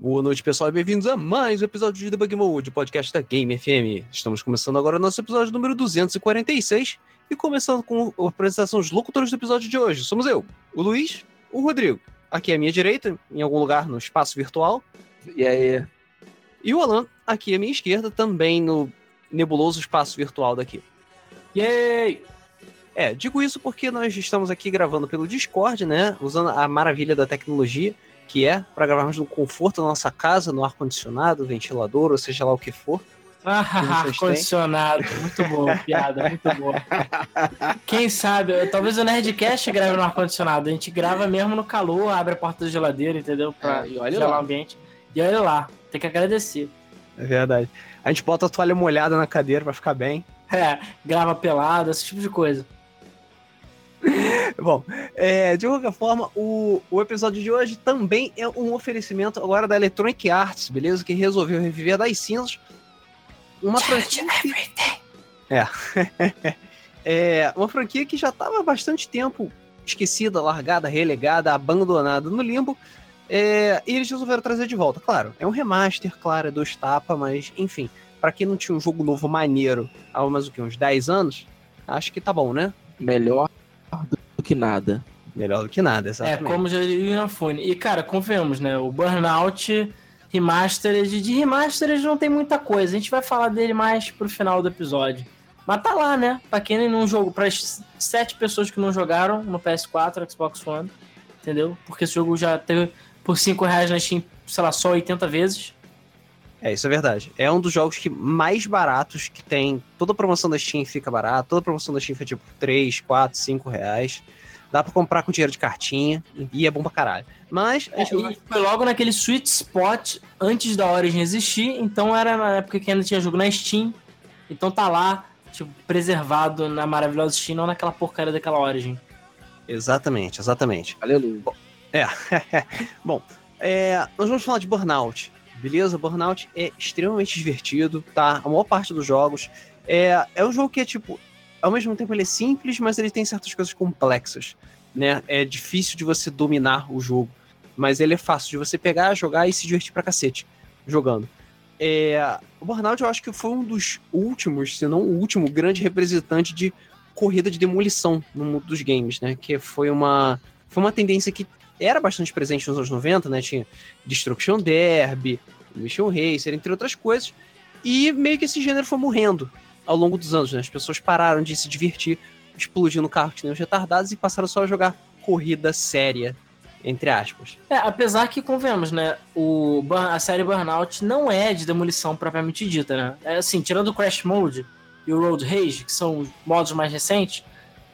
Boa noite, pessoal, e bem-vindos a mais um episódio de Debug Mode, podcast da Game FM. Estamos começando agora o nosso episódio número 246 e começando com a apresentação dos locutores do episódio de hoje. Somos eu, o Luiz, o Rodrigo, aqui à minha direita, em algum lugar no espaço virtual. E aí? E o Alan, aqui à minha esquerda, também no nebuloso espaço virtual daqui. Yay! É, digo isso porque nós estamos aqui gravando pelo Discord, né? Usando a maravilha da tecnologia que é para gravarmos no conforto da nossa casa, no ar-condicionado, ventilador, ou seja lá o que for. Ah, ar-condicionado, muito bom, piada, muito bom. Quem sabe, talvez o Nerdcast grave no ar-condicionado, a gente grava mesmo no calor, abre a porta da geladeira, entendeu? Pra é, e olha gelar lá. o ambiente. E olha lá, tem que agradecer. É verdade. A gente bota a toalha molhada na cadeira para ficar bem. É, grava pelado, esse tipo de coisa. Bom, é, de qualquer forma, o, o episódio de hoje também é um oferecimento agora da Electronic Arts, beleza? Que resolveu reviver das cinzas uma franquia. Que... É. é. Uma franquia que já estava há bastante tempo esquecida, largada, relegada, abandonada no limbo. É, e eles resolveram trazer de volta. Claro, é um remaster, claro, é dois tapa, mas enfim, para quem não tinha um jogo novo maneiro há mais o que, uns 10 anos, acho que tá bom, né? Melhor do que nada. Melhor do que nada, exatamente. É, como já diria o Inafune. E, cara, convenhamos, né? O Burnout Remastered, de Remastered não tem muita coisa. A gente vai falar dele mais pro final do episódio. Mas tá lá, né? Pra quem não jogou, para as sete pessoas que não jogaram no PS4, Xbox One, entendeu? Porque esse jogo já teve por 5 reais na Steam, sei lá, só 80 vezes. É, isso é verdade. É um dos jogos que mais baratos que tem. Toda promoção da Steam fica barata, toda promoção da Steam fica tipo 3, 4, 5 reais. Dá pra comprar com dinheiro de cartinha e é bom pra caralho. Mas. É, foi logo naquele sweet spot antes da Origin existir, então era na época que ainda tinha jogo na Steam. Então tá lá, tipo, preservado na maravilhosa Steam, não naquela porcaria daquela Origin. Exatamente, exatamente. Aleluia. Bom, é. bom, é, nós vamos falar de Burnout beleza? Burnout é extremamente divertido, tá? A maior parte dos jogos. É, é um jogo que é tipo. Ao mesmo tempo ele é simples, mas ele tem certas coisas complexas, né? É difícil de você dominar o jogo, mas ele é fácil de você pegar, jogar e se divertir pra cacete jogando. É, o Burnout eu acho que foi um dos últimos, se não o último grande representante de corrida de demolição no mundo dos games, né? Que foi uma, foi uma tendência que era bastante presente nos anos 90, né? Tinha Destruction Derby, Mission Racer, entre outras coisas. E meio que esse gênero foi morrendo ao longo dos anos, né? As pessoas pararam de se divertir explodindo carro que nem os retardados e passaram só a jogar corrida séria, entre aspas. É, apesar que, convenhamos, né? O, a série Burnout não é de demolição propriamente dita, né? É assim, tirando o Crash Mode e o Road Rage, que são os modos mais recentes,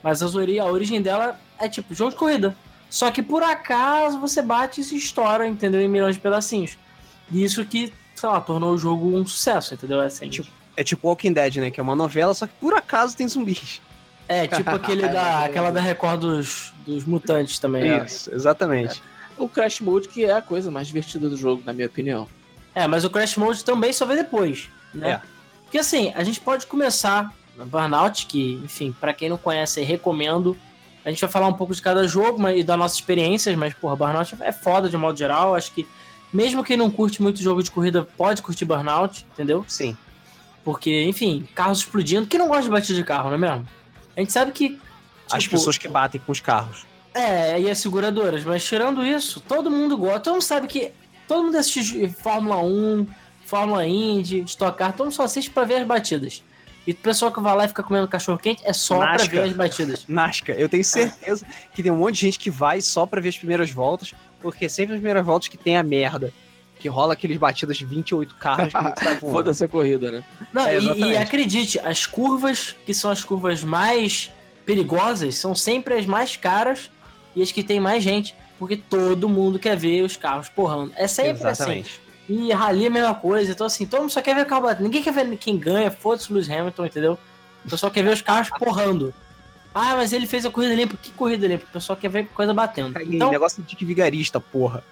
mas a origem dela é tipo jogo de corrida. Só que por acaso você bate e se estoura, entendeu? Em milhões de pedacinhos. E isso que, sei lá, tornou o jogo um sucesso, entendeu? É, assim, é, tipo, é tipo Walking Dead, né? Que é uma novela, só que por acaso tem zumbis. É, tipo aquele da, aquela da Record dos, dos mutantes também. Né? Isso, né? exatamente. É. O Crash Mode que é a coisa mais divertida do jogo, na minha opinião. É, mas o Crash Mode também só vem depois, né? É. Porque assim, a gente pode começar no Burnout, que, enfim, para quem não conhece, recomendo. A gente vai falar um pouco de cada jogo e das nossas experiências, mas, porra, Burnout é foda de modo geral. Acho que mesmo quem não curte muito jogo de corrida pode curtir Burnout, entendeu? Sim. Porque, enfim, carros explodindo. Quem não gosta de batida de carro, não é mesmo? A gente sabe que. Tipo, as pessoas que batem com os carros. É, e as seguradoras. Mas tirando isso, todo mundo gosta. Todo mundo sabe que. Todo mundo assiste Fórmula 1, Fórmula Indy, Stock Car, todo mundo só assiste pra ver as batidas. E o pessoal que vai lá e fica comendo cachorro quente é só Nasca. pra ver as batidas. Nasca, eu tenho certeza que tem um monte de gente que vai só pra ver as primeiras voltas, porque sempre as primeiras voltas que tem a merda. Que rola aqueles batidas de 28 carros. Foda-se a corrida, né? Não, é, e, e acredite, as curvas, que são as curvas mais perigosas, são sempre as mais caras e as que tem mais gente. Porque todo mundo quer ver os carros porrando. É sempre assim. Exatamente. assim. E rally é a mesma coisa. Então, assim, todo mundo só quer ver o carro batendo. Ninguém quer ver quem ganha, foda-se o Lewis Hamilton, entendeu? O pessoal quer ver os carros porrando. Ah, mas ele fez a corrida limpa. Que corrida limpa? O pessoal quer ver coisa batendo. Então, negócio de que vigarista, porra.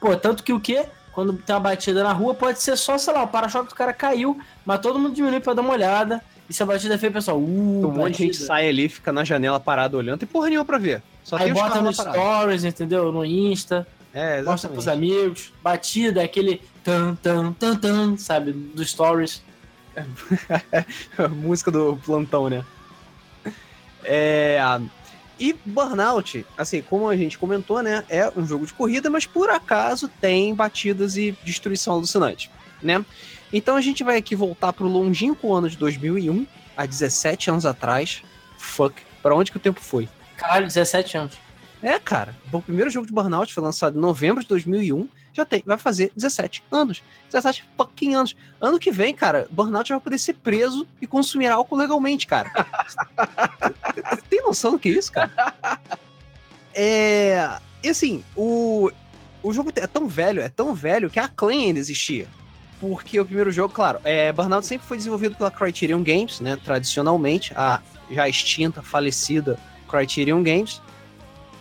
Pô, tanto que o quê? Quando tem uma batida na rua, pode ser só, sei lá, o para-choque do cara caiu, mas todo mundo diminui pra dar uma olhada. E se a batida é feia, pessoal, uh, Um monte de gente sai ali, fica na janela parado olhando, tem porra nenhuma pra ver. Só Aí bota no stories, entendeu? No Insta. É, mostra pros amigos, batida, aquele tan, tan, tan, tan, sabe, do Stories. a música do plantão, né? É, e Burnout, assim, como a gente comentou, né, é um jogo de corrida, mas por acaso tem batidas e destruição alucinante, né? Então a gente vai aqui voltar pro longínquo ano de 2001, há 17 anos atrás. Fuck, pra onde que o tempo foi? Caralho, 17 anos. É, cara, o primeiro jogo de Burnout foi lançado em novembro de 2001, já tem, vai fazer 17 anos. 17 fucking anos. Ano que vem, cara, Burnout vai poder ser preso e consumir álcool legalmente, cara. tem noção do que é isso, cara? É. E assim, o, o jogo é tão velho, é tão velho que a Clan ainda existia. Porque o primeiro jogo, claro, é, Burnout sempre foi desenvolvido pela Criterion Games, né? Tradicionalmente, a já extinta, falecida Criterion Games.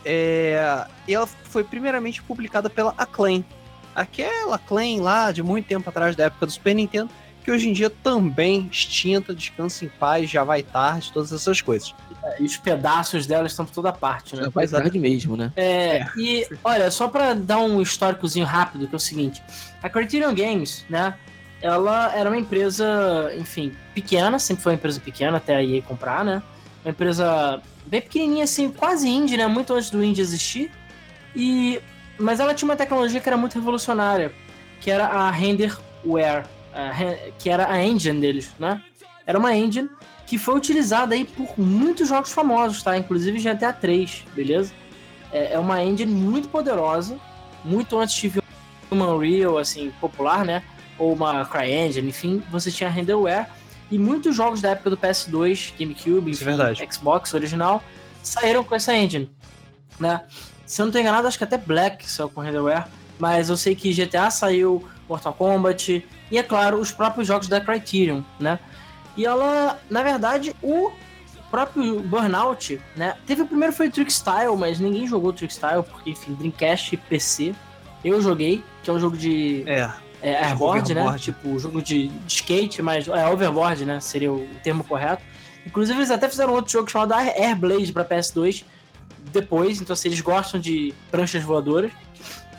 É, e ela foi primeiramente publicada pela Acclaim. Aquela Acclaim lá de muito tempo atrás, da época do Super Nintendo, que hoje em dia também extinta, descansa em paz, já vai tarde, todas essas coisas. É, e os pedaços dela estão por toda parte, né? Vai tarde mesmo, né? É, é. e olha, só para dar um históricozinho rápido, que é o seguinte: a Criterion Games, né? Ela era uma empresa, enfim, pequena, sempre foi uma empresa pequena até a EA comprar, né? Uma empresa bem pequenininha, assim, quase indie, né? Muito antes do indie existir. E... Mas ela tinha uma tecnologia que era muito revolucionária, que era a Renderware, que era a engine deles, né? Era uma engine que foi utilizada aí por muitos jogos famosos, tá? Inclusive GTA 3, beleza? É, é uma engine muito poderosa, muito antes de uma Unreal, assim, popular, né? Ou uma CryEngine, enfim, você tinha a Renderware e muitos jogos da época do PS2, GameCube, enfim, Xbox original, saíram com essa engine, né? Se eu não estou enganado, acho que até Black saiu com Renderware, mas eu sei que GTA saiu, Mortal Kombat, e é claro, os próprios jogos da Criterion, né? E ela, na verdade, o próprio Burnout, né? Teve o primeiro foi Trick Style, mas ninguém jogou Trick Style, porque, enfim, Dreamcast e PC. Eu joguei, que é um jogo de. É. É, airboard, né? Tipo, jogo de, de, skate, mas é overboard, né? Seria o termo correto. Inclusive, eles até fizeram outro jogo chamado Airblade para PS2 depois, então se eles gostam de pranchas voadoras.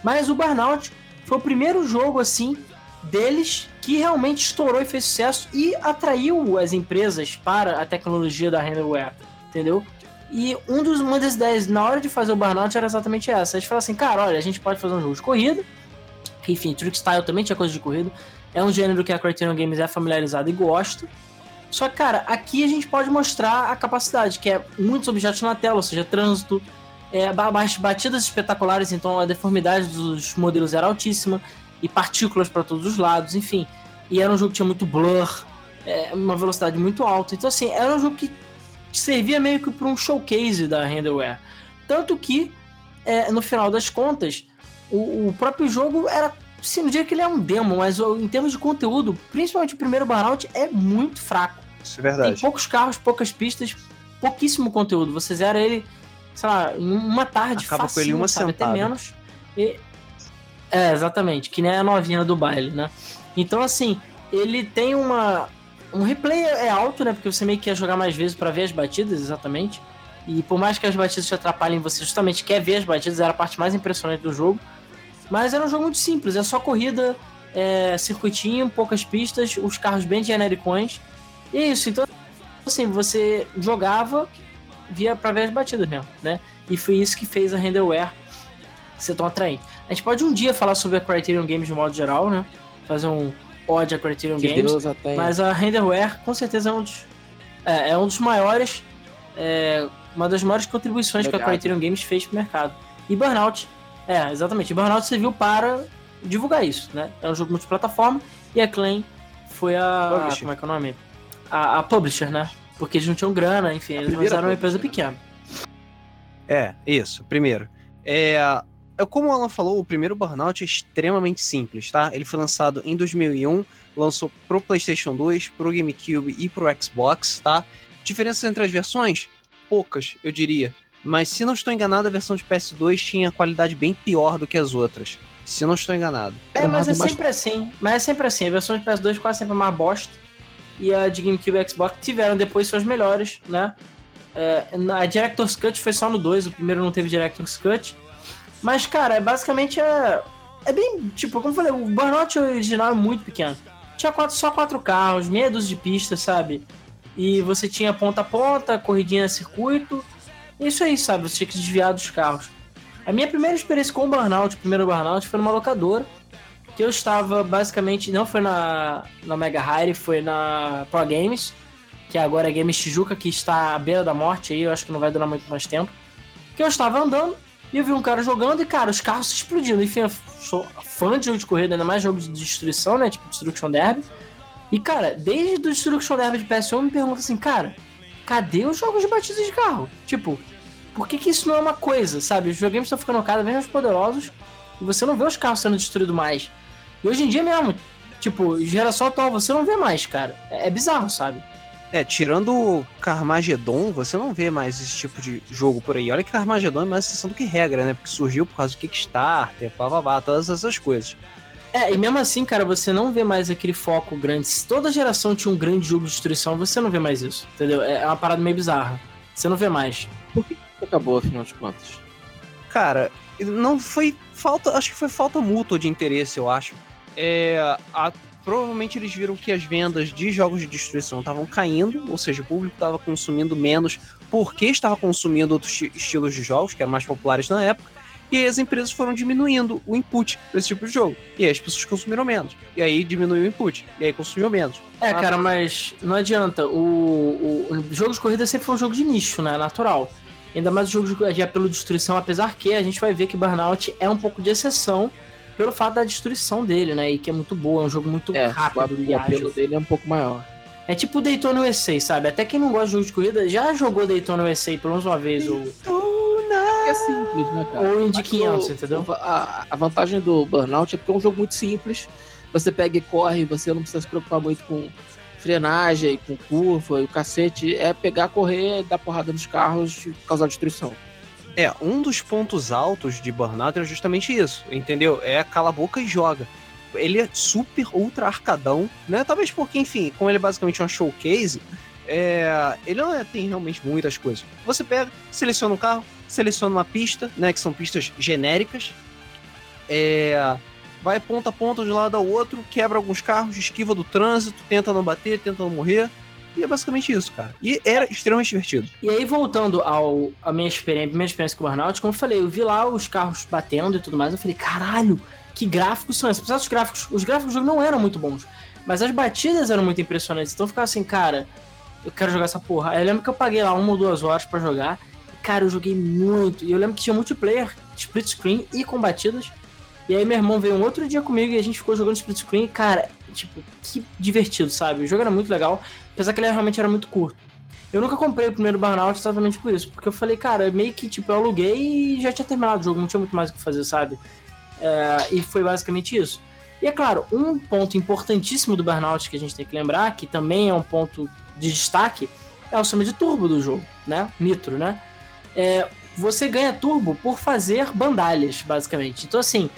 Mas o Burnout foi o primeiro jogo, assim, deles que realmente estourou e fez sucesso e atraiu as empresas para a tecnologia da Renderware, entendeu? E um dos, uma das ideias na hora de fazer o Burnout era exatamente essa. Eles falaram assim, cara, olha, a gente pode fazer um jogo de corrida, enfim, Trick Style também tinha coisa de corrida. É um gênero que a Criterion Games é familiarizada e gosta. Só que, cara, aqui a gente pode mostrar a capacidade, que é muitos objetos na tela, ou seja, trânsito, é, batidas espetaculares, então a deformidade dos modelos era altíssima, e partículas para todos os lados, enfim. E era um jogo que tinha muito blur, é, uma velocidade muito alta. Então, assim, era um jogo que servia meio que para um showcase da Renderware. Tanto que, é, no final das contas, o, o próprio jogo era. Sim, não diria que ele é um demo, mas em termos de conteúdo, principalmente o primeiro Burnout, é muito fraco. Isso é verdade. Tem poucos carros, poucas pistas, pouquíssimo conteúdo. Você zera ele, sei lá, em uma tarde, Acaba facinho, com ele uma sabe? Até menos. E... É, exatamente, que nem a novinha do baile, né? Então, assim, ele tem uma. Um replay é alto, né? Porque você meio que quer jogar mais vezes para ver as batidas, exatamente. E por mais que as batidas te atrapalhem, você justamente quer ver as batidas, era a parte mais impressionante do jogo. Mas era um jogo muito simples, é só corrida, é, circuitinho, poucas pistas, os carros bem genericões. E é isso, então assim, você jogava, via pra ver as batidas mesmo, né? E foi isso que fez a Renderware ser tão atraente. A gente pode um dia falar sobre a Criterion Games de modo geral, né? Fazer um ode a Criterion que Games. Mas a Renderware com certeza é um dos, é, é um dos maiores, é, uma das maiores contribuições Obrigado. que a Criterion Games fez pro mercado. E Burnout é, exatamente. Burnout serviu para divulgar isso, né? É um jogo multiplataforma e a Claim foi a. Publisher. Como é que é o nome? A, a publisher, né? Porque eles não tinham grana, enfim, eles eram uma empresa pequena. É, isso. Primeiro. É, é, como o Alan falou, o primeiro Burnout é extremamente simples, tá? Ele foi lançado em 2001, lançou pro PlayStation 2, pro GameCube e pro Xbox, tá? Diferenças entre as versões? Poucas, eu diria. Mas se não estou enganado, a versão de PS2 tinha qualidade bem pior do que as outras. Se não estou enganado. É, mas é sempre assim. Mas é sempre assim. A versão de PS2 quase sempre é uma bosta. E a de GameCube e Xbox tiveram depois suas melhores, né? É, a Director's Cut foi só no 2, o primeiro não teve Director's Cut. Mas, cara, é basicamente é. É bem. Tipo, como eu falei, o Burnout original é muito pequeno. Tinha quatro, só quatro carros, meia dúzia de pistas, sabe? E você tinha ponta a ponta, corridinha circuito. Isso aí, sabe? Você tinha que desviar dos carros. A minha primeira experiência com o Burnout, o primeiro Burnout, foi numa locadora. Que eu estava basicamente. Não foi na, na Mega Hire, foi na Pro Games. Que agora é Games Tijuca, que está à beira da morte aí. Eu acho que não vai durar muito mais tempo. Que eu estava andando e eu vi um cara jogando e, cara, os carros se explodindo. Enfim, eu sou fã de jogo de corrida, ainda mais jogo de destruição, né? Tipo Destruction Derby. E, cara, desde o Destruction Derby de PS1 eu me pergunto assim, cara, cadê os jogos de batida de carro? Tipo, por que, que isso não é uma coisa, sabe? Os videogames estão ficando cada vez mais poderosos e você não vê os carros sendo destruídos mais. E hoje em dia mesmo, tipo, geração atual, você não vê mais, cara. É, é bizarro, sabe? É, tirando o Carmageddon, você não vê mais esse tipo de jogo por aí. Olha que Carmageddon é mais exceção do que regra, né? Porque surgiu por causa do Kickstarter, blá, blá, blá, todas essas coisas. É, e mesmo assim, cara, você não vê mais aquele foco grande. Se toda geração tinha um grande jogo de destruição, você não vê mais isso, entendeu? É uma parada meio bizarra. Você não vê mais. Por que acabou, afinal de contas? Cara, não foi falta. Acho que foi falta mútua de interesse, eu acho. É, a, provavelmente eles viram que as vendas de jogos de destruição estavam caindo, ou seja, o público estava consumindo menos porque estava consumindo outros estilos de jogos que eram mais populares na época. E aí as empresas foram diminuindo o input para esse tipo de jogo. E aí as pessoas consumiram menos. E aí diminuiu o input. E aí consumiu menos. É, cara, mas não adianta. O, o, o jogo de corrida sempre foi um jogo de nicho, né? Natural. Ainda mais o jogo de apelo de destruição, apesar que a gente vai ver que Burnout é um pouco de exceção pelo fato da destruição dele, né? E que é muito boa, é um jogo muito é, rápido. O apelo dele é um pouco maior. É tipo Daytona USA, sabe? Até quem não gosta de jogo de corrida já jogou Daytona USA pelo menos uma vez. Daytona! Ou... É simples, né, cara? Ou Indy 500, entendeu? A, a vantagem do Burnout é porque é um jogo muito simples. Você pega e corre, você não precisa se preocupar muito com frenagem, com curva e o cacete. É pegar, correr, dar porrada nos carros e causar destruição. É, um dos pontos altos de Burnout é justamente isso, entendeu? É cala a boca e joga. Ele é super ultra arcadão, né? Talvez porque, enfim, como ele é basicamente uma showcase, é, ele não é, tem realmente muitas coisas. Você pega, seleciona um carro, seleciona uma pista, né? Que são pistas genéricas. É, vai ponta a ponta de um lado ao outro, quebra alguns carros, esquiva do trânsito, tenta não bater, tenta não morrer. E é basicamente isso, cara. E era extremamente divertido. E aí, voltando ao, a minha experiência, minha experiência com o Burnout, como eu falei, eu vi lá os carros batendo e tudo mais, eu falei, caralho, que gráficos são esses? Apesar dos gráficos, os gráficos do jogo não eram muito bons, mas as batidas eram muito impressionantes. Então eu ficava assim, cara, eu quero jogar essa porra. Aí eu lembro que eu paguei lá uma ou duas horas para jogar. Cara, eu joguei muito. E eu lembro que tinha multiplayer, split screen e com batidas. E aí meu irmão veio um outro dia comigo e a gente ficou jogando split screen. E, cara, tipo, que divertido, sabe? O jogo era muito legal. Apesar que ele realmente era muito curto. Eu nunca comprei o primeiro Burnout exatamente por isso, porque eu falei, cara, meio que tipo, eu aluguei e já tinha terminado o jogo, não tinha muito mais o que fazer, sabe? É, e foi basicamente isso. E é claro, um ponto importantíssimo do Burnout que a gente tem que lembrar, que também é um ponto de destaque, é o sistema de turbo do jogo, né? Nitro, né? É, você ganha turbo por fazer bandalhas, basicamente. Então, assim,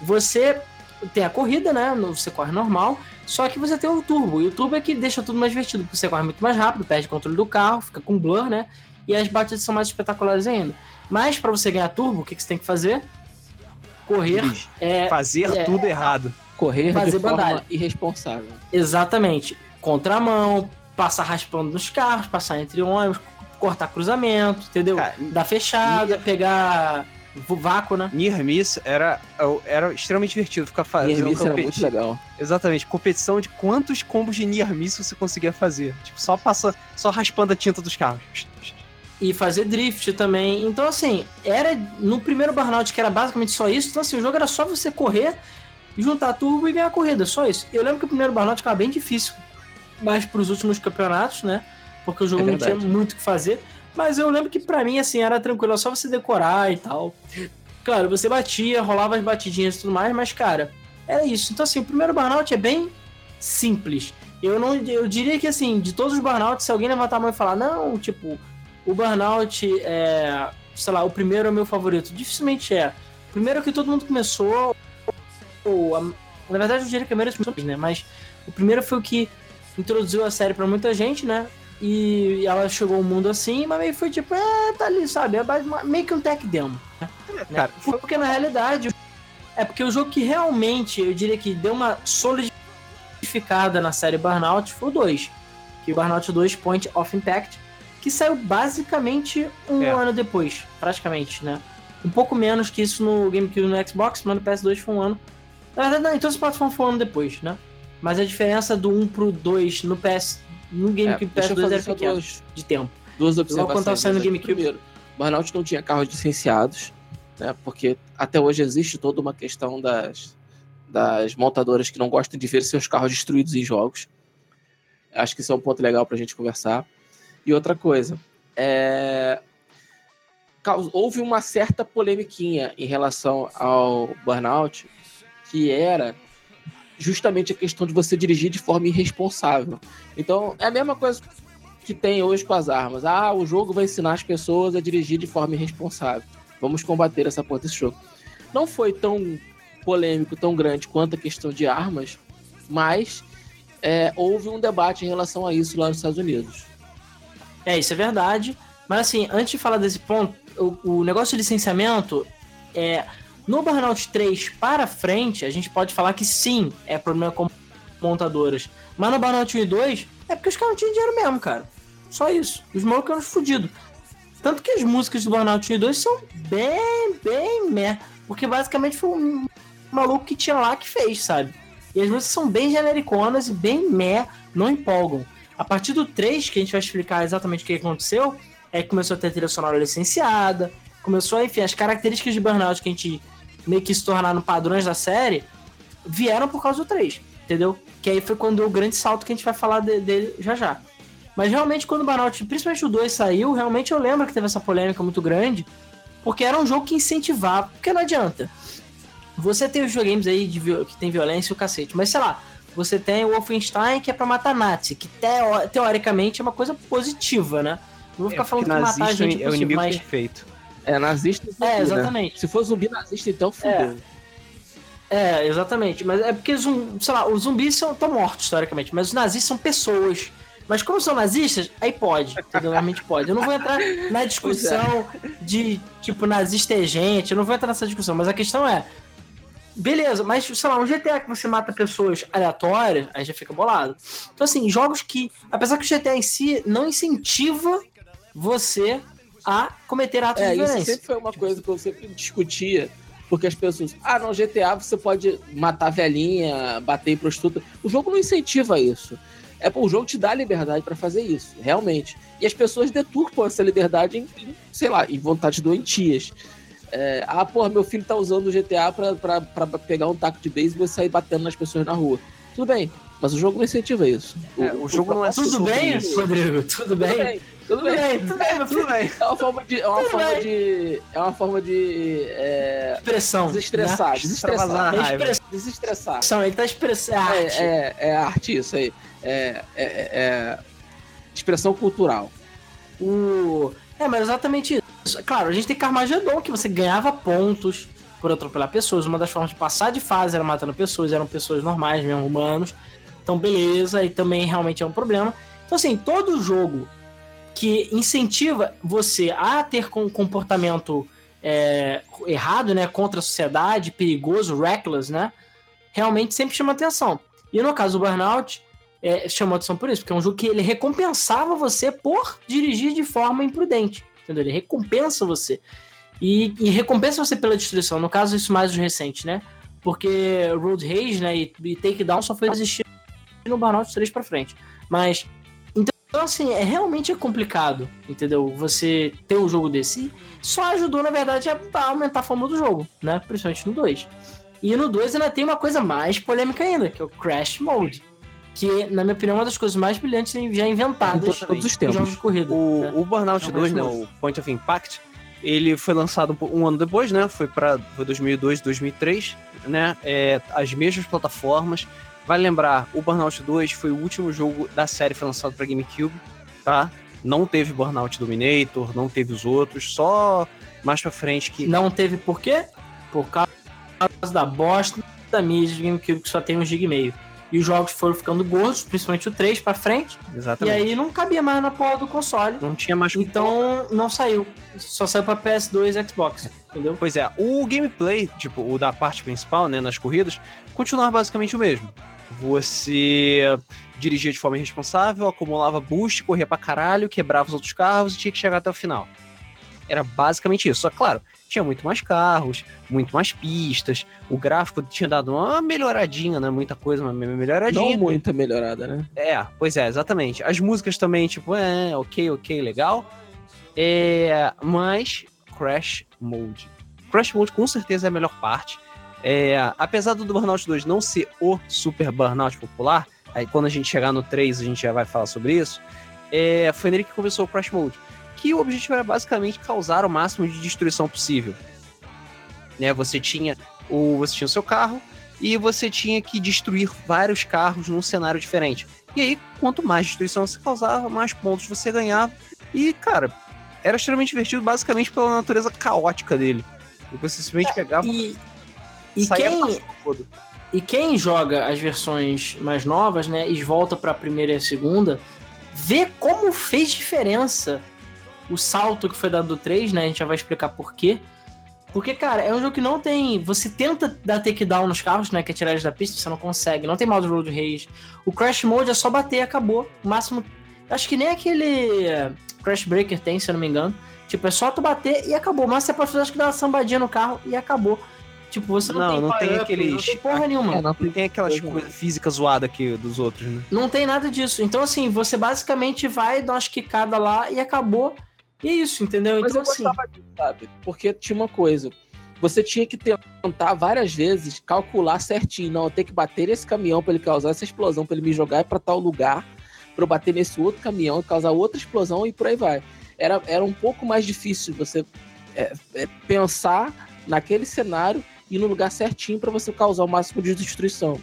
você tem a corrida, né? Você corre normal, só que você tem o turbo, e o turbo é que deixa tudo mais divertido, porque você corre muito mais rápido, perde controle do carro, fica com blur, né? E as batidas são mais espetaculares ainda. Mas para você ganhar turbo, o que, que você tem que fazer? Correr. É, fazer é, tudo errado. Correr fazer de forma irresponsável. Exatamente. Contramão, passar raspando nos carros, passar entre ônibus, cortar cruzamento, entendeu? Cara, Dar fechada, pegar vácuo, né? Near Miss era, era extremamente divertido ficar fazendo. Near Miss era muito legal. Exatamente, competição de quantos combos de Near Miss você conseguia fazer. Tipo, só passa, só raspando a tinta dos carros. E fazer drift também. Então, assim, era no primeiro Burnout que era basicamente só isso. Então, assim, o jogo era só você correr, juntar turbo e ganhar a corrida, só isso. Eu lembro que o primeiro Burnout ficava bem difícil, mas pros últimos campeonatos, né? Porque o jogo é não tinha muito o que fazer. Mas eu lembro que para mim, assim, era tranquilo, só você decorar e tal. Claro, você batia, rolava as batidinhas e tudo mais, mas, cara, era isso. Então, assim, o primeiro burnout é bem simples. Eu não eu diria que, assim, de todos os burnouts, se alguém levantar a mão e falar, não, tipo, o burnout é, sei lá, o primeiro é o meu favorito. Dificilmente é. O primeiro é que todo mundo começou. Ou, a, na verdade, eu diria que é o primeiro, né? Mas o primeiro foi o que introduziu a série para muita gente, né? E ela chegou ao mundo assim, mas meio foi tipo, é, tá ali, sabe? É meio que um tech demo. É, né? cara, foi... Porque na realidade, é porque o jogo que realmente, eu diria que deu uma solidificada na série Burnout foi o 2. Que o Burnout 2 Point of Impact, que saiu basicamente um é. ano depois, praticamente, né? Um pouco menos que isso no GameCube e no Xbox, mas no PS2 foi um ano. Na verdade, não, em todas as plataformas foi um ano depois, né? Mas a diferença do 1 pro 2 no PS no GameCube é, PS2 era pequeno duas, de tempo. Duas observações. quando tava saindo no GameCube. Primeiro, Burnout não tinha carros licenciados, né? Porque até hoje existe toda uma questão das, das montadoras que não gostam de ver seus carros destruídos em jogos. Acho que isso é um ponto legal pra gente conversar. E outra coisa, é... houve uma certa polemiquinha em relação ao Burnout, que era justamente a questão de você dirigir de forma irresponsável. Então, é a mesma coisa que tem hoje com as armas. Ah, o jogo vai ensinar as pessoas a dirigir de forma irresponsável. Vamos combater essa porra desse jogo. Não foi tão polêmico, tão grande quanto a questão de armas, mas é, houve um debate em relação a isso lá nos Estados Unidos. É, isso é verdade. Mas assim, antes de falar desse ponto, o, o negócio de licenciamento é. No Burnout 3 para frente, a gente pode falar que sim, é problema com montadoras. Mas no Burnout 1 e 2, é porque os caras não tinham dinheiro mesmo, cara. Só isso. Os malucos eram fodidos. Tanto que as músicas do Burnout 1 e 2 são bem, bem meh. Porque basicamente foi um maluco que tinha lá que fez, sabe? E as músicas são bem genericonas e bem meh, não empolgam. A partir do 3, que a gente vai explicar exatamente o que aconteceu, é que começou a ter trilha sonora licenciada, começou, enfim, as características de Burnout que a gente meio que se tornaram padrões da série, vieram por causa do 3, entendeu? Que aí foi quando o grande salto que a gente vai falar dele de, já já. Mas realmente, quando o Burnout, principalmente o 2 saiu, realmente eu lembro que teve essa polêmica muito grande, porque era um jogo que incentivava, porque não adianta. Você tem os videogames aí de, que tem violência e o cacete, mas sei lá, você tem o Wolfenstein que é pra matar Nazi, que teo, teoricamente é uma coisa positiva, né? Não vou ficar é, falando que matar gente é o inimigo mas... perfeito. É, nazista é, é exatamente. Né? Se for zumbi nazista, então fudeu. É. é. exatamente. Mas é porque, sei lá, os zumbis estão mortos, historicamente, mas os nazistas são pessoas. Mas como são nazistas, aí pode, entendeu? Realmente pode. Eu não vou entrar na discussão é. de, tipo, nazista é gente, eu não vou entrar nessa discussão, mas a questão é, Beleza, mas, sei lá, um GTA que você mata pessoas aleatórias, aí já fica bolado. Então, assim, jogos que, apesar que o GTA em si não incentiva você a cometer atos é, de violência. Isso sempre foi uma coisa que eu sempre discutia, porque as pessoas, ah, no GTA você pode matar velhinha, bater em prostituta. O jogo não incentiva isso. É, o jogo te dá liberdade para fazer isso, realmente. E as pessoas deturpam essa liberdade em, em sei lá, em vontades doentias. É, ah, porra, meu filho tá usando o GTA pra, pra, pra pegar um taco de beisebol e sair batendo nas pessoas na rua. Tudo bem, mas o jogo não incentiva isso. O, é, o jogo o, não é Tudo bem, isso. Rodrigo? Tudo bem? Tudo bem, tudo bem, tudo bem, tudo bem. É uma forma de. É uma forma bem. de. É uma forma de. É, Expressão. Desestressar. Né? Desestressar. Desestressar. Desestressar. Ele tá expressando. É. É, é, arte, isso aí. É, é, é, expressão cultural. O... É, mas exatamente isso. Claro, a gente tem Carmageddon, que você ganhava pontos por atropelar pessoas. Uma das formas de passar de fase era matando pessoas, eram pessoas normais, mesmo humanos. Então, beleza, e também realmente é um problema. Então, assim, todo jogo que incentiva você a ter um comportamento é, errado, né, contra a sociedade, perigoso, reckless, né, realmente sempre chama atenção. E no caso do Burnout, é, chamou atenção por isso, porque é um jogo que ele recompensava você por dirigir de forma imprudente, entendeu? Ele recompensa você. E, e recompensa você pela destruição, no caso isso mais recente, né? Porque Road Rage né, e, e Takedown só foi existir no Burnout 3 pra frente. Mas então, assim, é realmente é complicado, entendeu? Você ter um jogo desse. Só ajudou, na verdade, a aumentar a fama do jogo, né? Principalmente no 2. E no 2 ainda tem uma coisa mais polêmica ainda, que é o Crash Mode. Que, na minha opinião, é uma das coisas mais brilhantes já inventadas em todos os tempos. jogos de corrida. O, né? o Burnout 2, né, o Point of Impact, ele foi lançado um ano depois, né? Foi para 2002, 2003, né? É, as mesmas plataformas. Vale lembrar, o Burnout 2 foi o último jogo da série foi lançado para GameCube, tá? Não teve Burnout Dominator, não teve os outros, só mais pra frente que. Não teve por quê? Por causa da bosta da mídia de GameCube que só tem um gig e meio. E os jogos foram ficando gordos, principalmente o 3 pra frente. Exatamente. E aí não cabia mais na porra do console. Não tinha mais. Então não saiu. Só saiu pra PS2 e Xbox. Entendeu? Pois é, o gameplay, tipo, o da parte principal, né, nas corridas, continuava basicamente o mesmo. Você dirigia de forma irresponsável, acumulava boost, corria pra caralho, quebrava os outros carros e tinha que chegar até o final. Era basicamente isso. Só claro, tinha muito mais carros, muito mais pistas, o gráfico tinha dado uma melhoradinha, né? Muita coisa, uma melhoradinha. Não muita melhorada, né? É, pois é, exatamente. As músicas também, tipo, é, ok, ok, legal. É, mas Crash Mode. Crash Mode com certeza é a melhor parte. É, apesar do Burnout 2 não ser o super Burnout popular, aí quando a gente chegar no 3 a gente já vai falar sobre isso, é, foi nele que começou o Crash Mode. Que o objetivo era basicamente causar o máximo de destruição possível. Né, você tinha o você tinha o seu carro e você tinha que destruir vários carros num cenário diferente. E aí, quanto mais destruição você causava, mais pontos você ganhava. E, cara, era extremamente divertido basicamente pela natureza caótica dele. Você simplesmente é, pegava. E, e quem, e quem joga as versões mais novas, né, e volta para a primeira e a segunda, vê como fez diferença o salto que foi dado do 3, né? A gente já vai explicar por quê. Porque, cara, é um jogo que não tem. Você tenta dar takedown nos carros, né? Que é tirar eles da pista, você não consegue. Não tem modo road rage. O Crash Mode é só bater e acabou. O máximo. Acho que nem aquele eh, Crash Breaker tem, se eu não me engano. Tipo, é só tu bater e acabou. Mas você pode fazer, acho que dar uma sambadinha no carro e acabou. Tipo, você não, não tem, não tem aqueles. Não tem porra nenhuma. É, não tem aquelas coisas físicas zoadas aqui dos outros, né? Não tem nada disso. Então, assim, você basicamente vai dar umas quicadas lá e acabou. E é isso, entendeu? Mas então, eu assim. Disso, sabe? Porque tinha uma coisa. Você tinha que tentar várias vezes calcular certinho. Não, eu tenho que bater esse caminhão para ele causar essa explosão, para ele me jogar para tal lugar, para eu bater nesse outro caminhão e causar outra explosão e por aí vai. Era, era um pouco mais difícil você é, é, pensar naquele cenário e no lugar certinho para você causar o máximo de destruição.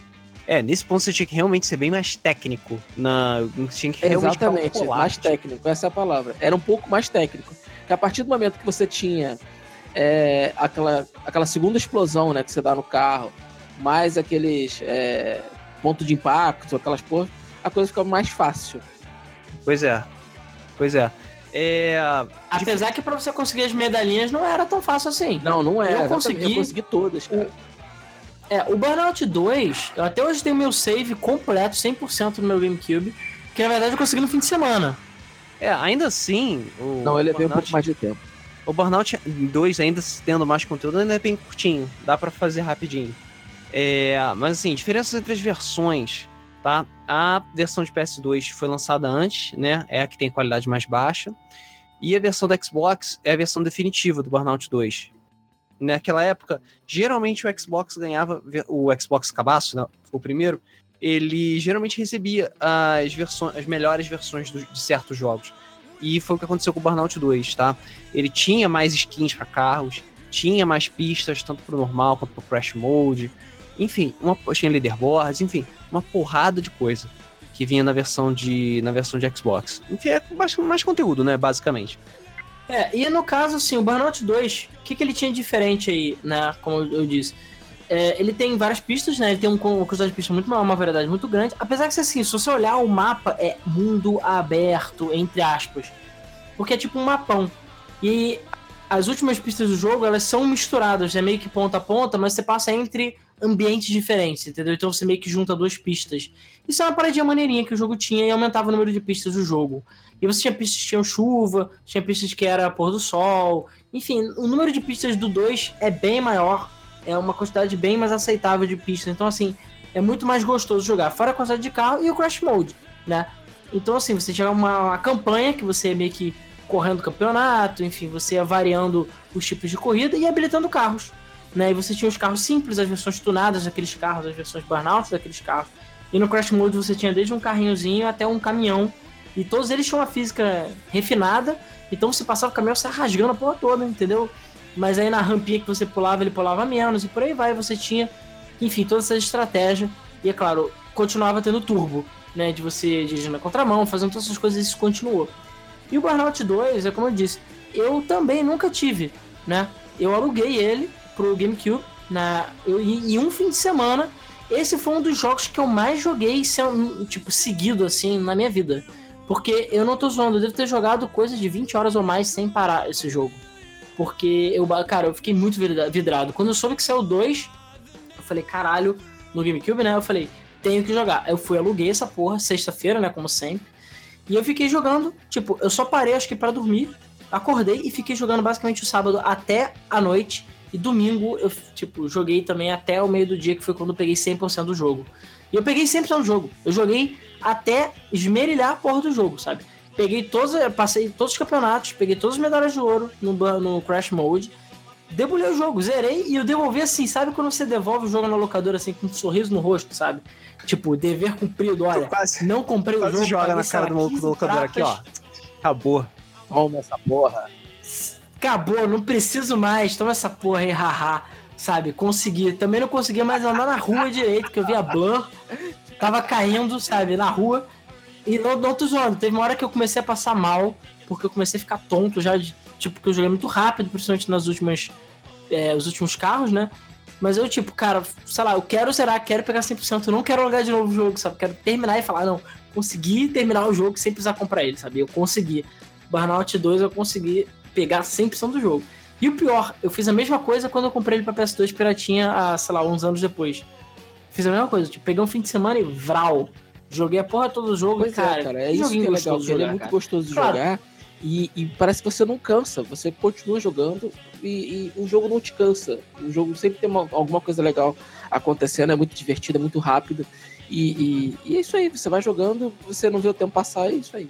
É, nesse ponto você tinha que realmente ser bem mais técnico. Na... Tinha que realmente Exatamente, calcular. mais técnico, essa é a palavra. Era um pouco mais técnico. Que a partir do momento que você tinha é, aquela, aquela segunda explosão né, que você dá no carro, mais aqueles é, pontos de impacto, aquelas porra, a coisa fica mais fácil. Pois é. Pois é. É... Apesar que para você conseguir as medalhinhas não era tão fácil assim. Não, não era. Eu consegui, eu consegui todas, cara. O... É, o Burnout 2, eu até hoje tenho meu save completo, 100% no meu GameCube, que na verdade eu consegui no fim de semana. É, ainda assim. O não, ele veio um pouco mais de tempo. O Burnout 2, ainda tendo mais conteúdo, ainda é bem curtinho. Dá para fazer rapidinho. É, mas assim, diferenças entre as versões, tá? A versão de PS2 foi lançada antes, né? É a que tem qualidade mais baixa. E a versão da Xbox é a versão definitiva do Burnout 2. Naquela época, geralmente o Xbox ganhava, o Xbox Cabaço, né, o primeiro, ele geralmente recebia as versões, as melhores versões do, de certos jogos. E foi o que aconteceu com o Burnout 2, tá? Ele tinha mais skins para carros, tinha mais pistas, tanto pro normal quanto pro Crash Mode. Enfim, uma, tinha leaderboards, enfim, uma porrada de coisa que vinha na versão de, na versão de Xbox. Enfim, é mais, mais conteúdo, né, basicamente. É, e no caso, assim, o Burnout 2, o que, que ele tinha de diferente aí, né, como eu disse? É, ele tem várias pistas, né? Ele tem um, uma de pistas muito maior, uma variedade muito grande. Apesar que, assim, se você olhar o mapa, é mundo aberto, entre aspas. Porque é tipo um mapão. E as últimas pistas do jogo, elas são misturadas, é meio que ponta a ponta, mas você passa entre ambientes diferentes, entendeu? Então você meio que junta duas pistas. Isso é uma paradinha maneirinha que o jogo tinha e aumentava o número de pistas do jogo. E você tinha pistas que tinham chuva, tinha pistas que era pôr do sol. Enfim, o número de pistas do 2 é bem maior. É uma quantidade bem mais aceitável de pistas. Então, assim, é muito mais gostoso jogar. Fora a quantidade de carro e o Crash Mode, né? Então, assim, você tinha uma, uma campanha que você meio que correndo campeonato, enfim, você ia variando os tipos de corrida e habilitando carros. Né? E você tinha os carros simples, as versões tunadas daqueles carros, as versões burnout daqueles carros. E no Crash Mode você tinha desde um carrinhozinho até um caminhão e todos eles tinham uma física refinada, então você passava o caminhão, você rasgando a porra toda, entendeu? Mas aí na rampinha que você pulava, ele pulava menos, e por aí vai, você tinha, enfim, toda essa estratégia. E é claro, continuava tendo turbo, né? De você dirigir na contramão, fazendo todas essas coisas, isso continuou. E o Burnout 2, é como eu disse, eu também nunca tive, né? Eu aluguei ele pro GameCube na, em um fim de semana esse foi um dos jogos que eu mais joguei, tipo, seguido, assim, na minha vida. Porque eu não tô zoando, eu devo ter jogado coisa de 20 horas ou mais sem parar esse jogo. Porque eu, cara, eu fiquei muito vidrado. Quando eu soube que saiu o 2, eu falei, caralho, no GameCube, né? Eu falei, tenho que jogar. Eu fui, aluguei essa porra, sexta-feira, né? Como sempre. E eu fiquei jogando, tipo, eu só parei, acho que para dormir. Acordei e fiquei jogando basicamente o sábado até a noite. E domingo eu, tipo, joguei também até o meio do dia, que foi quando eu peguei 100% do jogo. E eu peguei 100% do jogo. Eu joguei até esmerilhar a porra do jogo, sabe? Peguei todos, passei todos os campeonatos, peguei todas as medalhas de ouro no, no Crash Mode, debulhei o jogo, zerei e eu devolvi assim, sabe quando você devolve o jogo na locadora assim, com um sorriso no rosto, sabe? Tipo, dever cumprido, olha, quase, não comprei o jogo. joga na cara do maluco locador aqui, ó. Acabou. Toma essa porra. Acabou, não preciso mais, toma essa porra aí, haha. Sabe, consegui. Também não consegui mais andar na rua direito, que eu via Blur tava caindo, sabe, na rua. E não, não tô zoando, teve uma hora que eu comecei a passar mal, porque eu comecei a ficar tonto já, de, tipo, porque eu joguei muito rápido, principalmente nas últimas. É, os últimos carros, né? Mas eu, tipo, cara, sei lá, eu quero zerar, quero pegar 100%, eu não quero jogar de novo o jogo, sabe? Quero terminar e falar, não, consegui terminar o jogo sem precisar comprar ele, sabe? Eu consegui. Burnout 2 eu consegui pegar 100% do jogo. E o pior, eu fiz a mesma coisa quando eu comprei ele pra PS2 piratinha, há, sei lá, uns anos depois. Fiz a mesma coisa, tipo, peguei um fim de semana e vral. Joguei a porra todo o jogo, pois cara. É, cara, é isso que é legal, jogar, ele é muito cara. gostoso de claro. jogar. E, e, parece que você não cansa, você continua jogando e, e, o jogo não te cansa. O jogo sempre tem uma, alguma coisa legal acontecendo, é muito divertido, é muito rápido. E, e, é isso aí, você vai jogando, você não vê o tempo passar, é isso aí.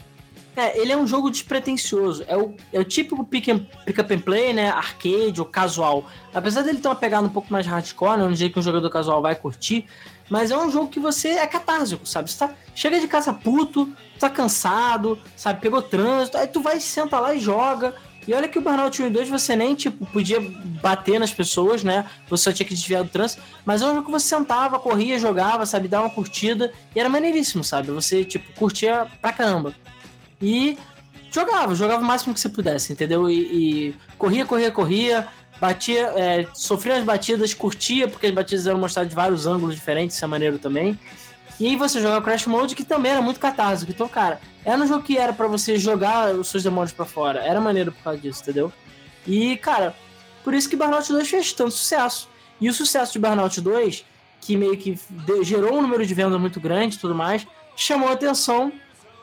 É, ele é um jogo despretensioso. É o, é o típico pick, and, pick up and play, né? Arcade ou casual. Apesar dele ter uma pegada um pouco mais hardcore, né? Um jeito que um jogador casual vai curtir. Mas é um jogo que você é catársico, sabe? Você tá, chega de casa puto, tá cansado, sabe? Pegou trânsito, aí tu vai, senta lá e joga. E olha que o Burnout 1 e 2 você nem, tipo, podia bater nas pessoas, né? Você só tinha que desviar do trânsito. Mas é um jogo que você sentava, corria, jogava, sabe? Dava uma curtida. E era maneiríssimo, sabe? Você, tipo, curtia pra caramba. E jogava, jogava o máximo que você pudesse, entendeu? E, e corria, corria, corria, batia, é, sofria as batidas, curtia, porque as batidas eram mostradas de vários ângulos diferentes, isso é maneiro também. E aí você joga Crash Mode, que também era muito catártico. Então, cara, era um jogo que era para você jogar os seus demônios para fora. Era maneiro por causa disso, entendeu? E, cara, por isso que Burnout 2 fez tanto sucesso. E o sucesso de Burnout 2, que meio que gerou um número de vendas muito grande e tudo mais, chamou a atenção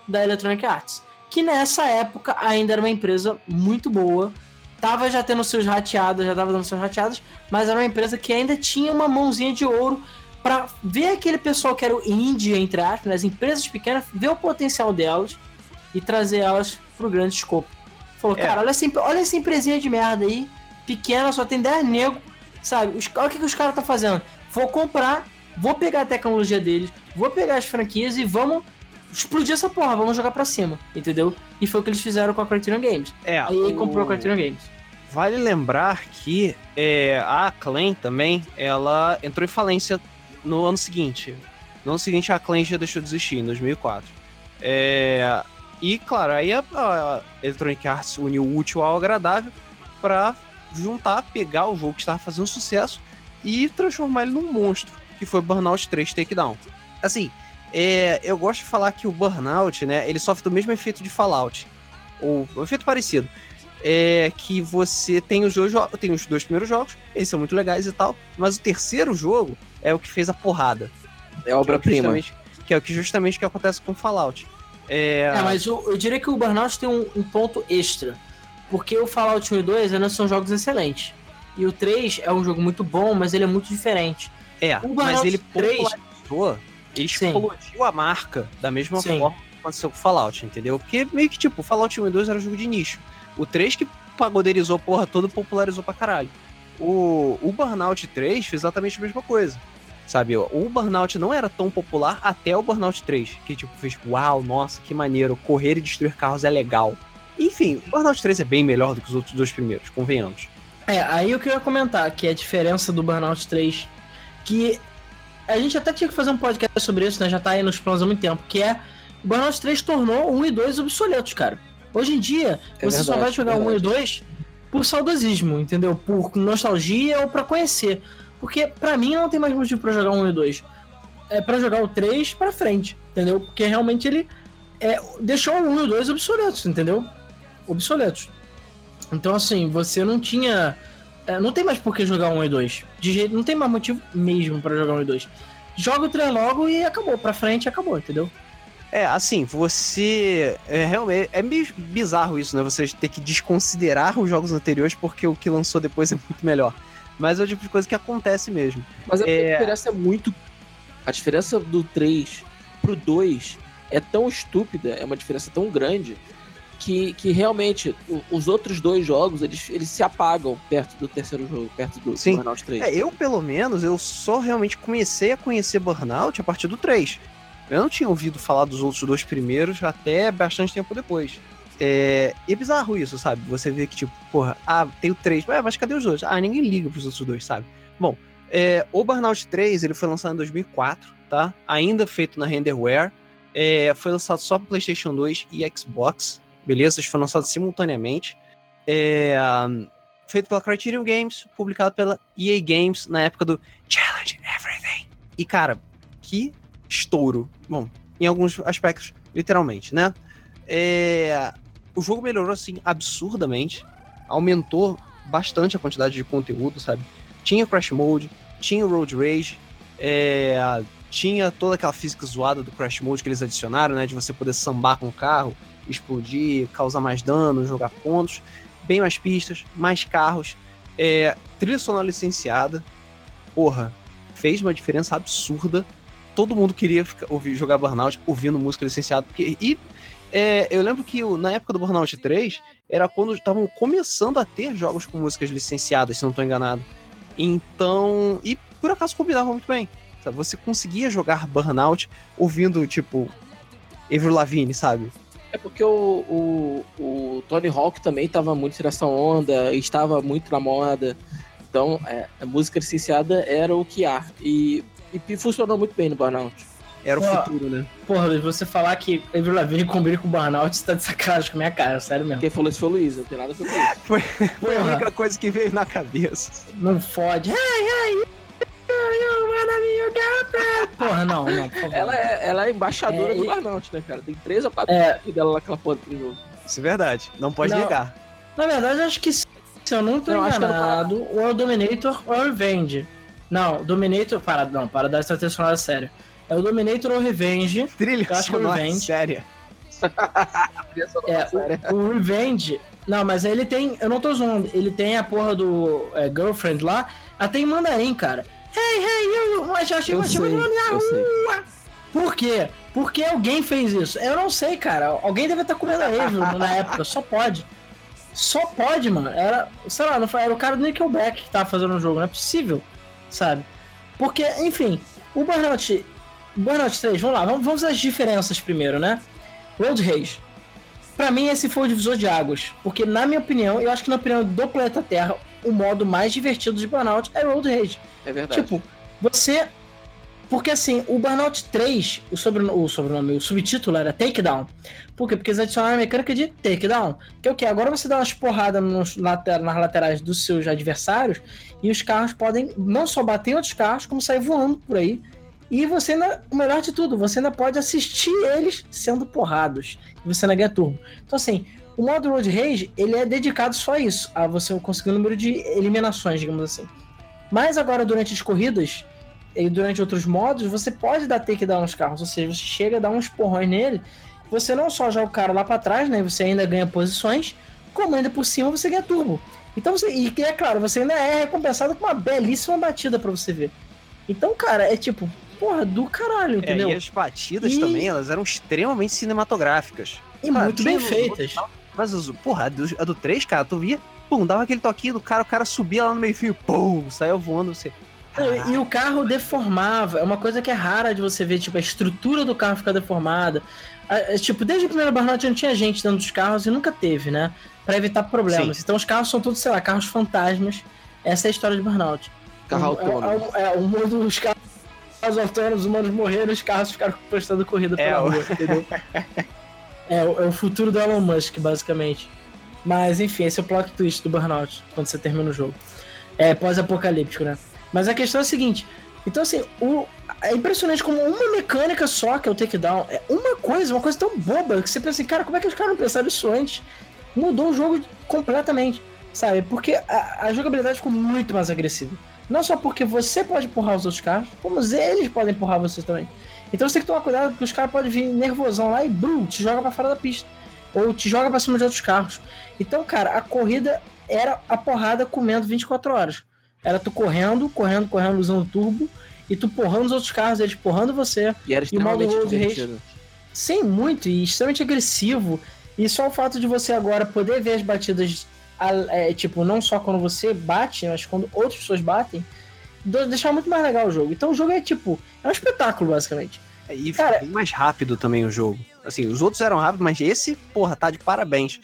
da Electronic Arts que nessa época ainda era uma empresa muito boa, tava já tendo seus rateados, já tava dando seus rateados, mas era uma empresa que ainda tinha uma mãozinha de ouro para ver aquele pessoal que era o indie, entre aspas, né, as empresas pequenas, ver o potencial delas e trazer elas pro grande escopo. Falou, é. cara, olha essa, olha essa empresinha de merda aí, pequena, só tem 10 negros, sabe? Os, olha o que, que os caras tá fazendo. Vou comprar, vou pegar a tecnologia deles, vou pegar as franquias e vamos explodir essa porra, vamos jogar pra cima, entendeu? E foi o que eles fizeram com a Criterion Games. É, Aí o... comprou a Criterion Games. Vale lembrar que é, a Acclaim também, ela entrou em falência no ano seguinte. No ano seguinte a Acclaim já deixou de existir, em 2004. É, e, claro, aí a, a Electronic Arts uniu o útil ao agradável para juntar, pegar o jogo que estava fazendo sucesso e transformar ele num monstro, que foi Burnout 3 Takedown. Assim, é, eu gosto de falar que o Burnout, né, ele sofre do mesmo efeito de Fallout, ou um efeito parecido. É que você tem os dois tem os dois primeiros jogos, eles são muito legais e tal, mas o terceiro jogo é o que fez a porrada. É obra-prima. Que é o que justamente que acontece com Fallout. É, é mas eu, eu, diria que o Burnout tem um, um, ponto extra. Porque o Fallout 1 e 2 ainda são jogos excelentes. E o 3 é um jogo muito bom, mas ele é muito diferente. É, mas ele 3 ele explodiu a marca da mesma Sim. forma que aconteceu com o Fallout, entendeu? Porque meio que, tipo, Fallout 1 e 2 era um jogo de nicho. O 3 que pagoderizou a porra toda popularizou pra caralho. O, o Burnout 3 fez exatamente a mesma coisa. Sabe, o Burnout não era tão popular até o Burnout 3, que tipo fez, uau, nossa, que maneiro, correr e destruir carros é legal. Enfim, o Burnout 3 é bem melhor do que os outros dois primeiros, convenhamos. É, aí eu queria comentar que a diferença do Burnout 3, que a gente até tinha que fazer um podcast sobre isso, né? Já tá aí nos planos há muito tempo, que é o Burnout 3 tornou 1 e 2 obsoletos, cara. Hoje em dia, é você verdade, só vai jogar é 1 e 2 por saudosismo, entendeu? Por nostalgia ou para conhecer. Porque para mim não tem mais motivo para jogar 1 e 2. é para jogar o 3 para frente, entendeu? Porque realmente ele é, deixou o 1 e o 2 obsoletos, entendeu? Obsoletos. Então, assim, você não tinha. É, não tem mais por que jogar 1 e 2. De jeito, não tem mais motivo mesmo para jogar 1 e 2. Joga o 3 logo e acabou. Pra frente acabou, entendeu? É, assim, você. É, realmente. É meio bizarro isso, né? Você ter que desconsiderar os jogos anteriores porque o que lançou depois é muito melhor. Mas é o tipo de coisa que acontece mesmo. Mas é... a diferença é muito. A diferença do 3 pro 2 é tão estúpida, é uma diferença tão grande, que, que realmente os outros dois jogos eles, eles se apagam perto do terceiro jogo, perto do, Sim. Burnout 3. É, eu, pelo menos, eu só realmente comecei a conhecer Burnout a partir do 3. Eu não tinha ouvido falar dos outros dois primeiros até bastante tempo depois. É, e é bizarro isso, sabe? Você vê que, tipo, porra, ah, tem o 3, Ué, mas cadê os dois? Ah, ninguém liga pros outros dois, sabe? Bom, é, o Burnout 3, ele foi lançado em 2004, tá? Ainda feito na Renderware. É, foi lançado só para PlayStation 2 e Xbox, beleza? Eles foram lançados simultaneamente. É, feito pela Criterion Games, publicado pela EA Games na época do Challenge Everything. E, cara, que estouro. Bom, em alguns aspectos, literalmente, né? É, o jogo melhorou, assim, absurdamente. Aumentou bastante a quantidade de conteúdo, sabe? Tinha Crash Mode, tinha Road Rage, é, tinha toda aquela física zoada do Crash Mode que eles adicionaram, né? De você poder sambar com o carro, explodir, causar mais dano, jogar pontos. Bem mais pistas, mais carros. É, trilha sonora licenciada. Porra, fez uma diferença absurda todo mundo queria ficar, ouvir, jogar Burnout ouvindo música licenciada. Porque, e é, eu lembro que na época do Burnout 3 era quando estavam começando a ter jogos com músicas licenciadas, se não estou enganado. Então. E por acaso combinava muito bem. Sabe? Você conseguia jogar Burnout ouvindo, tipo, Avril Lavigne, sabe? É porque o, o, o Tony Hawk também estava muito nessa onda, estava muito na moda. Então, é, a música licenciada era o que há. E e funcionou muito bem no Burnout. Era o futuro, né? Porra, você falar que Avril Lavigne combina com o Burnout, você tá de sacanagem com a minha cara, sério mesmo. Quem falou isso foi o Luiz, não tem nada a ver com isso. foi, foi a única coisa que veio na cabeça. Não fode. Hey, Porra, não, não, por favor. Ela é, ela é embaixadora é, do Burnout, né, cara? Tem três ou quatro é... dela naquela porra do jogo. Isso é verdade, não pode não, negar. Na verdade, acho que se eu não tô não, enganado, o World Dominator ou Revenge. Não, Dominator. Para, não, para dar essa sonora séria. É o Dominator ou Revenge. Trilha acho que é o Revenge. séria. é, o, o, Revenge. Não, mas ele tem. Eu não tô zoando. Ele tem a porra do é, Girlfriend lá. Até em mandarim, cara. Hey, hey, you, mas eu achei uma na rua. Por quê? Porque alguém fez isso. Eu não sei, cara. Alguém deve estar comendo a Evil na época. Só pode. Só pode, mano. Era, sei lá, não foi, era o cara do Nickelback que tava fazendo o jogo. Não é possível sabe? Porque, enfim, o Burnout, Burnout 3, vamos lá, vamos, vamos às diferenças primeiro, né? Road Rage. Pra mim, esse foi o divisor de águas. Porque, na minha opinião, eu acho que na opinião do planeta Terra, o modo mais divertido de Burnout é Road Rage. É verdade. Tipo, você porque assim, o Burnout 3, o, sobrenome, o sobrenome, o subtítulo era Takedown. Por quê? Porque eles adicionaram a mecânica de Takedown. Que é o que? Agora você dá umas porradas nos, nas laterais dos seus adversários e os carros podem não só bater em outros carros, como sair voando por aí. E você ainda, o melhor de tudo, você ainda pode assistir eles sendo porrados. E você ainda ganha turbo. Então assim, o modo Road Rage, ele é dedicado só a isso, a você conseguir o número de eliminações, digamos assim. Mas agora, durante as corridas, e durante outros modos, você pode dar takedown nos carros, ou seja, você chega a dar uns porrões nele, você não só joga o cara lá para trás, né? Você ainda ganha posições, como ainda por cima você ganha turbo. Então você, e é claro, você ainda é recompensado com uma belíssima batida para você ver. Então, cara, é tipo, porra, do caralho, entendeu? É, e as batidas e... também, elas eram extremamente cinematográficas. E cara, muito bem feitas. Mas, porra, a do, a do 3, cara, tu via, pum, dava aquele toquinho do cara, o cara subia lá no meio fio, pum, saiu voando, você. E o carro deformava. É uma coisa que é rara de você ver, tipo, a estrutura do carro ficar deformada. Tipo, desde o primeiro Burnout não tinha gente dentro dos carros e nunca teve, né? Pra evitar problemas. Sim. Então os carros são todos, sei lá, carros fantasmas. Essa é a história de Burnout. Carro autônomo. É, é, o mundo dos carros autônomos, os humanos morreram, os carros ficaram prestando corrida é, pela rua, entendeu? é, é, o futuro do Elon Musk, basicamente. Mas enfim, esse é o plot twist do Burnout, quando você termina o jogo. É pós-apocalíptico, né? Mas a questão é a seguinte: então, assim, o, é impressionante como uma mecânica só, que é o takedown, é uma coisa, uma coisa tão boba, que você pensa assim, cara, como é que os caras não pensaram isso antes? Mudou o jogo completamente, sabe? Porque a, a jogabilidade ficou muito mais agressiva. Não só porque você pode empurrar os outros carros, como eles podem empurrar você também. Então você tem que tomar cuidado, porque os caras podem vir nervosão lá e brum, te joga para fora da pista. Ou te joga pra cima de outros carros. Então, cara, a corrida era a porrada comendo 24 horas. Era tu correndo, correndo, correndo, usando turbo, e tu porrando os outros carros, eles porrando você. E era extremamente e o modo race. Sim, muito, e extremamente agressivo. E só o fato de você agora poder ver as batidas, é, tipo, não só quando você bate, mas quando outras pessoas batem, deixar muito mais legal o jogo. Então o jogo é tipo, é um espetáculo, basicamente. É, e Cara, bem mais rápido também o jogo. Assim, os outros eram rápidos, mas esse, porra, tá de parabéns.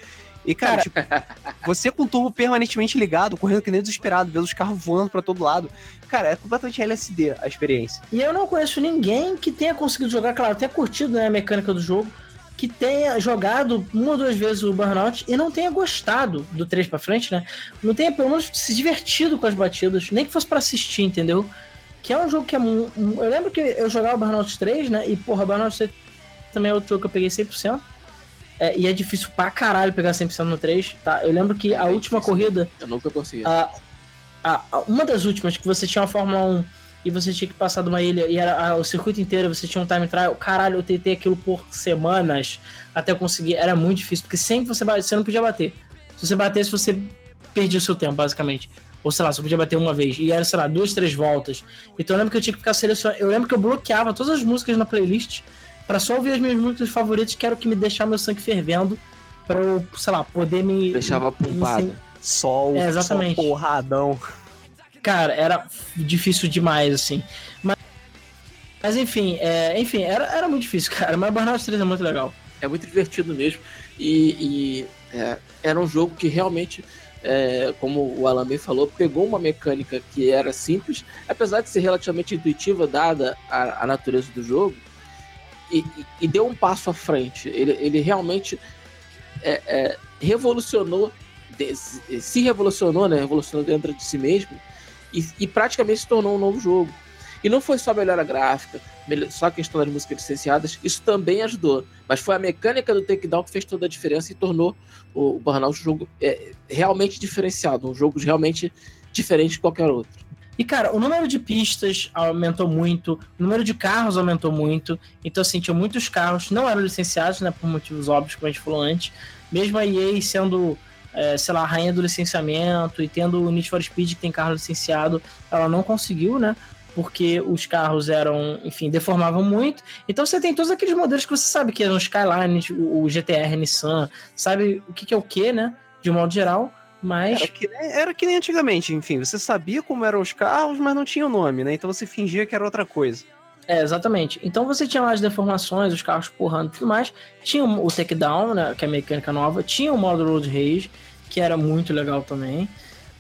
E, cara, tipo, você com o turbo permanentemente ligado, correndo que nem desesperado, vendo os carros voando para todo lado. Cara, é completamente LSD a experiência. E eu não conheço ninguém que tenha conseguido jogar, claro, tenha curtido né, a mecânica do jogo, que tenha jogado uma ou duas vezes o Burnout e não tenha gostado do 3 para frente, né? Não tenha pelo menos se divertido com as batidas, nem que fosse para assistir, entendeu? Que é um jogo que é. Eu lembro que eu jogava o Burnout 3, né? E, porra, Burnout 3 também é outro jogo que eu peguei 100%. É, e é difícil pra caralho pegar 100% no 3, tá? Eu lembro que é a última difícil. corrida. Eu nunca consegui. A, a, a, uma das últimas, que você tinha uma Fórmula 1 e você tinha que passar de uma ilha e era a, o circuito inteiro, você tinha um time trial. Caralho, eu tentei aquilo por semanas até conseguir. Era muito difícil, porque sempre você, você não podia bater. Se você batesse, você perdia o seu tempo, basicamente. Ou sei lá, só podia bater uma vez. E era, sei lá, duas, três voltas. Então eu lembro que eu tinha que ficar selecionando. Eu lembro que eu bloqueava todas as músicas na playlist para só ouvir as minhas músicas favoritas, que era o que me deixava meu sangue fervendo. Pra eu, sei lá, poder me. Deixava pumpado. Sol, é, exatamente. Sol porradão. Cara, era difícil demais, assim. Mas, mas enfim, é, enfim, era, era muito difícil, cara. Mas Burnout 3 é muito legal. É muito divertido mesmo. E, e é, era um jogo que realmente é, como o Alan bem falou, pegou uma mecânica que era simples, apesar de ser relativamente intuitiva, dada a, a natureza do jogo, e, e, deu um passo à frente. Ele, ele realmente é, é, revolucionou, se revolucionou, né? Revolucionou dentro de si mesmo e, e, praticamente se tornou um novo jogo. E não foi só melhora gráfica, só a questão das músicas licenciadas, isso também ajudou. Mas foi a mecânica do takedown que fez toda a diferença e tornou o Burnout um jogo é, realmente diferenciado, um jogo realmente diferente de qualquer outro. E, cara, o número de pistas aumentou muito, o número de carros aumentou muito. Então, assim, tinha muitos carros, não eram licenciados, né, por motivos óbvios, como a gente falou antes. Mesmo a EA sendo, é, sei lá, a rainha do licenciamento e tendo o Need for Speed que tem carro licenciado, ela não conseguiu, né? porque os carros eram, enfim, deformavam muito. Então você tem todos aqueles modelos que você sabe que eram Skyline, o GTR, Nissan, sabe o que, que é o que, né? De um modo geral. Mas. Era que, nem, era que nem antigamente, enfim, você sabia como eram os carros, mas não tinha o nome, né? Então você fingia que era outra coisa. É, exatamente. Então você tinha lá as deformações, os carros porrando e tudo mais. Tinha o takedown, né, que é a mecânica nova. Tinha o modo road rage, que era muito legal também.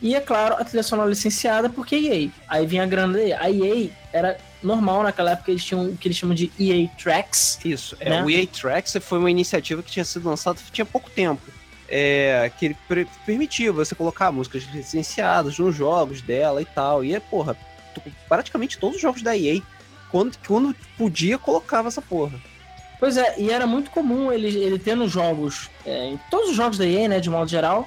E é claro, a trilha sonora licenciada porque EA. Aí vinha a grana da EA. A EA era normal naquela época, eles tinham o que eles chamam de EA Tracks. Isso, é, né? é, o EA Tracks foi uma iniciativa que tinha sido lançada tinha pouco tempo. É, que ele permitia você colocar músicas licenciadas nos jogos dela e tal. E é, porra, praticamente todos os jogos da EA, quando, quando podia, colocava essa porra. Pois é, e era muito comum ele, ele ter nos jogos, é, em todos os jogos da EA, né, de modo geral,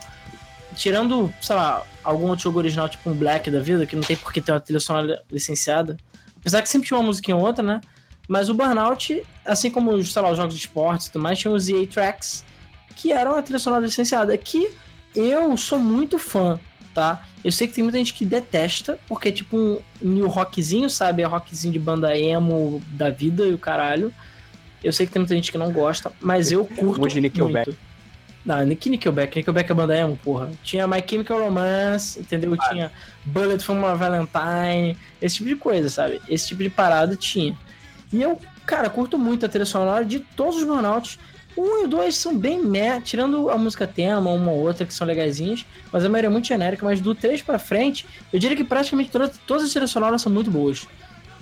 tirando, sei lá, algum outro jogo original, tipo um Black da vida, que não tem por que ter uma trilha sonora licenciada. Apesar que sempre tinha uma musiquinha ou outra, né? Mas o Burnout, assim como, sei lá, os jogos de esportes e tudo mais, tinha os EA Tracks, que eram a trilha sonora licenciada, que eu sou muito fã, tá? Eu sei que tem muita gente que detesta, porque é tipo um new rockzinho, sabe? É rockzinho de banda emo da vida e o caralho. Eu sei que tem muita gente que não gosta, mas eu curto muito. Não, que Nickelback? Nickelback é banda emo, porra. Tinha My Chemical Romance, entendeu? Tinha Bullet from a Valentine, esse tipo de coisa, sabe? Esse tipo de parada tinha. E eu, cara, curto muito a trilha sonora de todos os Burnouts. Um e o dois são bem meh, tirando a música tema, uma ou outra que são legaisinhas, mas a maioria é muito genérica. Mas do 3 pra frente, eu diria que praticamente todas, todas as trilhas sonoras são muito boas.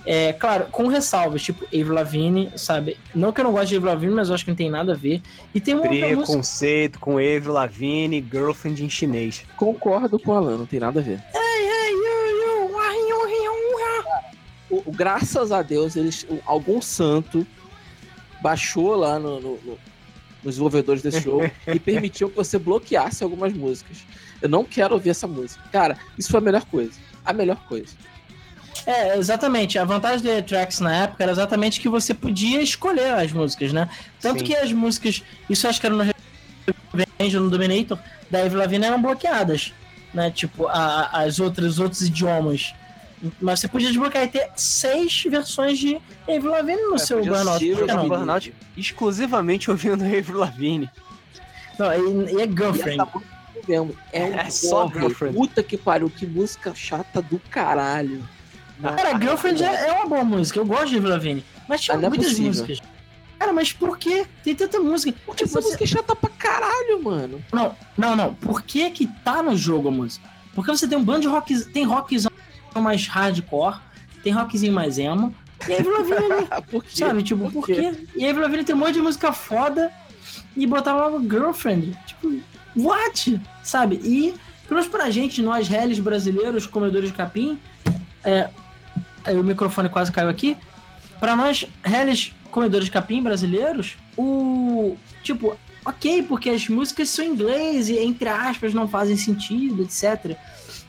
É, claro, com ressalvas, tipo Avril Lavigne, sabe? Não que eu não goste de Avril Lavigne, mas eu acho que não tem nada a ver. E tem uma Preconceito com Avril Lavigne, girlfriend em chinês. Concordo com o Alan, não tem nada a ver. graças a Deus, eles, algum santo baixou lá no, no, no nos desenvolvedores desse jogo e permitiu que você bloqueasse algumas músicas. Eu não quero ouvir essa música. Cara, isso foi a melhor coisa. A melhor coisa. É, exatamente. A vantagem do tracks na época era exatamente que você podia escolher as músicas, né? Tanto Sim. que as músicas, isso acho que era no Revenge no Dominator, da Lavigne eram bloqueadas, né? Tipo, a, as outras, os outros idiomas. Mas você podia desbloquear e ter seis versões de Avril Lavigne no é, seu Burnout. Não, Burnout exclusivamente ouvindo Avril Lavigne. Não, e, e é Girlfriend. É, um é só Girlfriend. Puta que pariu, que música chata do caralho. Cara, Girlfriend é, é, uma boa música, eu gosto de Avril Lavigne. Mas tinha é muitas músicas. Cara, mas por que tem tanta música? Porque tipo, essa você... música é chata pra caralho, mano. Não, não, não. Por que que tá no jogo a música? Porque você tem um bando de rock, tem rockzão mais hardcore, tem rockzinho mais emo. E aí Lavigne, por quê? sabe, tipo, por, por quê? E aí Lavigne tem um monte de música foda e botava Girlfriend. Tipo, what? Sabe? E, pelo menos pra gente, nós, réis brasileiros, comedores de capim, é, o microfone quase caiu aqui. Pra nós, réis comedores de capim brasileiros, o. Tipo, ok, porque as músicas são em inglês e, entre aspas, não fazem sentido, etc.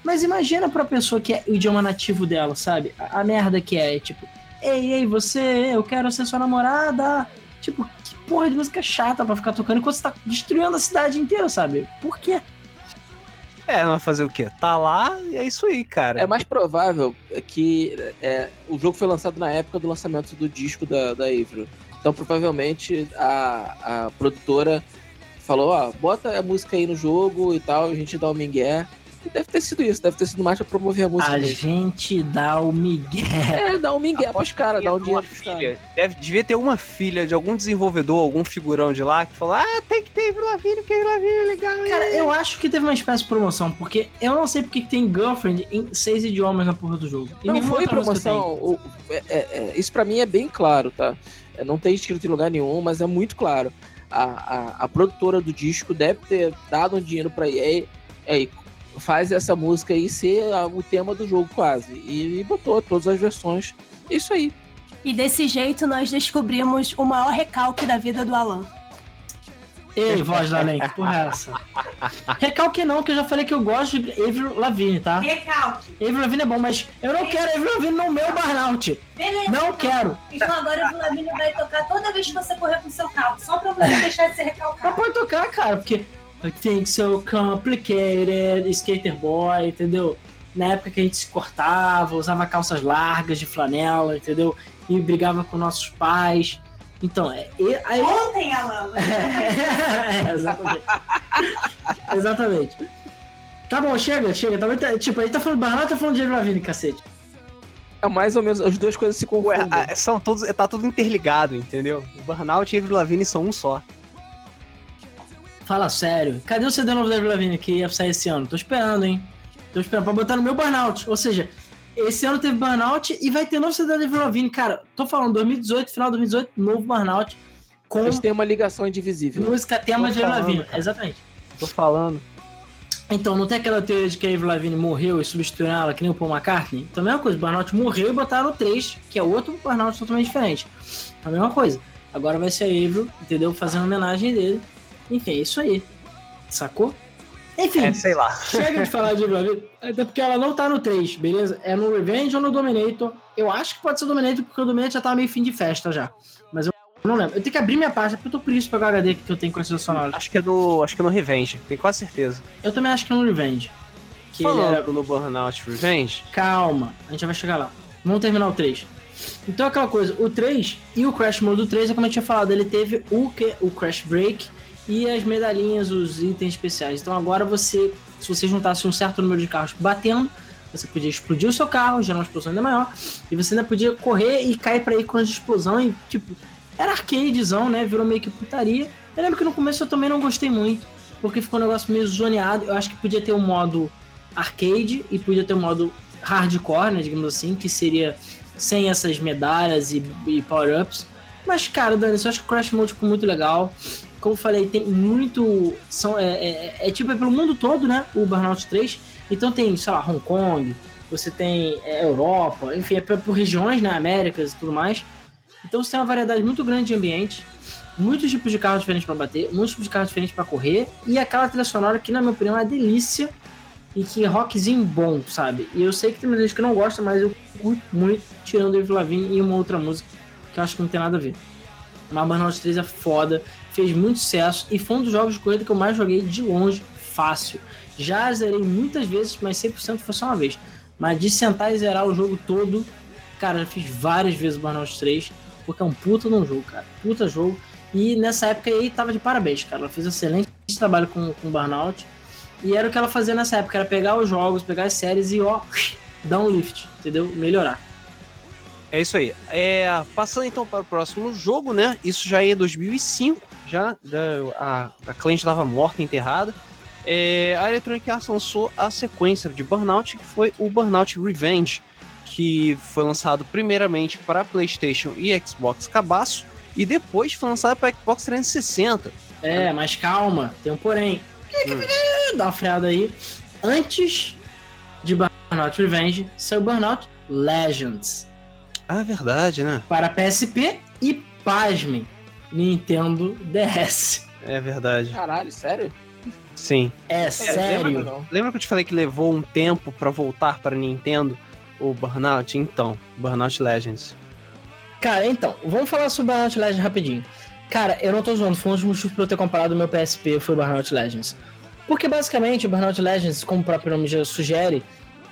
Mas imagina pra pessoa que é o idioma nativo dela, sabe? A, a merda que é, tipo, ei, ei, você, eu quero ser sua namorada. Tipo, que porra de música chata pra ficar tocando enquanto você tá destruindo a cidade inteira, sabe? Por quê? É, mas fazer o quê? Tá lá e é isso aí, cara. É mais provável que é, o jogo foi lançado na época do lançamento do disco da, da Avril. Então, provavelmente, a, a produtora falou, ó, bota a música aí no jogo e tal, a gente dá o mingué deve ter sido isso, deve ter sido mais pra promover a música. A gente dá o migué. É, dá o migué pros caras, dá um dinheiro filha. Deve, devia ter uma filha de algum desenvolvedor, algum figurão de lá, que falou: Ah, tem que ter Lavigne, que Lavigne é legal. Cara, eu acho que teve uma espécie de promoção, porque eu não sei porque tem girlfriend em seis idiomas na porra do jogo. E não foi promoção. O, é, é, é, isso pra mim é bem claro, tá? É, não tem escrito em lugar nenhum, mas é muito claro. A, a, a produtora do disco deve ter dado um dinheiro pra EA. É, faz essa música aí ser o tema do jogo quase. E, e botou todas as versões. Isso aí. E desse jeito nós descobrimos o maior recalque da vida do Alan. Ei, voz da Além, que porra é essa? Recalque não, que eu já falei que eu gosto de Avril Lavigne, tá? Recalque. Avril Lavigne é bom, mas eu não quero Avril Lavigne no meu burnout. Beleza. Não quero. Então agora Avril Lavigne vai tocar toda vez que você correr com o seu carro, só pra você deixar de ser recalcado. Mas pode tocar, cara, porque I think so complicated, skater boy, entendeu? Na época que a gente se cortava, usava calças largas de flanela, entendeu? E brigava com nossos pais. Então, é. Aí... Ontem, Alan! é, exatamente. exatamente. Tá bom, chega, chega. Tá, tipo, a gente tá falando Barnard tá falando de Lavigne, cacete. É mais ou menos, as duas coisas se confundem. Ué, são todos, tá tudo interligado, entendeu? O Burnout e Avril Lavigne são um só. Fala sério. Cadê o CD novo da Avril Lavigne que ia sair esse ano? Tô esperando, hein? Tô esperando pra botar no meu Burnout. Ou seja, esse ano teve Burnout e vai ter novo CD da Avril Lavigne. Cara, tô falando 2018, final de 2018, novo Burnout. Com Eles têm uma ligação indivisível. Música tema de Avril Lavigne. Exatamente. Tô falando. Então, não tem aquela teoria de que a Avril Lavigne morreu e substituiu ela, que nem o Paul McCartney? Então, a mesma coisa, o Burnout morreu e botaram o 3, que é outro Burnout totalmente diferente. A mesma coisa. Agora vai ser a Avril, entendeu? Fazendo homenagem dele. Enfim, é isso aí. Sacou? Enfim, é, sei lá. chega de falar de Evil até porque ela não tá no 3, beleza? É no Revenge ou no Dominator. Eu acho que pode ser o Dominator, porque o Dominator já tá meio fim de festa já. Mas eu não lembro. Eu tenho que abrir minha página, porque eu tô por isso pegar o HD que eu tenho com esses sonoros. Acho que é no. Acho que é no Revenge, tenho quase certeza. Eu também acho que é no Revenge. Que Falando era... no Burnout Revenge. Calma, a gente vai chegar lá. Vamos terminar o 3. Então aquela coisa, o 3 e o Crash Mode do 3, é como eu tinha falado, ele teve o, que, o Crash Break e as medalhinhas, os itens especiais. Então agora você, se você juntasse um certo número de carros batendo, você podia explodir o seu carro, gerar uma explosão ainda maior, e você ainda podia correr e cair para ícones de explosão e tipo, era arcadezão, né? Virou meio que putaria. Eu lembro que no começo eu também não gostei muito, porque ficou um negócio meio zoneado. Eu acho que podia ter um modo arcade e podia ter um modo hardcore, né, digamos assim, que seria sem essas medalhas e, e power-ups. Mas, cara, Dani, eu acho que o Crash Mode ficou muito legal como eu falei, tem muito. São, é, é, é, tipo, é pelo mundo todo, né? O Burnout 3. Então tem, sei lá, Hong Kong, você tem é, Europa, enfim, é por, por regiões, né, Américas e tudo mais. Então você tem uma variedade muito grande de ambientes, muitos tipos de carros diferentes para bater, muitos tipos de carros diferentes para correr, e aquela trilha sonora que, na minha opinião, é delícia e que é rockzinho bom, sabe? E eu sei que tem muita gente que não gosta, mas eu curto muito, tirando o David Lavigne e uma outra música que eu acho que não tem nada a ver. Mas Burnout 3 é foda, fez muito sucesso e foi um dos jogos de corrida que eu mais joguei de longe, fácil. Já zerei muitas vezes, mas 100% foi só uma vez. Mas de sentar e zerar o jogo todo, cara, já fiz várias vezes o Burnout 3, porque é um puta no jogo, cara. Puta jogo. E nessa época aí tava de parabéns, cara. Ela fez um excelente trabalho com, com Burnout. E era o que ela fazia nessa época, era pegar os jogos, pegar as séries e ó, dar um lift, entendeu? Melhorar. É isso aí. É, passando então para o próximo jogo, né? Isso já é 2005, já, já a, a cliente estava morta, enterrada. É, a Electronic Arts lançou a sequência de Burnout, que foi o Burnout Revenge, que foi lançado primeiramente para PlayStation e Xbox Cabaço, e depois foi lançado para Xbox 360. É, mas calma, tem um porém. Hum. Dá uma freada aí. Antes de Burnout Revenge, saiu Burnout Legends. Ah, verdade, né? Para PSP e, pasmem, Nintendo DS. É verdade. Caralho, sério? Sim. É, é sério? Lembra, lembra, que eu te falei que levou um tempo para voltar para Nintendo o Burnout? Então, Burnout Legends. Cara, então, vamos falar sobre Burnout Legends rapidinho. Cara, eu não tô zoando, foi um dos motivos pra eu ter comprado o meu PSP, foi o Burnout Legends. Porque basicamente o Burnout Legends, como o próprio nome já sugere,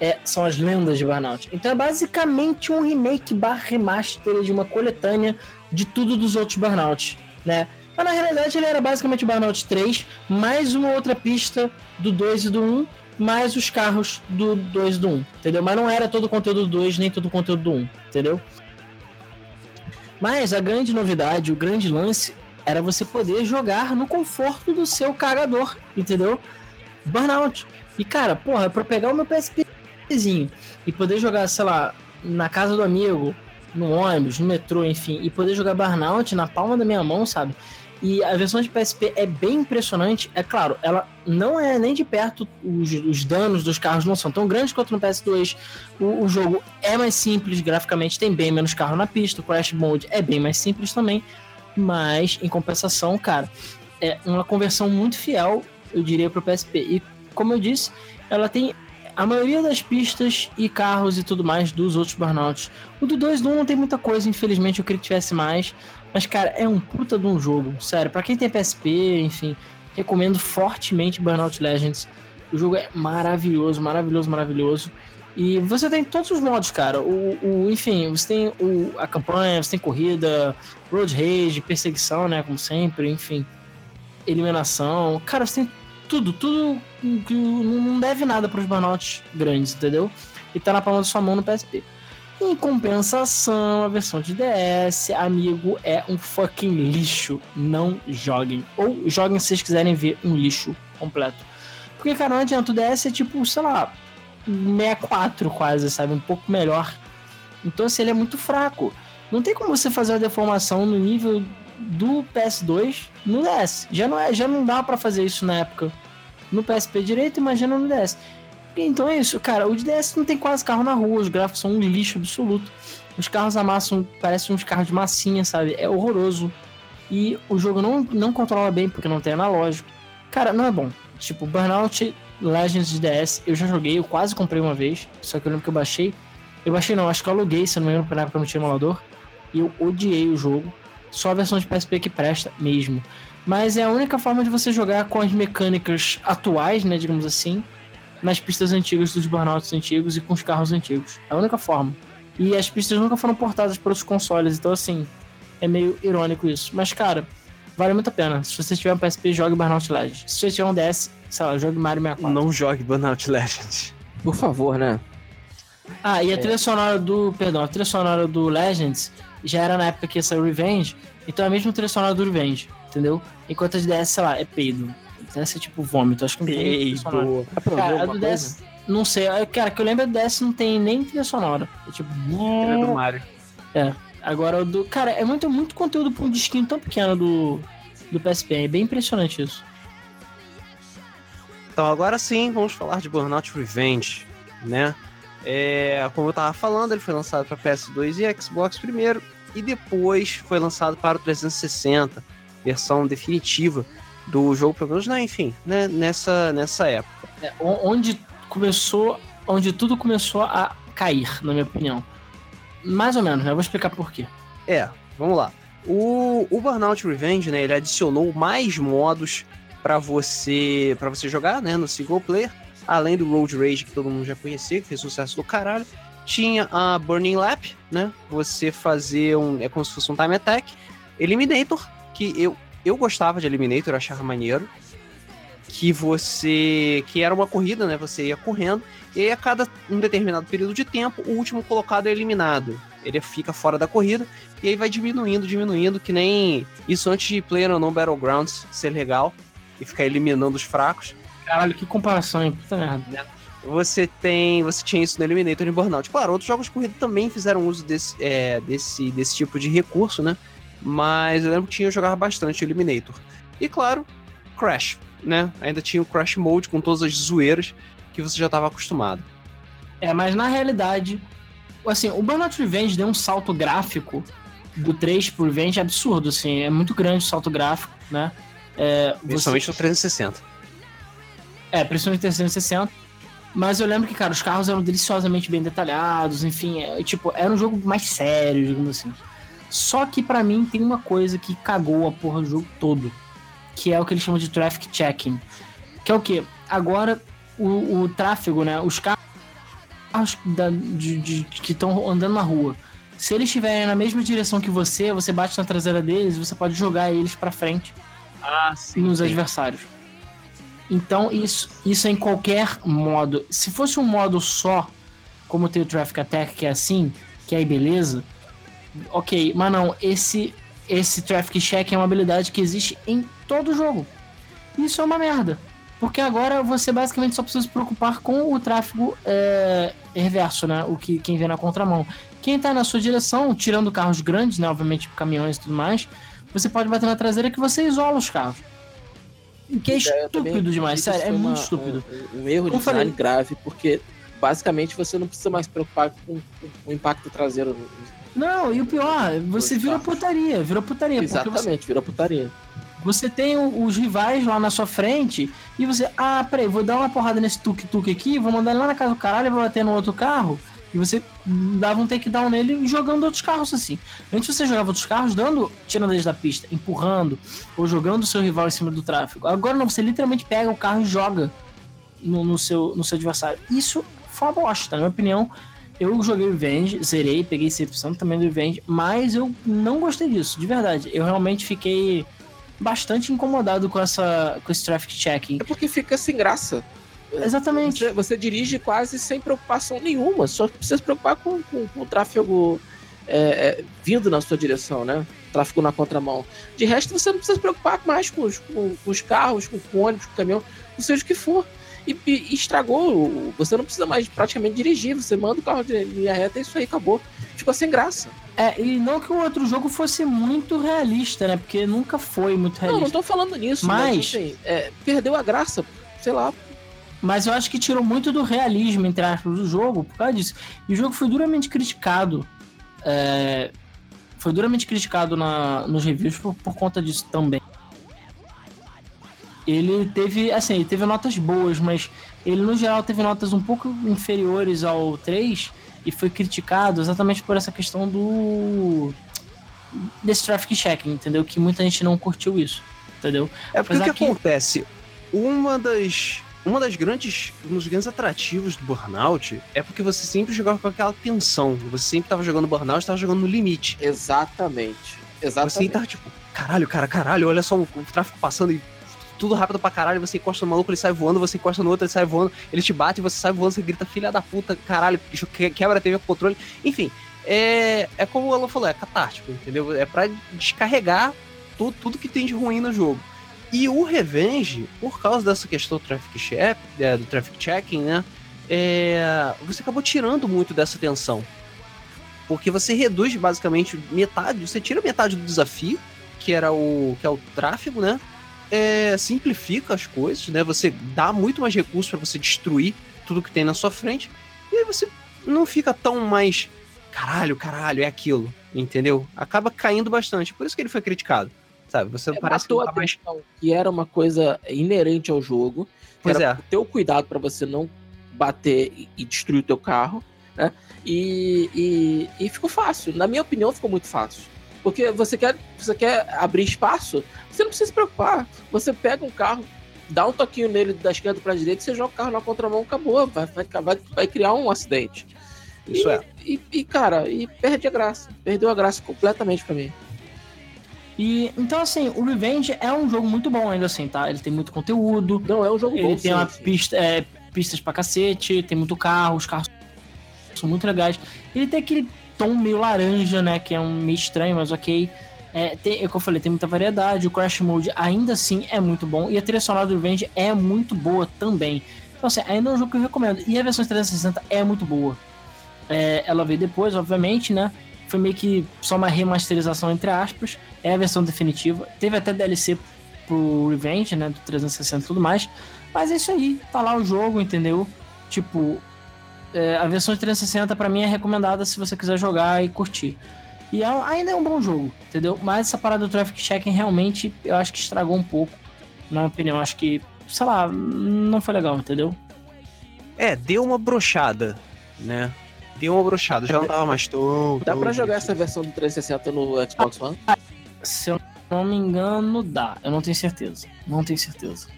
é, são as lendas de Burnout. Então é basicamente um remake barra remaster de uma coletânea de tudo dos outros Burnout, né? Mas na realidade ele era basicamente Burnout 3, mais uma outra pista do 2 e do 1, mais os carros do 2 e do 1, entendeu? Mas não era todo o conteúdo do 2, nem todo o conteúdo do 1, entendeu? Mas a grande novidade, o grande lance, era você poder jogar no conforto do seu carregador, entendeu? Burnout. E cara, porra, pra pegar o meu PSPzinho e poder jogar, sei lá, na casa do amigo, no ônibus, no metrô, enfim, e poder jogar Burnout na palma da minha mão, sabe? E a versão de PSP é bem impressionante. É claro, ela não é nem de perto, os, os danos dos carros não são tão grandes quanto no PS2. O, o, jogo é mais simples graficamente, tem bem menos carro na pista. O Crash Mode é bem mais simples também. Mas, em compensação, cara, é uma conversão muito fiel, eu diria, para o PSP. E, como eu disse, ela tem a maioria das pistas e carros e tudo mais dos outros Burnouts. O do 2 do 1 não tem muita coisa, infelizmente eu queria que tivesse mais. Mas, cara, é um puta de um jogo. Sério, para quem tem PSP, enfim, recomendo fortemente Burnout Legends. O jogo é maravilhoso, maravilhoso, maravilhoso. E você tem todos os modos, cara. O, o enfim, você tem o, a campanha, você tem corrida, road rage, perseguição, né? Como sempre, enfim. Eliminação. Cara, você tem tudo, tudo que não deve nada para os burnouts grandes, entendeu? E tá na palma da sua mão no PSP. Em compensação, a versão de DS, amigo, é um fucking lixo. Não joguem. Ou joguem se vocês quiserem ver um lixo completo. Porque, cara, não adianta. O DS é tipo, sei lá, 64 quase, sabe? Um pouco melhor. Então, assim, ele é muito fraco. Não tem como você fazer uma deformação no nível do PS2 no DS. Já não, é, já não dá para fazer isso na época no PSP direito, imagina no DS. Então é isso, cara. O DS não tem quase carro na rua, os gráficos são um lixo absoluto. Os carros amassam, parecem uns carros de massinha, sabe? É horroroso. E o jogo não, não controla bem porque não tem analógico. Cara, não é bom. Tipo, Burnout Legends de DS, eu já joguei, eu quase comprei uma vez, só que eu lembro que eu baixei. Eu baixei não, acho que eu aluguei, se não me engano, na época eu não tinha emulador. E eu odiei o jogo. Só a versão de PSP que presta mesmo. Mas é a única forma de você jogar com as mecânicas atuais, né, digamos assim, nas pistas antigas dos burnouts antigos e com os carros antigos. É a única forma. E as pistas nunca foram portadas para os consoles, então assim, é meio irônico isso. Mas, cara, vale muito a pena. Se você tiver um PSP, jogue Burnout Legends. Se você tiver um DS, sei lá, jogue Mario 64. Não jogue Burnout Legends. Por favor, né? Ah, e a é. trilha sonora do. Perdão, a trilha sonora do Legends já era na época que saiu Revenge, então é a mesma trilha sonora do Revenge, entendeu? Enquanto a de DS, sei lá, é peido. Deve é tipo vômito, acho que não tem. Cara, a do DS, não sei, cara, que eu lembro do DS não tem nem trilha sonora. É tipo. É do Mario. É. Agora o do. Cara, é muito, muito conteúdo pra um disquinho tão pequeno do, do PSP. É bem impressionante isso. Então agora sim, vamos falar de Burnout Revenge, né? É, como eu tava falando, ele foi lançado para PS2 e Xbox primeiro, e depois foi lançado para o 360, versão definitiva do jogo, pelo menos, né, enfim, né, nessa, nessa época. É, onde começou, onde tudo começou a cair, na minha opinião. Mais ou menos, né? Eu vou explicar por quê. É, vamos lá. O, o Burnout Revenge, né, ele adicionou mais modos para você para você jogar, né, no single player, além do Road Rage que todo mundo já conhecia, que fez sucesso do caralho. Tinha a Burning Lap, né? Você fazer um é como se fosse um time attack, Eliminator, que eu eu gostava de Eliminator, achava maneiro. Que você. que era uma corrida, né? Você ia correndo, e aí a cada um determinado período de tempo, o último colocado é eliminado. Ele fica fora da corrida, e aí vai diminuindo, diminuindo, que nem isso antes de Player ou não Battlegrounds ser legal e ficar eliminando os fracos. Caralho, que comparação, hein? Puta merda. Né? Você tem. Você tinha isso no Eliminator e no Burnout. Claro, outros jogos de corrida também fizeram uso desse, é, desse, desse tipo de recurso, né? Mas eu lembro que tinha, eu jogava bastante Eliminator. E claro, Crash, né? Ainda tinha o Crash Mode com todas as zoeiras que você já estava acostumado. É, mas na realidade, assim, o Burnout Revenge deu um salto gráfico do 3 pro Revenge absurdo, assim, é muito grande o salto gráfico, né? É, principalmente você... no 360. É, principalmente no 360. Mas eu lembro que, cara, os carros eram deliciosamente bem detalhados, enfim, é, tipo, era um jogo mais sério, digamos assim. Só que para mim tem uma coisa que cagou a porra do jogo todo, que é o que eles chamam de traffic checking. Que é o que? Agora o, o tráfego, né? Os carros da, de, de, que estão andando na rua. Se eles estiverem na mesma direção que você, você bate na traseira deles, você pode jogar eles para frente ah, sim, nos sim. adversários. Então isso, isso é em qualquer modo. Se fosse um modo só, como tem o Traffic Attack, que é assim, que aí beleza, ok, mas não, esse, esse traffic check é uma habilidade que existe em todo jogo. Isso é uma merda. Porque agora você basicamente só precisa se preocupar com o tráfego é, reverso, né? O que quem vem na contramão. Quem tá na sua direção, tirando carros grandes, né? Obviamente caminhões e tudo mais, você pode bater na traseira que você isola os carros. Que é, é estúpido demais, sério, é uma, muito estúpido. Um, um erro de design falei. grave, porque basicamente você não precisa mais se preocupar com, o impacto traseiro não, e o pior, você vira putaria, virou putaria. Exatamente, você, virou putaria. Você tem os rivais lá na sua frente e você, ah, peraí, vou dar uma porrada nesse tuk-tuk aqui, vou mandar ele lá na casa do caralho e vou bater no outro carro. E você dava um takedown nele jogando outros carros assim. Antes você jogava outros carros dando, tirando eles da pista, empurrando, ou jogando o seu rival em cima do tráfego. Agora não, você literalmente pega o carro e joga no, no seu, no seu adversário. Isso foi uma bosta, na minha opinião eu joguei Revenge, zerei, peguei 100% também do Revenge, mas eu não gostei disso, de verdade. Eu realmente fiquei bastante incomodado com essa com esse traffic checking. É porque fica sem graça. Exatamente. Você, você dirige quase sem preocupação nenhuma, só precisa se preocupar com, com, com o tráfego é, é, vindo na sua direção, né? Tráfego na contramão. De resto, você não precisa se preocupar mais com os, com, com os carros, com o ônibus, com o caminhão, não seja o que for e, e, estragou. Você não precisa mais praticamente dirigir, você manda o carro de linha reta e isso aí acabou. Ficou sem graça. É, e não que o outro jogo fosse muito realista, né? Porque nunca foi muito realista. Não, não tô falando nisso, mas, mas assim, é, perdeu a graça, sei lá. Mas eu acho que tirou muito do realismo, entre aspas, do jogo por causa disso. E o jogo foi duramente criticado. É, foi duramente criticado na, nos reviews por, por conta disso também ele teve, assim, ele teve notas boas, mas ele no geral teve notas um pouco inferiores ao 3 e foi criticado exatamente por essa questão do desse traffic checking, entendeu? Que muita gente não curtiu isso, entendeu? É porque o que, que, acontece? Uma das uma das grandes um dos grandes atrativos do Burnout é porque você sempre jogava com aquela tensão. Você sempre tava jogando Burnout, estava jogando no limite. Exatamente. Exatamente. Você tava tipo, caralho, cara, caralho, olha só o, o tráfego passando e tudo rápido pra caralho, você encosta no maluco, ele sai voando, você encosta no outro, ele sai voando, ele te bate, você sai voando, você grita, filha da puta, caralho, quebra a TV com controle. Enfim, é, é como o Alan falou, é catártico, entendeu? É pra descarregar tudo, tudo que tem de ruim no jogo. E o Revenge, por causa dessa questão do traffic, check, é, do traffic checking, né? É, você acabou tirando muito dessa tensão. Porque você reduz basicamente metade, você tira metade do desafio, que era o que é o tráfego, né? É, simplifica as coisas, né? Você dá muito mais recursos para você destruir tudo que tem na sua frente. E aí você não fica tão mais caralho, caralho, é aquilo, entendeu? Acaba caindo bastante. Por isso que ele foi criticado. Sabe? Você é, parece que, tá mais... que era uma coisa inerente ao jogo. Pois é. Ter o cuidado para você não bater e destruir o teu carro, né? E, e, e ficou fácil. Na minha opinião, ficou muito fácil. Porque você quer, você quer abrir espaço, você não precisa se preocupar. Você pega um carro, dá um toquinho nele da esquerda para a direita, você joga o carro na contramão, acabou. Vai, vai, vai, vai criar um acidente. Isso e, é. E, e, cara, e perde a graça. Perdeu a graça completamente para mim. E então, assim, o Revenge é um jogo muito bom ainda assim, tá? Ele tem muito conteúdo. Não, é um jogo ele bom. Ele tem sim, uma sim. pista, é, pistas pra cacete, tem muito carro, os carros são muito legais. Ele tem aquele tom meio laranja, né? Que é um meio estranho, mas ok. É, tem, é como eu falei, tem muita variedade. O Crash Mode ainda assim é muito bom. E a trilha sonora do Revenge é muito boa também. Então, assim, ainda é um jogo que eu recomendo. E a versão 360 é muito boa. É, ela veio depois, obviamente, né? Foi meio que só uma remasterização, entre aspas. É a versão definitiva. Teve até DLC pro Revenge, né? Do 360 e tudo mais. Mas é isso aí. Tá lá o jogo, entendeu? Tipo, é, a versão de 360 para mim é recomendada se você quiser jogar e curtir. E é, ainda é um bom jogo, entendeu? Mas essa parada do traffic checking realmente eu acho que estragou um pouco, na minha opinião. Acho que, sei lá, não foi legal, entendeu? É, deu uma brochada, né? Deu uma brochada, já não tava mais tão. Dá pra jogar essa versão do 360 no Xbox One? Se eu não me engano, dá. Eu não tenho certeza. Não tenho certeza.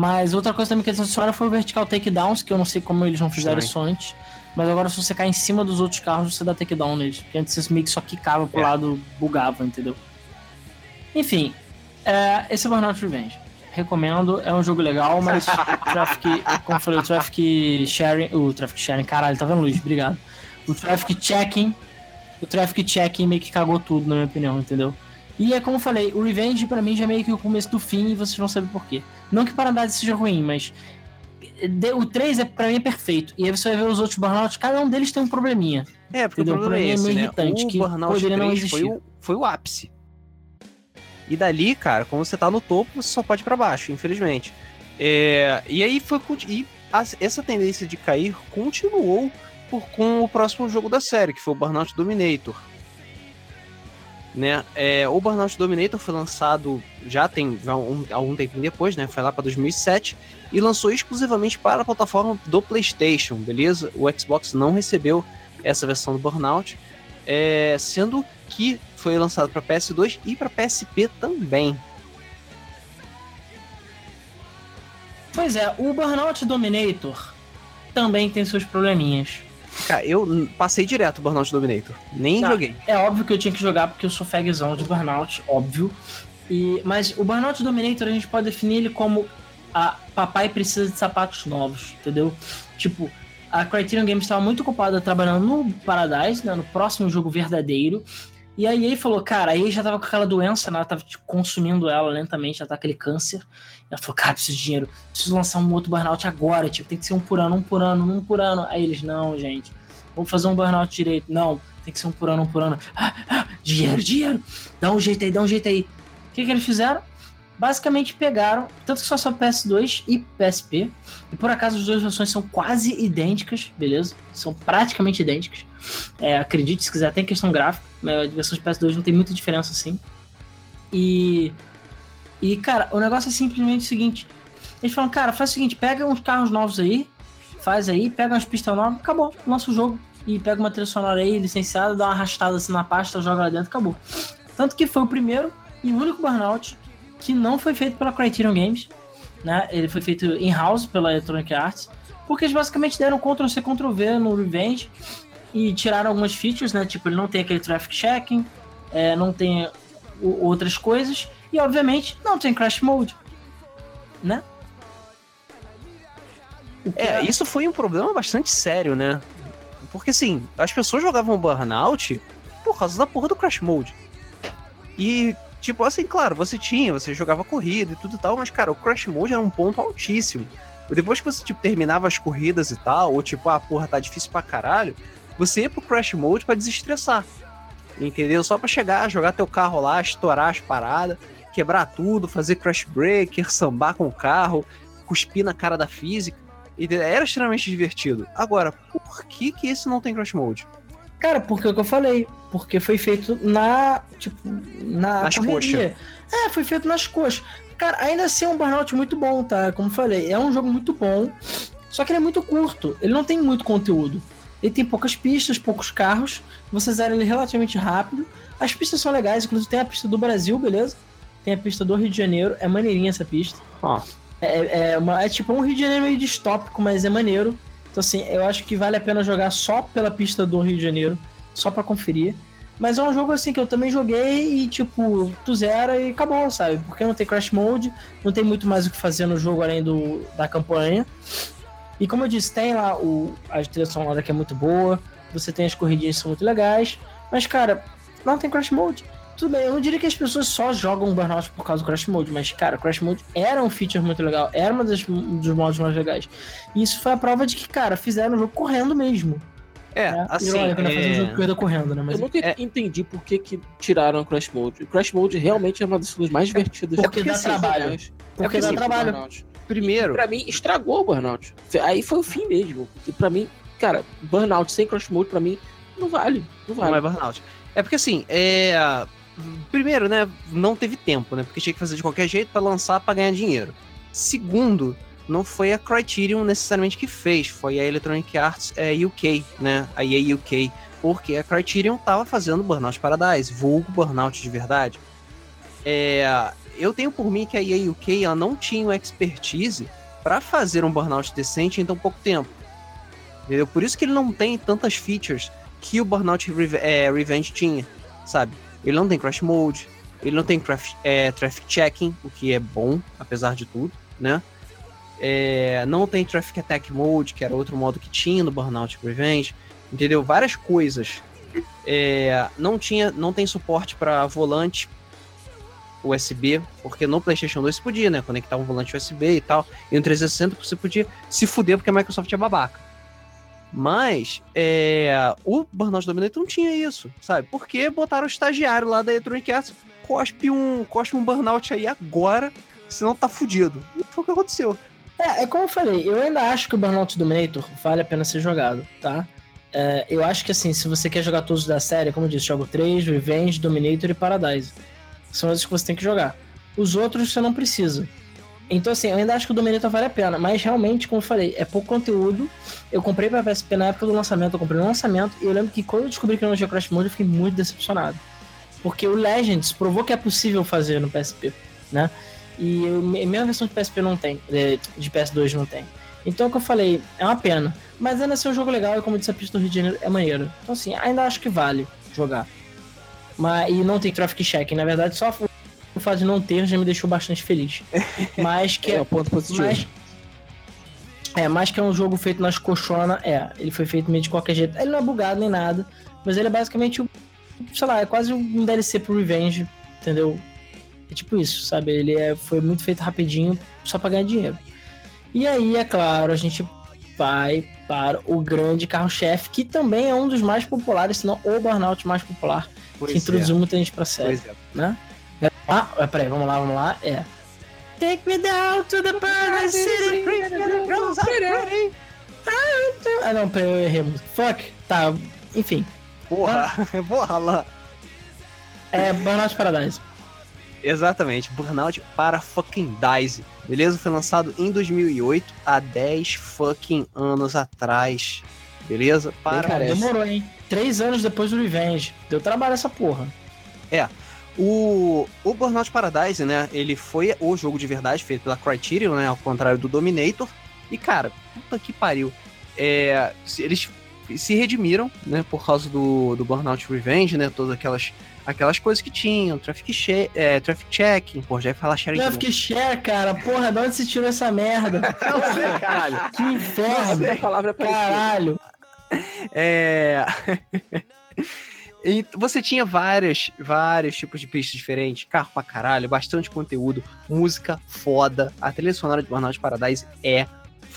Mas outra coisa também que eles adicionaram foi o vertical takedowns, que eu não sei como eles não fizeram isso antes. Mas agora, se você cair em cima dos outros carros, você dá takedown neles. Porque antes você meio que só quicava pro é. lado, bugava, entendeu? Enfim, é, esse é o Burnout Revenge. Recomendo, é um jogo legal, mas o traffic, como eu falei, o traffic sharing. O traffic sharing, caralho, tá vendo, Luiz? Obrigado. O traffic checking. O traffic checking meio que cagou tudo, na minha opinião, entendeu? E é como eu falei, o Revenge pra mim já é meio que o começo do fim e vocês vão saber por quê. Não que Paradise seja ruim, mas o 3 é, pra mim é perfeito. E aí você vai ver os outros Burnout, cada um deles tem um probleminha. É, porque entendeu? o problema é, esse, é meio né? irritante, o que Burnout poderia 3 não existir. Foi o, foi o ápice. E dali, cara, quando você tá no topo, você só pode ir pra baixo, infelizmente. É, e aí foi. E a, essa tendência de cair continuou por, com o próximo jogo da série, que foi o Burnout Dominator. Né? É, o Burnout Dominator foi lançado já tem um, algum tempo depois, né? Foi lá para 2007 e lançou exclusivamente para a plataforma do PlayStation, beleza? O Xbox não recebeu essa versão do Burnout, é, sendo que foi lançado para PS2 e para PSP também. Pois é, o Burnout Dominator também tem seus probleminhas. Cara, eu passei direto o Burnout Dominator. Nem tá. joguei. É óbvio que eu tinha que jogar porque eu sou fagzão de Burnout, óbvio. E, mas o Burnout Dominator a gente pode definir ele como a papai precisa de sapatos novos, entendeu? Tipo, a Criterion Games estava muito ocupada trabalhando no Paradise, né, no próximo jogo verdadeiro. E aí ele falou, cara, aí já tava com aquela doença, né, ela tava consumindo ela lentamente, já tá aquele câncer. Ela falou, cara, preciso de dinheiro, preciso lançar um outro burnout agora, tipo, tem que ser um por ano, um por ano, um por ano. Aí eles, não, gente, vamos fazer um burnout direito. Não, tem que ser um por ano, um por ano. Ah, ah, dinheiro, dinheiro, dá um jeito aí, dá um jeito aí. O que, que eles fizeram? Basicamente pegaram, tanto que só só PS2 e PSP, e por acaso as duas versões são quase idênticas, beleza? São praticamente idênticas. É, acredite se quiser, tem questão gráfica, mas a versão de PS2 não tem muita diferença assim. E. E, cara, o negócio é simplesmente o seguinte: eles falam, cara, faz o seguinte, pega uns carros novos aí, faz aí, pega umas pistas novas, acabou, lança o jogo. E pega uma trilha sonora aí, licenciada, dá uma arrastada assim na pasta, joga lá dentro, acabou. Tanto que foi o primeiro e único Burnout que não foi feito pela Criterion Games, né? Ele foi feito in-house pela Electronic Arts, porque eles basicamente deram Ctrl-C, Ctrl-V no Revenge e tiraram algumas features, né? Tipo, ele não tem aquele traffic checking, é, não tem outras coisas, e obviamente não tem Crash Mode, né? É, é, isso foi um problema bastante sério, né? Porque assim, as pessoas jogavam Burnout por causa da porra do Crash Mode. E, tipo, assim, claro, você tinha, você jogava corrida e tudo e tal, mas, cara, o Crash Mode era um ponto altíssimo. Depois que você, tipo, terminava as corridas e tal, ou tipo, ah, porra, tá difícil pra caralho, você ia pro Crash Mode para desestressar. Entendeu? Só para chegar, jogar teu carro lá, estourar as paradas, quebrar tudo, fazer crash breaker, sambar com o carro, cuspir na cara da física. E era extremamente divertido. Agora, por que que esse não tem Crash Mode? Cara, porque é o que eu falei. Porque foi feito na. Tipo, na. Nas coxas. É, foi feito nas coxas. Cara, ainda assim é um Burnout muito bom, tá? Como eu falei, é um jogo muito bom. Só que ele é muito curto. Ele não tem muito conteúdo. Ele tem poucas pistas, poucos carros. Você zera ele relativamente rápido. As pistas são legais, inclusive tem a pista do Brasil, beleza? Tem a pista do Rio de Janeiro. É maneirinha essa pista. Ó. É, é, uma, é tipo um Rio de Janeiro meio distópico, mas é maneiro. Então, assim, eu acho que vale a pena jogar só pela pista do Rio de Janeiro, só para conferir. Mas é um jogo assim que eu também joguei e, tipo, tu zera e acabou, sabe? Porque não tem Crash Mode, não tem muito mais o que fazer no jogo além do, da campanha. E como eu disse, tem lá o, a trilha sonora que é muito boa, você tem as corridinhas que são muito legais, mas, cara, não tem Crash Mode. Tudo bem, eu não diria que as pessoas só jogam Burnout por causa do Crash Mode, mas, cara, Crash Mode era um feature muito legal, era um dos, dos modos mais legais. E isso foi a prova de que, cara, fizeram o jogo correndo mesmo. É, né? assim. E olha, é... um jogo corrida correndo, né? Mas eu nunca é... entendi por que, que tiraram o Crash Mode. O Crash Mode realmente é uma das coisas mais divertidas. É porque, porque dá assim, trabalho. Porque, porque dá trabalho. Primeiro. Pra mim, estragou o Burnout. Aí foi o fim mesmo. Porque pra mim, cara, Burnout sem Crash Mode, pra mim, não vale. Não vale. Não é Burnout. É porque assim, é primeiro, né, não teve tempo, né? Porque tinha que fazer de qualquer jeito para lançar para ganhar dinheiro. Segundo, não foi a Criterion necessariamente que fez, foi a Electronic Arts é, UK, né? A EA UK, porque a Criterion tava fazendo Burnout Paradise, vulgo Burnout de verdade. É, eu tenho por mim que a EA UK ela não tinha expertise para fazer um Burnout decente em tão pouco tempo. Entendeu? Por isso que ele não tem tantas features que o Burnout é, Revenge tinha, sabe? Ele não tem Crash Mode, ele não tem é, Traffic Checking, o que é bom, apesar de tudo, né? É, não tem Traffic Attack Mode, que era outro modo que tinha no Burnout Revenge, entendeu? Várias coisas. É, não tinha, não tem suporte para volante USB, porque no PlayStation 2 você podia, né? Conectar um volante USB e tal. E no 360 você podia se fuder porque a Microsoft é babaca. Mas é, o Burnout Dominator não tinha isso, sabe? Porque botaram o estagiário lá da Electronic Arts, cospe um, cospe um Burnout aí agora, senão tá fudido. E foi o que aconteceu. É, é como eu falei, eu ainda acho que o Burnout Dominator vale a pena ser jogado, tá? É, eu acho que assim, se você quer jogar todos da série, como eu disse, jogo 3, Revenge, Dominator e Paradise. São esses que você tem que jogar. Os outros você não precisa. Então, assim, eu ainda acho que o Dominator vale a pena, mas realmente, como eu falei, é pouco conteúdo. Eu comprei pra PSP na época do lançamento, eu comprei no lançamento, e eu lembro que quando eu descobri que não tinha Crash Mode, eu fiquei muito decepcionado. Porque o Legends provou que é possível fazer no PSP, né? E eu, minha versão de PSP não tem, de PS2 não tem. Então, é o que eu falei, é uma pena. Mas ainda assim é um jogo legal, e como eu disse, a pista do Rio de Janeiro é maneiro. Então, assim, ainda acho que vale jogar. Mas, e não tem traffic check, na verdade, só o fato de não ter já me deixou bastante feliz. Mas que é, é o ponto positivo. Mas, é, mais que é um jogo feito nas colchonas, é. Ele foi feito meio de qualquer jeito. Ele não é bugado nem nada, mas ele é basicamente, sei lá, é quase um DLC pro Revenge, entendeu? É tipo isso, sabe? Ele é, foi muito feito rapidinho só pra ganhar dinheiro. E aí, é claro, a gente vai para o grande carro-chefe, que também é um dos mais populares, se não o Burnout mais popular, pois que introduziu é. muita gente pra série, é. né? Ah, peraí, vamos lá, vamos lá. É. Take me down to the Paradise City. Ah, não, peraí, eu errei. Fuck. Tá, enfim. Porra, ah. porra lá. É, Burnout Paradise. Exatamente, Burnout para fucking Dice. Beleza? Foi lançado em 2008, há 10 fucking anos atrás. Beleza? Para. demorou, hein? Três anos depois do Revenge. Deu trabalho essa porra. É. O, o Burnout Paradise, né? Ele foi o jogo de verdade feito pela Criterion, né? Ao contrário do Dominator. E, cara, puta que pariu. É, eles se redimiram, né? Por causa do, do Burnout Revenge, né? Todas aquelas, aquelas coisas que tinham. Traffic, share, é, traffic checking, pô, já ia falar sharing. Traffic share, cara. Porra, de onde você tirou essa merda? Sei, caralho. Que inferno. Essa palavra Caralho. É... E você tinha várias, vários tipos de pistas diferentes, carro pra caralho, bastante conteúdo, música foda. A trilha sonora de Burnout Paradise é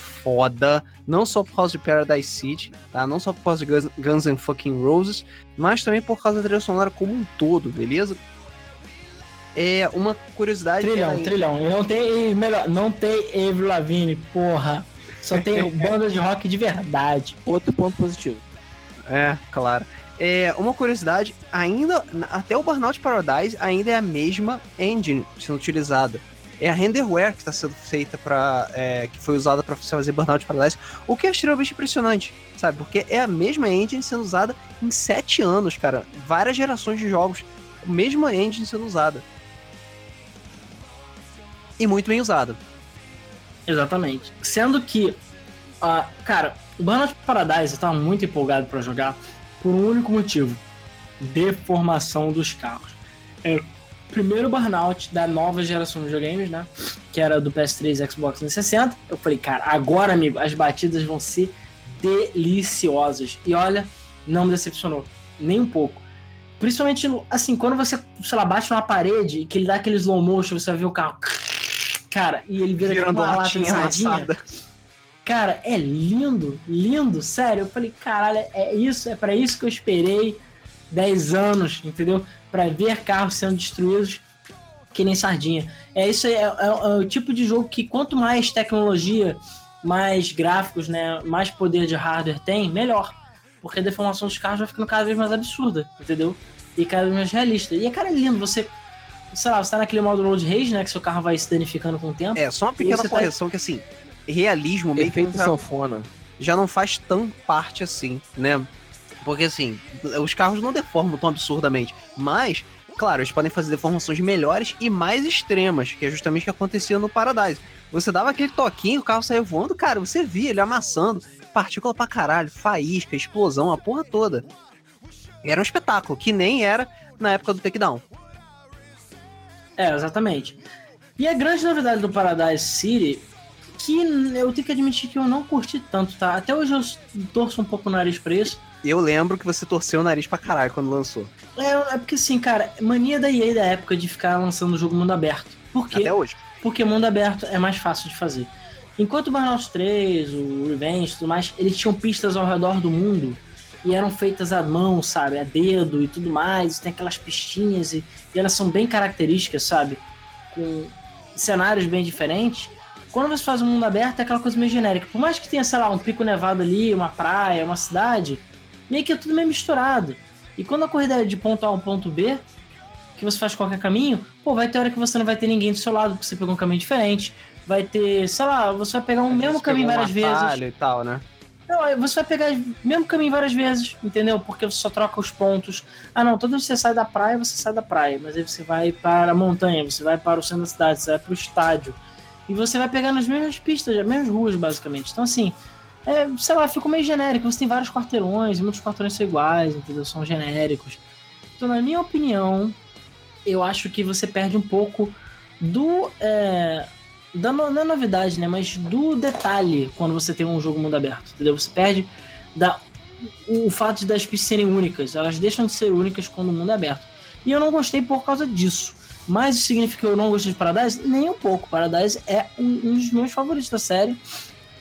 foda, não só por causa de Paradise City, tá? Não só por causa de Guns, Guns and Fucking Roses, mas também por causa da trilha sonora como um todo, beleza? É uma curiosidade. Trilhão, trilhão. Não tem, melhor, não tem Avril Lavigne, porra. Só tem banda de rock de verdade. Outro ponto positivo. É, claro. É, uma curiosidade, ainda até o Burnout Paradise ainda é a mesma engine sendo utilizada. É a renderware que está sendo feita para é, que foi usada para fazer Burnout Paradise, o que é extremamente impressionante, sabe? Porque é a mesma engine sendo usada em sete anos, cara. Várias gerações de jogos, a mesma engine sendo usada. E muito bem usada. Exatamente. Sendo que, uh, cara, Burnout Paradise eu tava muito empolgado para jogar por um único motivo: deformação dos carros. É primeiro burnout da nova geração de videogames, né? Que era do PS3 e Xbox 360. Eu falei, cara, agora, amigo, as batidas vão ser deliciosas. E olha, não me decepcionou, nem um pouco. Principalmente, assim, quando você, sei lá, bate numa parede e que ele dá aquele slow motion, você vai ver o carro. Cara, e ele vira Virando uma lata de sardinha. Cara, é lindo, lindo, sério. Eu falei, caralho, é isso, é para isso que eu esperei 10 anos, entendeu? Para ver carros sendo destruídos que nem sardinha. É isso é, é, é, o tipo de jogo que quanto mais tecnologia, mais gráficos, né, mais poder de hardware tem, melhor. Porque a deformação dos carros vai ficando cada vez mais absurda, entendeu? E cada vez mais realista. E, cara, é lindo. Você sei lá, você tá naquele modo road rage, né? Que seu carro vai se danificando com o tempo. É, só uma pequena tá correção tá... que assim, realismo meio Efeito que já, sanfona. já não faz tão parte assim, né? Porque assim, os carros não deformam tão absurdamente, mas claro, eles podem fazer deformações melhores e mais extremas, que é justamente o que acontecia no Paradise. Você dava aquele toquinho, o carro saía voando, cara, você via ele amassando, partícula pra caralho, faísca, explosão, a porra toda. Era um espetáculo, que nem era na época do Takedown. É, exatamente. E a grande novidade do Paradise City que eu tenho que admitir que eu não curti tanto, tá? Até hoje eu torço um pouco o nariz pra isso. Eu lembro que você torceu o nariz pra caralho quando lançou. É, é porque assim, cara, mania da EA da época de ficar lançando o jogo mundo aberto. Por quê? Até hoje. Porque mundo aberto é mais fácil de fazer. Enquanto o Burnout 3, o Revenge e tudo mais, eles tinham pistas ao redor do mundo e eram feitas à mão, sabe? A dedo e tudo mais. Tem aquelas pistinhas e, e elas são bem características, sabe? Com cenários bem diferentes. Quando você faz um mundo aberto, é aquela coisa meio genérica. Por mais que tenha, sei lá, um pico nevado ali, uma praia, uma cidade, meio que é tudo meio misturado. E quando a corrida é de ponto A a um ponto B, que você faz qualquer caminho, pô, vai ter hora que você não vai ter ninguém do seu lado, porque você pegou um caminho diferente. Vai ter, sei lá, você vai pegar um mesmo caminho várias vezes. e tal, né? Não, você vai pegar o mesmo caminho várias vezes, entendeu? Porque você só troca os pontos. Ah, não, toda vez que você sai da praia, você sai da praia. Mas aí você vai para a montanha, você vai para o centro da cidade, você vai para o estádio. E você vai pegar nas mesmas pistas, as mesmas ruas, basicamente. Então, assim, é, sei lá, ficou meio genérico. Você tem vários quarteirões, muitos quarteirões são iguais, entendeu? São genéricos. Então, na minha opinião, eu acho que você perde um pouco do. É, da não é novidade, né? Mas do detalhe quando você tem um jogo mundo aberto, entendeu? Você perde da, o, o fato das pistas serem únicas. Elas deixam de ser únicas quando o mundo é aberto. E eu não gostei por causa disso. Mas isso significa que eu não gostei de Paradise? Nem um pouco. Paradise é um, um dos meus favoritos da série.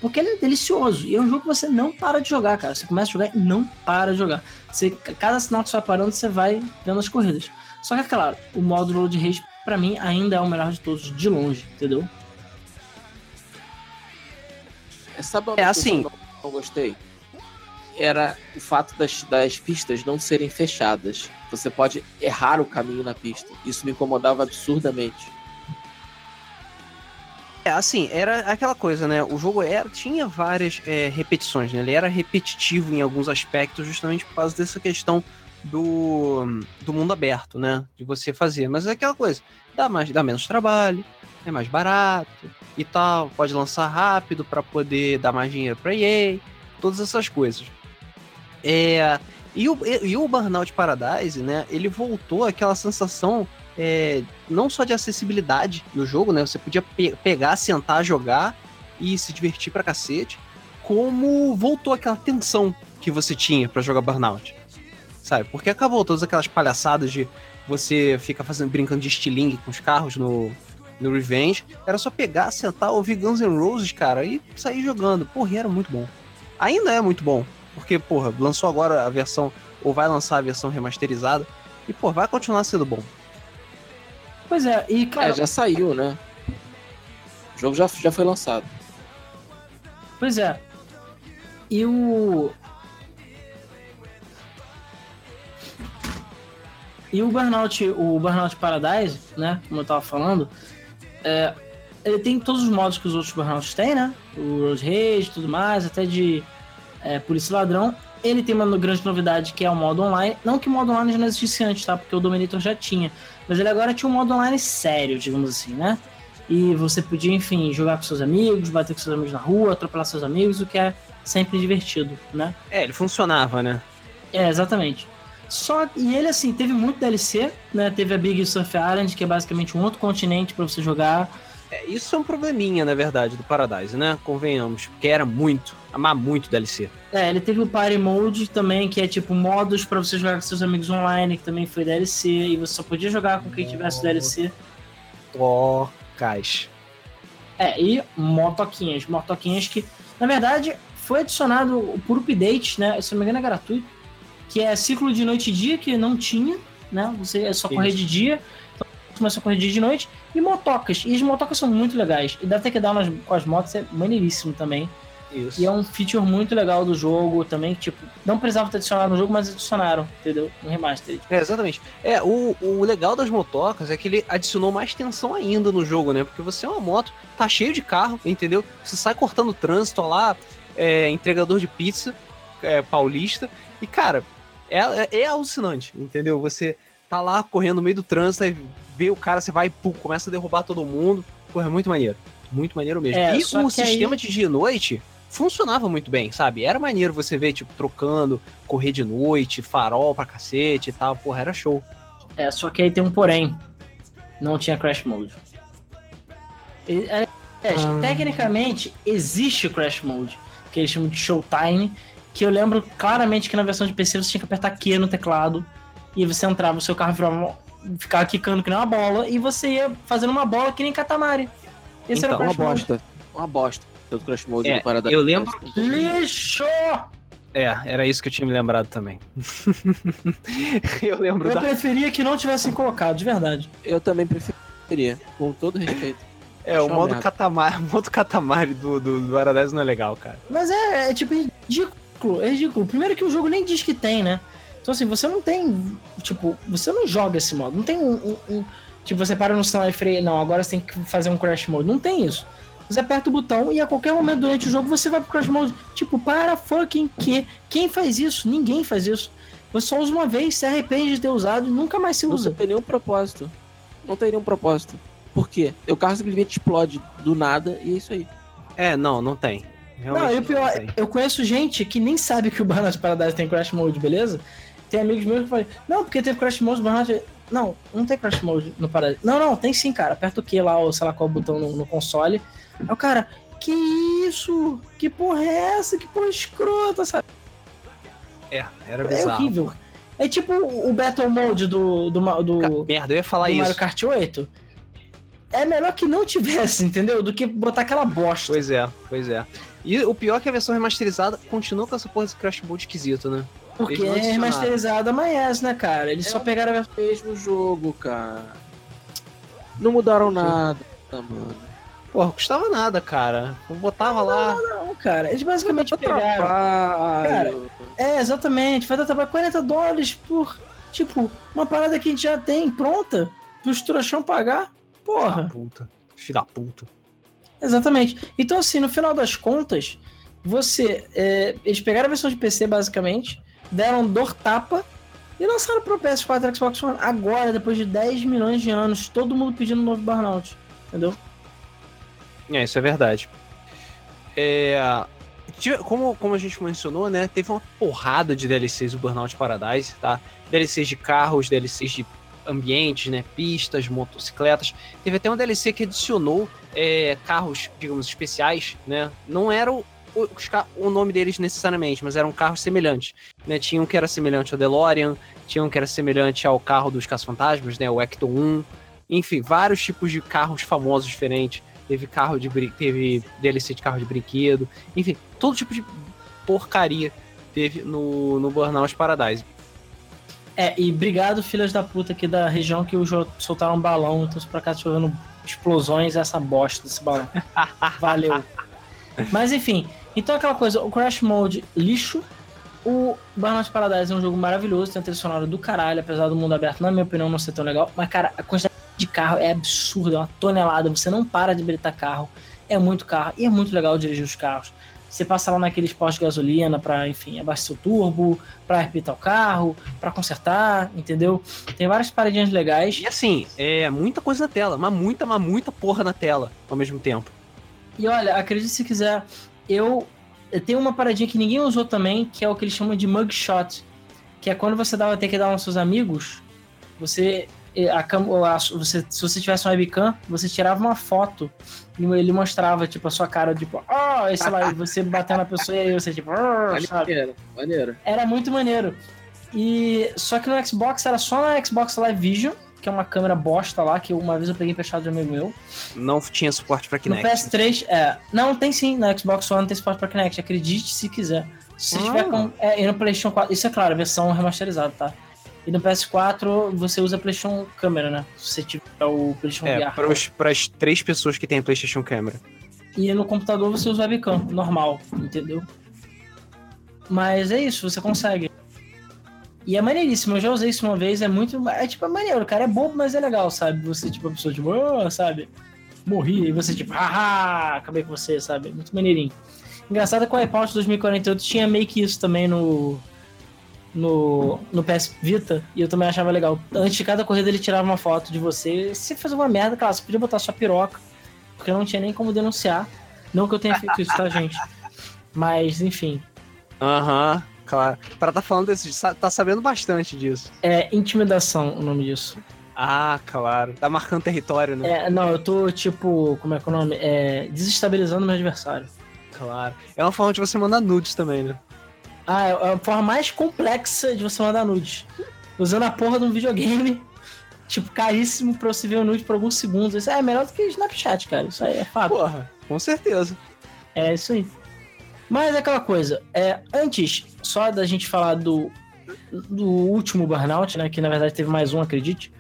Porque ele é delicioso. E é um jogo que você não para de jogar, cara. Você começa a jogar e não para de jogar. Você, cada sinal que você vai parando, você vai vendo as corridas. Só que, é claro, o modo Road Race, pra mim, ainda é o melhor de todos, de longe, entendeu? Sabe uma é assim. Que eu não gostei? Era o fato das, das pistas não serem fechadas. Você pode errar o caminho na pista. Isso me incomodava absurdamente. É, assim, era aquela coisa, né? O jogo era, tinha várias é, repetições, né? Ele era repetitivo em alguns aspectos, justamente por causa dessa questão do, do mundo aberto, né? De você fazer. Mas é aquela coisa, dá, mais, dá menos trabalho, é mais barato e tal, pode lançar rápido para poder dar mais dinheiro para EA, todas essas coisas. É, e o, e o Burnout Paradise, né, ele voltou aquela sensação é, não só de acessibilidade no jogo, né, você podia pe pegar, sentar, jogar e se divertir pra cacete, como voltou aquela tensão que você tinha para jogar Burnout, sabe? Porque acabou todas aquelas palhaçadas de você ficar fazendo brincando de estilingue com os carros no, no Revenge, era só pegar, sentar, ouvir Guns N' Roses, cara, e sair jogando. Porra, era muito bom. Ainda é muito bom, porque, porra, lançou agora a versão, ou vai lançar a versão remasterizada, e, pô, vai continuar sendo bom. Pois é, e cara. É, já saiu, né? O jogo já, já foi lançado. Pois é. E o. E o Burnout, o Burnout Paradise, né? Como eu tava falando, é, ele tem todos os modos que os outros Burnouts têm, né? O Road Rage e tudo mais, até de é, Polícia Ladrão. Ele tem uma grande novidade que é o modo online. Não que o modo online já não existisse antes, tá? Porque o Dominator já tinha. Mas ele agora tinha um modo online sério, digamos assim, né? E você podia, enfim, jogar com seus amigos, bater com seus amigos na rua, atropelar seus amigos, o que é sempre divertido, né? É, ele funcionava, né? É, exatamente. Só e ele assim teve muito DLC, né? Teve a Big Surf Island, que é basicamente um outro continente para você jogar. É, isso é um probleminha, na verdade, do Paradise, né? Convenhamos, porque era muito, amar muito DLC. É, ele teve o Party Mode também, que é tipo modos para você jogar com seus amigos online, que também foi DLC, e você só podia jogar com quem tivesse DLC. Tocas. É, e motoquinhas, motoquinhas que, na verdade, foi adicionado por update, né? Se não me engano é gratuito que é ciclo de noite e dia, que não tinha, né? Você é só correr de dia, então começa a correr de dia de noite, e motocas. E as motocas são muito legais. E dá até que dar nas, com as motos é maneiríssimo também. Isso. E é um feature muito legal do jogo também, que, tipo, não precisava ter adicionado no jogo, mas adicionaram, entendeu? No remaster. É, exatamente. É, o, o legal das motocas é que ele adicionou mais tensão ainda no jogo, né? Porque você é uma moto, tá cheio de carro, entendeu? Você sai cortando trânsito lá, é, entregador de pizza é, paulista, e cara, é, é, é, alucinante, entendeu? Você tá lá correndo no meio do trânsito, e vê o cara, você vai e pum, começa a derrubar todo mundo. Pô, é muito maneiro. Muito maneiro mesmo. É, e o sistema aí... de dia e noite funcionava muito bem, sabe? Era maneiro você ver, tipo, trocando, correr de noite, farol pra cacete e tal. Porra, era show. É, só que aí tem um porém. Não tinha Crash Mode. É, é, ah. Tecnicamente, existe o Crash Mode, que eles chamam de Showtime, que eu lembro claramente que na versão de PC você tinha que apertar Q no teclado e você entrava, o seu carro virava, ficava quicando que nem uma bola e você ia fazendo uma bola que nem Katamari. Esse então, era uma bosta. Uma bosta. Do Crash Mode é, Eu lembro. Lixo! É, era isso que eu tinha me lembrado também. eu lembro Eu da... preferia que não tivessem colocado, de verdade. Eu também preferia, com todo respeito. É, o modo Katamari, o modo Katamari do, do, do Aradez não é legal, cara. Mas é, é tipo ridículo ridículo, é ridículo. Primeiro que o jogo nem diz que tem, né? Então assim, você não tem, tipo, você não joga esse modo. Não tem um, um, um tipo, você para no sinal e freia, não, agora você tem que fazer um crash mode. Não tem isso. Você aperta o botão e a qualquer momento durante o jogo você vai pro crash mode. Tipo, para fucking que? Quem faz isso? Ninguém faz isso. Você só usa uma vez, se arrepende de ter usado e nunca mais se usa. Não tem nenhum propósito. Não tem nenhum propósito. Por quê? O carro simplesmente explode do nada e é isso aí. É, não, não tem. Realmente não, e o pior, eu conheço gente que nem sabe que o Burnout Paradise tem Crash Mode, beleza? Tem amigos meus que falam, não, porque tem Crash Mode, Burnout... Não, não tem Crash Mode no Paradise. Não, não, tem sim, cara. Aperta o que lá, ou sei lá qual botão no, no console. Aí o cara, que isso? Que porra é essa? Que porra escrota, sabe? É, era bizarro. É horrível. É tipo o Battle Mode do, do, do, Merda, eu ia falar do isso. Mario Kart 8. É melhor que não tivesse, entendeu? Do que botar aquela bosta. Pois é, pois é. E o pior é que a versão remasterizada continua com essa porra de Crash Mode esquisito, né? Porque é remasterizada, mas é, né, cara? Eles é só pegaram o mesmo jogo, cara. Não mudaram nada, mano. Porra, custava nada, cara. Eu botava não, lá. Não, não, cara. Eles basicamente pegaram. Cara, é, exatamente. Vai dar trabalho 40 dólares por, tipo, uma parada que a gente já tem pronta pros trouxão pagar. Porra. Filho da puta. Filho da puta. Exatamente. Então, assim, no final das contas, você. É, eles pegaram a versão de PC, basicamente, deram dor tapa e lançaram pro PS4 e Xbox One agora, depois de 10 milhões de anos, todo mundo pedindo um novo Burnout. Entendeu? É, isso é verdade. É, como, como a gente mencionou, né? Teve uma porrada de DLCs do Burnout Paradise, tá? DLCs de carros, DLCs de ambientes, né? Pistas, motocicletas. Teve até um DLC que adicionou é, carros, digamos, especiais, né? Não era o, nome deles necessariamente, mas eram carros semelhantes. Né? Tinha um que era semelhante ao DeLorean, tinha um que era semelhante ao carro dos Caça-Fantasmas, né? O Ecto 1. Enfim, vários tipos de carros famosos diferentes. Teve carro de teve DLC de carro de brinquedo. Enfim, todo tipo de porcaria teve no, no Burnout Paradise. É, e obrigado, filhas da puta aqui da região que soltaram um balão, então pra cá chovendo explosões essa bosta desse balão. Valeu. Mas enfim, Então aquela coisa, o Crash Mode lixo, o Burnout Paradise é um jogo maravilhoso, tem uma trilha sonora do caralho, apesar do mundo aberto, na minha opinião, não ser tão legal. Mas, cara, a quantidade de carro é absurda, é uma tonelada, você não para de gritar carro, é muito carro, e é muito legal dirigir os carros. Você passa lá naqueles postos de gasolina para, enfim, abastecer o turbo, para repitar o carro, para consertar, entendeu? Tem várias paradinhas legais. E assim, é muita coisa na tela, mas muita, mas muita porra na tela ao mesmo tempo. E olha, acredite se quiser, eu, eu tenho uma paradinha que ninguém usou também, que é o que eles chamam de mugshot, que é quando você dava ter que dar aos seus amigos, você a, a, você, se você tivesse um webcam, você tirava uma foto e ele mostrava, tipo, a sua cara, tipo, oh, e sei lá, você batendo na pessoa e aí você, tipo, oh, maneiro, maneiro. Era muito maneiro. E só que no Xbox era só na Xbox Live Vision, que é uma câmera bosta lá, que uma vez eu peguei fechado de amigo meu. Não tinha suporte para Kinect. No PS3, é. Não, tem sim, na Xbox One tem suporte para Kinect, acredite se quiser. Se ah. tiver com. É, e no PlayStation 4, isso é claro, versão remasterizada, tá? E no PS4 você usa PlayStation Câmera, né? Se você tiver o PlayStation é, VR. Para as três pessoas que têm PlayStation Câmera. E no computador você usa webcam, normal, entendeu? Mas é isso, você consegue. E é maneiríssimo, eu já usei isso uma vez, é muito. É tipo, é maneiro, cara, é bobo, mas é legal, sabe? Você, tipo, a pessoa, tipo, oh, sabe? Morri, e você, tipo, haha, acabei com você, sabe? Muito maneirinho. Engraçado é que o iPod 2048 tinha meio que isso também no, no, no PS Vita e eu também achava legal. Antes de cada corrida ele tirava uma foto de você. Se fazer uma merda, claro, você podia botar sua piroca, porque não tinha nem como denunciar. Não que eu tenha feito isso, tá, gente? Mas, enfim. Aham, uhum, claro. Para tá falando desse, tá sabendo bastante disso. É intimidação o nome disso. Ah, claro. Tá marcando território, né? É, não, eu tô, tipo, como é que é o nome? É, desestabilizando meu adversário. Claro. É uma forma de você mandar nudes também, né? Ah, é a forma mais complexa de você mandar nudes. Usando a porra de um videogame, tipo, caríssimo pra você ver o nude por alguns segundos. Isso é melhor do que Snapchat, cara. Isso aí é fato. Porra, com certeza. É isso aí. Mas é aquela coisa, é, antes só da gente falar do, do último Burnout, né? Que na verdade teve mais um, acredite.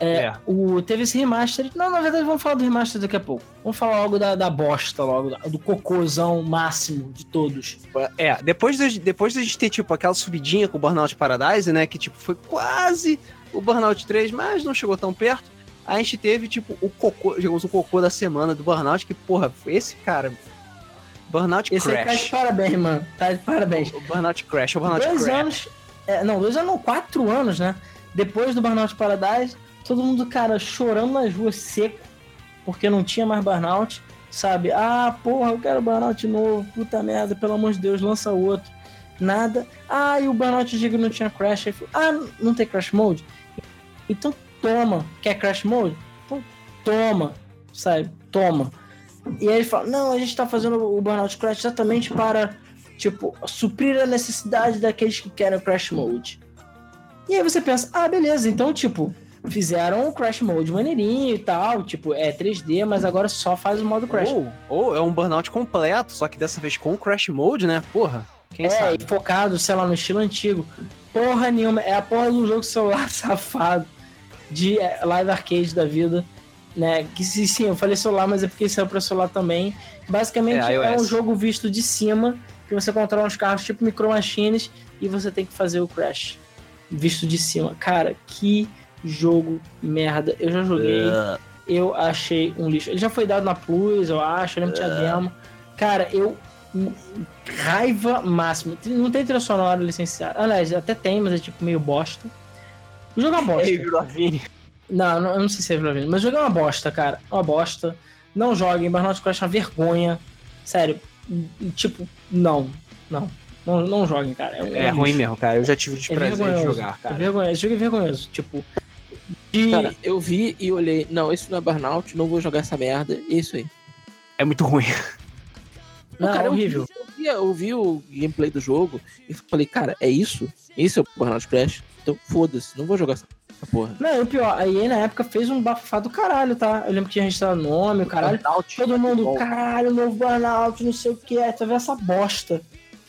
É, é. O, teve esse remaster. Não, na verdade, vamos falar do remaster daqui a pouco. Vamos falar logo da, da bosta, logo, do cocôzão máximo de todos. É, depois de, depois de a gente ter, tipo, aquela subidinha com o Burnout Paradise, né? Que, tipo, foi quase o Burnout 3, mas não chegou tão perto. A gente teve, tipo, o cocô, digamos, o cocô da semana do Burnout, que, porra, esse cara. Burnout esse Crash. Esse tá de parabéns, mano. Tá de parabéns. O, o Burnout Crash, o Burnout dois Crash. anos. É, não, dois anos, não, quatro anos, né? Depois do Burnout Paradise, todo mundo, cara, chorando nas ruas seco, porque não tinha mais burnout, sabe? Ah, porra, eu quero burnout novo, puta merda, pelo amor de Deus, lança outro. Nada. Ah, e o burnout Giga não tinha crash. ah, não tem crash mode? Então toma. Quer crash mode? Então toma, sabe? Toma. E aí ele fala: não, a gente tá fazendo o burnout crash exatamente para, tipo, suprir a necessidade daqueles que querem crash mode. E aí você pensa: ah, beleza, então, tipo, fizeram o Crash Mode maneirinho e tal, tipo, é 3D, mas agora só faz o modo Crash. Ou, ou é um Burnout completo, só que dessa vez com o Crash Mode, né? Porra, quem é, sabe? focado, sei lá, no estilo antigo. Porra nenhuma, é a porra do jogo celular safado de é, live arcade da vida, né? Que sim, eu falei celular, mas é porque saiu pra celular também. Basicamente é, é um jogo visto de cima, que você controla uns carros tipo Micro Machines e você tem que fazer o Crash visto de cima. Cara, que jogo merda. Eu já joguei, uh. eu achei um lixo. Ele já foi dado na Plus, eu acho, eu lembro que tinha demo. Cara, eu. Raiva máxima. Não tem trilha sonora licenciada. Aliás, até tem, mas é tipo meio bosta. O jogo é uma bosta. Não, não, eu não sei se é Lavigne, mas o jogo é uma bosta, cara. Uma bosta. Não joguem, Burnout Crash é uma vergonha. Sério, tipo, não. Não. Não, não joguem, cara. É, é ruim mesmo, cara. Eu já tive o desprazer é de jogar, cara. É vergonhoso. Esse jogo é vergonhoso. Tipo, e... Cara, eu vi e olhei, não, isso não é Burnout, não vou jogar essa merda, é isso aí. É muito ruim. Não, cara, é horrível. Eu vi, eu vi, o gameplay do jogo e falei, cara, é isso? Isso é o Burnout Crash? Então foda-se, não vou jogar essa porra. Não, o pior, a EA na época fez um bafafá do caralho, tá? Eu lembro que tinha registrado nome, o caralho. Burnout. Todo mundo, Bom. caralho, novo Burnout, não sei o que é, tu vê essa bosta.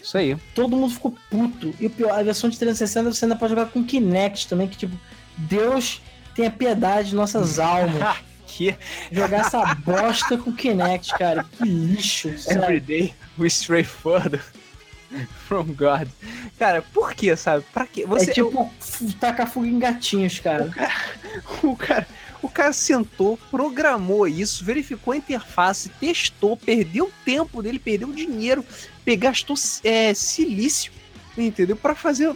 Isso aí. Todo mundo ficou puto. E o pior, a versão de 360 você ainda pode jogar com Kinect também, que tipo, Deus tenha piedade de nossas almas. que? Jogar essa bosta com Kinect, cara. Que lixo. Everyday we stray further from God. Cara, por que, sabe? Pra quê? Você, é tipo eu... tacar fogo em gatinhos, cara. O cara, o cara, o cara sentou, programou isso, verificou a interface, testou, perdeu o tempo dele, perdeu dinheiro, gastou é, silício, entendeu? Para fazer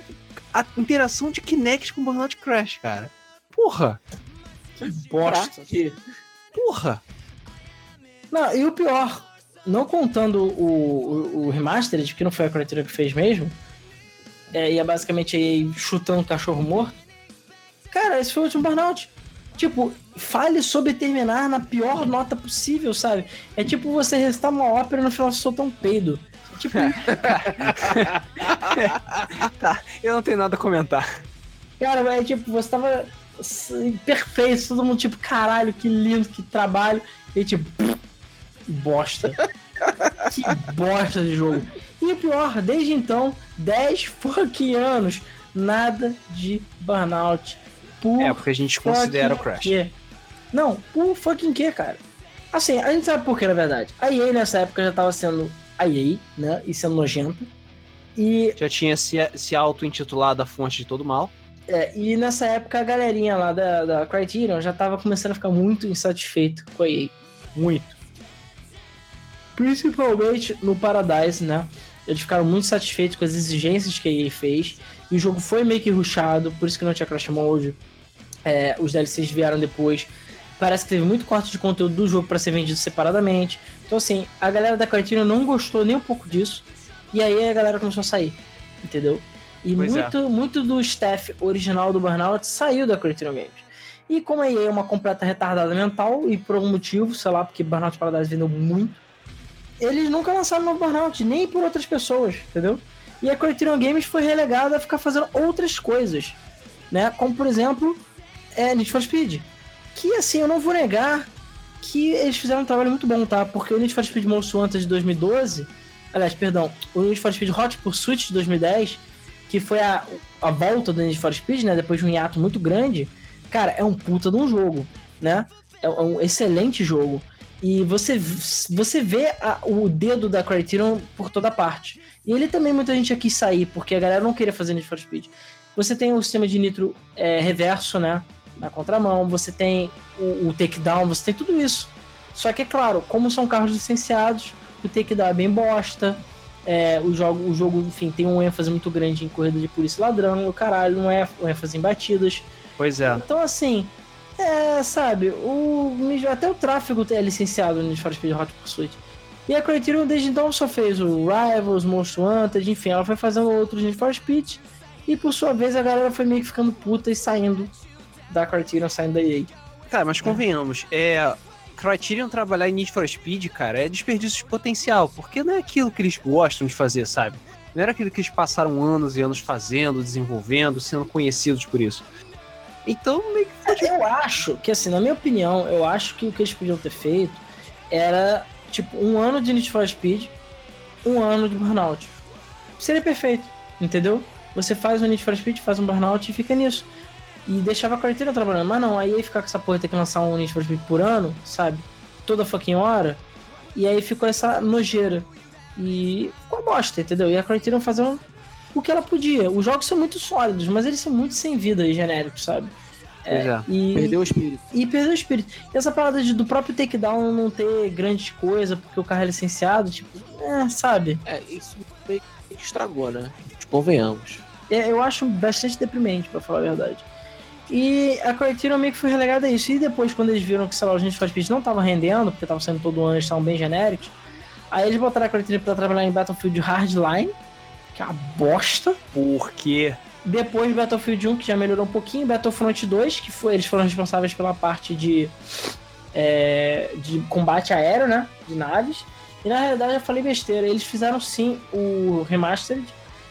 a interação de Kinect com Burnout Crash, cara. Porra! Que bosta. Porra! Não, e o pior, não contando o, o, o Remastered, que não foi a criatura que fez mesmo, é, e é basicamente aí chutando um cachorro morto. Cara, esse foi o último Burnout. Tipo, fale sobre terminar na pior nota possível, sabe? É tipo você restar uma ópera e no final soltar um peido. Tipo. tá, eu não tenho nada a comentar. Cara, é tipo, você tava perfeito, todo mundo tipo, caralho, que lindo, que trabalho. E tipo, bosta. que bosta de jogo. E o pior, desde então, 10 fucking anos, nada de burnout por é, porque a gente considera o Crash. Não, por fucking quê, cara? Assim, a gente sabe por que, na verdade. A EA nessa época já tava sendo a EA, né? E sendo nojenta. E... Já tinha se, se auto-intitulado a fonte de todo mal. É, e nessa época a galerinha lá da, da Criterion já tava começando a ficar muito insatisfeito com a EA. Muito. Principalmente no Paradise, né? Eles ficaram muito satisfeitos com as exigências que a EA fez. E o jogo foi meio que rushado, por isso que não tinha Crash Mode. É, os DLCs vieram depois. Parece que teve muito corte de conteúdo do jogo para ser vendido separadamente. Então, assim, a galera da Criterion não gostou nem um pouco disso. E aí a galera começou a sair, entendeu? E pois muito, é. muito do staff original do Burnout saiu da Criterion Games. E como a EA é uma completa retardada mental, e por algum motivo, sei lá, porque Burnout Paradise vendeu muito, eles nunca lançaram no Burnout, nem por outras pessoas, entendeu? E a Criterion Games foi relegada a ficar fazendo outras coisas, né? Como, por exemplo, é Need for Speed. Que assim, eu não vou negar que eles fizeram um trabalho muito bom, tá? Porque o Need for Speed Most Wanted de 2012, aliás, perdão, o Need for Speed Hot Pursuit de 2010, que foi a, a volta do Need for Speed, né? Depois de um hiato muito grande, cara, é um puta de um jogo, né? É um excelente jogo. E você, você vê a, o dedo da Criterion por toda parte. E ele também muita gente aqui sair, porque a galera não queria fazer Need for Speed. Você tem o sistema de nitro é, reverso, né? na contramão, você tem o, o takedown, você tem tudo isso. Só que é claro, como são carros licenciados, o takedown é bem bosta. É, o, jogo, o jogo, enfim, tem um ênfase muito grande em corrida de polícia ladrão, o caralho, não é um ênfase em batidas. Pois é. Então, assim, é, sabe, o, até o tráfego é licenciado no Need Speed Hot Pursuit. E a Criterion desde então só fez o Rivals, Most Wanted, enfim, ela foi fazendo outros Need for Speed. E por sua vez a galera foi meio que ficando puta e saindo da Criterion saindo da EA. Cara, mas convenhamos, é. Criterion trabalhar em Need for Speed, cara, é desperdício de potencial, porque não é aquilo que eles gostam de fazer, sabe? Não era aquilo que eles passaram anos e anos fazendo, desenvolvendo, sendo conhecidos por isso. Então, meio que. Eu acho que, assim, na minha opinião, eu acho que o que eles podiam ter feito era, tipo, um ano de Need for Speed, um ano de Burnout. Seria perfeito, entendeu? Você faz um Need for Speed, faz um Burnout e fica nisso e deixava a carteira trabalhando. Mas não, aí ia ficar com essa porra ter que lançar um Need for Speed por ano, sabe? Toda fucking hora. E aí ficou essa nojeira. E ficou bosta, entendeu? E a Criterion fazendo o que ela podia. Os jogos são muito sólidos, mas eles são muito sem vida e genéricos, sabe? É, é. E, perdeu o espírito. E perdeu o espírito. E essa parada de, do próprio takedown não ter grande coisa porque o carro é licenciado, tipo, é, sabe? É, isso meio que estragou, né? Convenhamos. É, eu acho bastante deprimente, para falar a verdade. E a Criterion meio que foi relegada a isso. E depois, quando eles viram que, sei lá, os Need for Speed não estavam rendendo, porque estavam sendo todo ano, eles estavam bem genéricos, aí eles botaram a Criterion pra trabalhar em Battlefield Hardline, que é uma bosta. Por quê? Depois Battlefield 1, que já melhorou um pouquinho, Battlefront 2, que foi, eles foram responsáveis pela parte de, é, de combate aéreo, né? De naves. E na realidade eu falei besteira, eles fizeram sim o Remastered,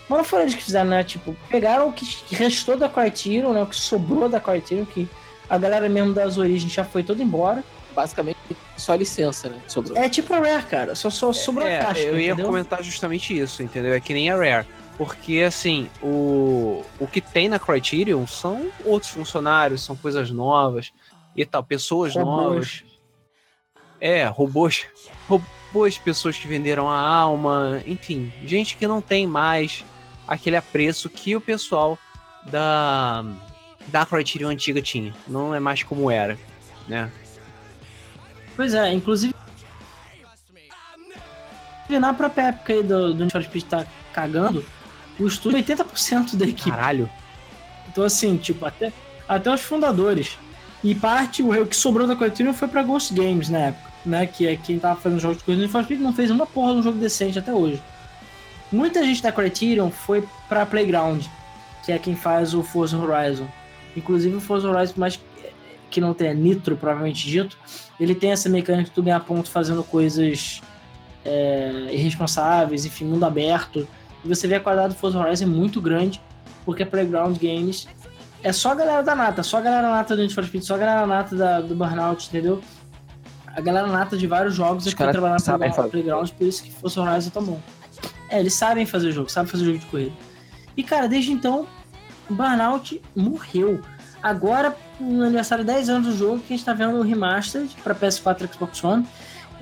mas não foram eles que fizeram, né? Tipo, pegaram o que restou da Criterion, né? O que sobrou da Criterion, que a galera mesmo das origens já foi toda embora. Basicamente, só licença, né? Sobrou. É tipo a Rare, cara. Só, só sobrou é, a caixa. Eu ia comentar justamente isso, entendeu? É que nem a Rare. Porque, assim, o, o que tem na Criterion são outros funcionários, são coisas novas. e tal, pessoas robôs. novas. É, robôs. Robôs, pessoas que venderam a alma, enfim, gente que não tem mais aquele apreço que o pessoal da da Criterion antiga tinha. Não é mais como era, né? Pois é, inclusive na própria época aí do, do Need for Speed tá cagando, o estúdio 80% da equipe. Caralho. Então assim, tipo, até, até os fundadores. E parte, o que sobrou da Criterion foi pra Ghost Games na época, né? Que é quem tava fazendo jogos de coisa. Need for Speed não fez uma porra de um jogo decente até hoje. Muita gente da Criterion foi pra Playground, que é quem faz o Forza Horizon. Inclusive o Forza Horizon, mais que não tenha nitro, provavelmente dito, ele tem essa mecânica de tu ganhar ponto fazendo coisas é, irresponsáveis, enfim, mundo aberto. E você vê a qualidade do Forza Horizon é muito grande, porque a Playground Games é só a galera da nata, só a galera nata do Need for Speed, só a galera nata da, do Burnout, entendeu? A galera nata de vários jogos Os é que trabalhar na Playground, por isso que Forza Horizon tão bom. É, eles sabem fazer o jogo, sabem fazer o jogo de corrida. E, cara, desde então, o Burnout morreu. Agora, no aniversário de 10 anos do jogo, que a gente tá vendo o Remastered para PS4 e Xbox One.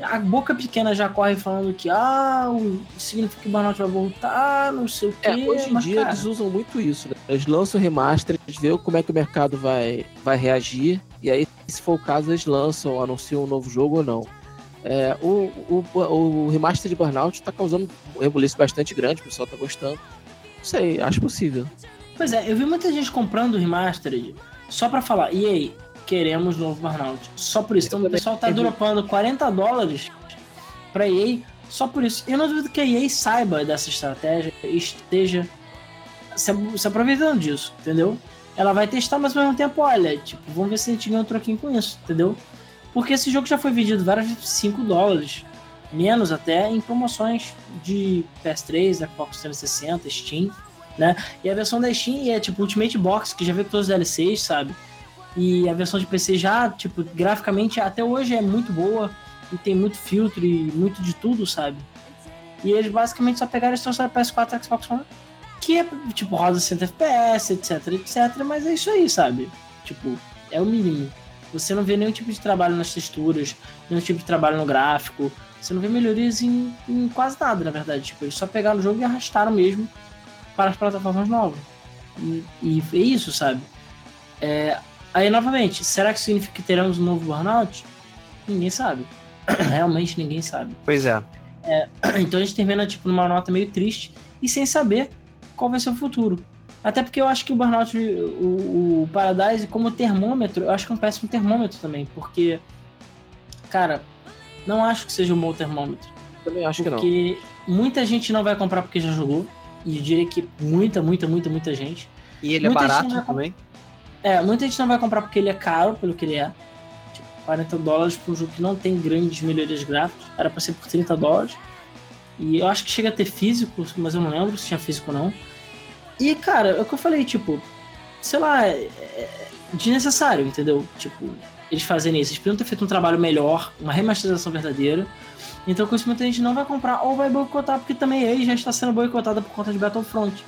A boca pequena já corre falando que ah, o significa que o Burnout vai voltar, não sei o quê. É, hoje em mas, dia cara... eles usam muito isso, né? Eles lançam o remaster, eles veem como é que o mercado vai, vai reagir, e aí, se for o caso, eles lançam, anunciam um novo jogo ou não. É, o, o, o remaster de Burnout tá causando um rebuliço bastante grande, o pessoal tá gostando. Não sei, acho possível. Pois é, eu vi muita gente comprando o remastered só pra falar, e aí, queremos novo Burnout. Só por isso. Então o pessoal tá dropando 40 dólares pra EA só por isso. Eu não duvido que a EA saiba dessa estratégia e esteja se, se aproveitando disso, entendeu? Ela vai testar, mas ao mesmo tempo, olha, tipo, vamos ver se a gente ganha um troquinho com isso, entendeu? Porque esse jogo já foi vendido várias vezes 5 dólares, menos até, em promoções de PS3, Xbox 360, Steam, né? E a versão da Steam é tipo Ultimate Box, que já veio com todos os DLCs, sabe? E a versão de PC já, tipo, graficamente até hoje é muito boa e tem muito filtro e muito de tudo, sabe? E eles basicamente só pegaram e trouxeram PS4 e Xbox One, que é, tipo, roda 100 FPS, etc, etc, mas é isso aí, sabe? Tipo, é o mínimo. Você não vê nenhum tipo de trabalho nas texturas, nenhum tipo de trabalho no gráfico, você não vê melhorias em, em quase nada, na verdade. Tipo, eles só pegaram o jogo e arrastaram mesmo para as plataformas novas. E, e é isso, sabe? É, aí, novamente, será que significa que teremos um novo Burnout? Ninguém sabe. Realmente ninguém sabe. Pois é. é. Então a gente termina tipo, numa nota meio triste e sem saber qual vai ser o futuro. Até porque eu acho que o Burnout, o, o Paradise, como termômetro, eu acho que é um péssimo termômetro também, porque, cara, não acho que seja um bom termômetro. Também acho que não. Porque muita gente não vai comprar porque já jogou. E eu diria que muita, muita, muita, muita gente. E ele é muita é barato também? É, muita gente não vai comprar porque ele é caro, pelo que ele é. Tipo, 40 dólares para um jogo que não tem grandes melhorias gráficas. Era para ser por 30 dólares. E eu acho que chega a ter físico, mas eu não lembro se tinha físico ou não. E, cara, é o que eu falei, tipo, sei lá, é, é desnecessário, entendeu? Tipo, eles fazerem isso. Eles podiam ter feito um trabalho melhor, uma remasterização verdadeira então com isso muita gente não vai comprar ou vai boicotar, porque também aí já está sendo boicotada por conta de Battlefront.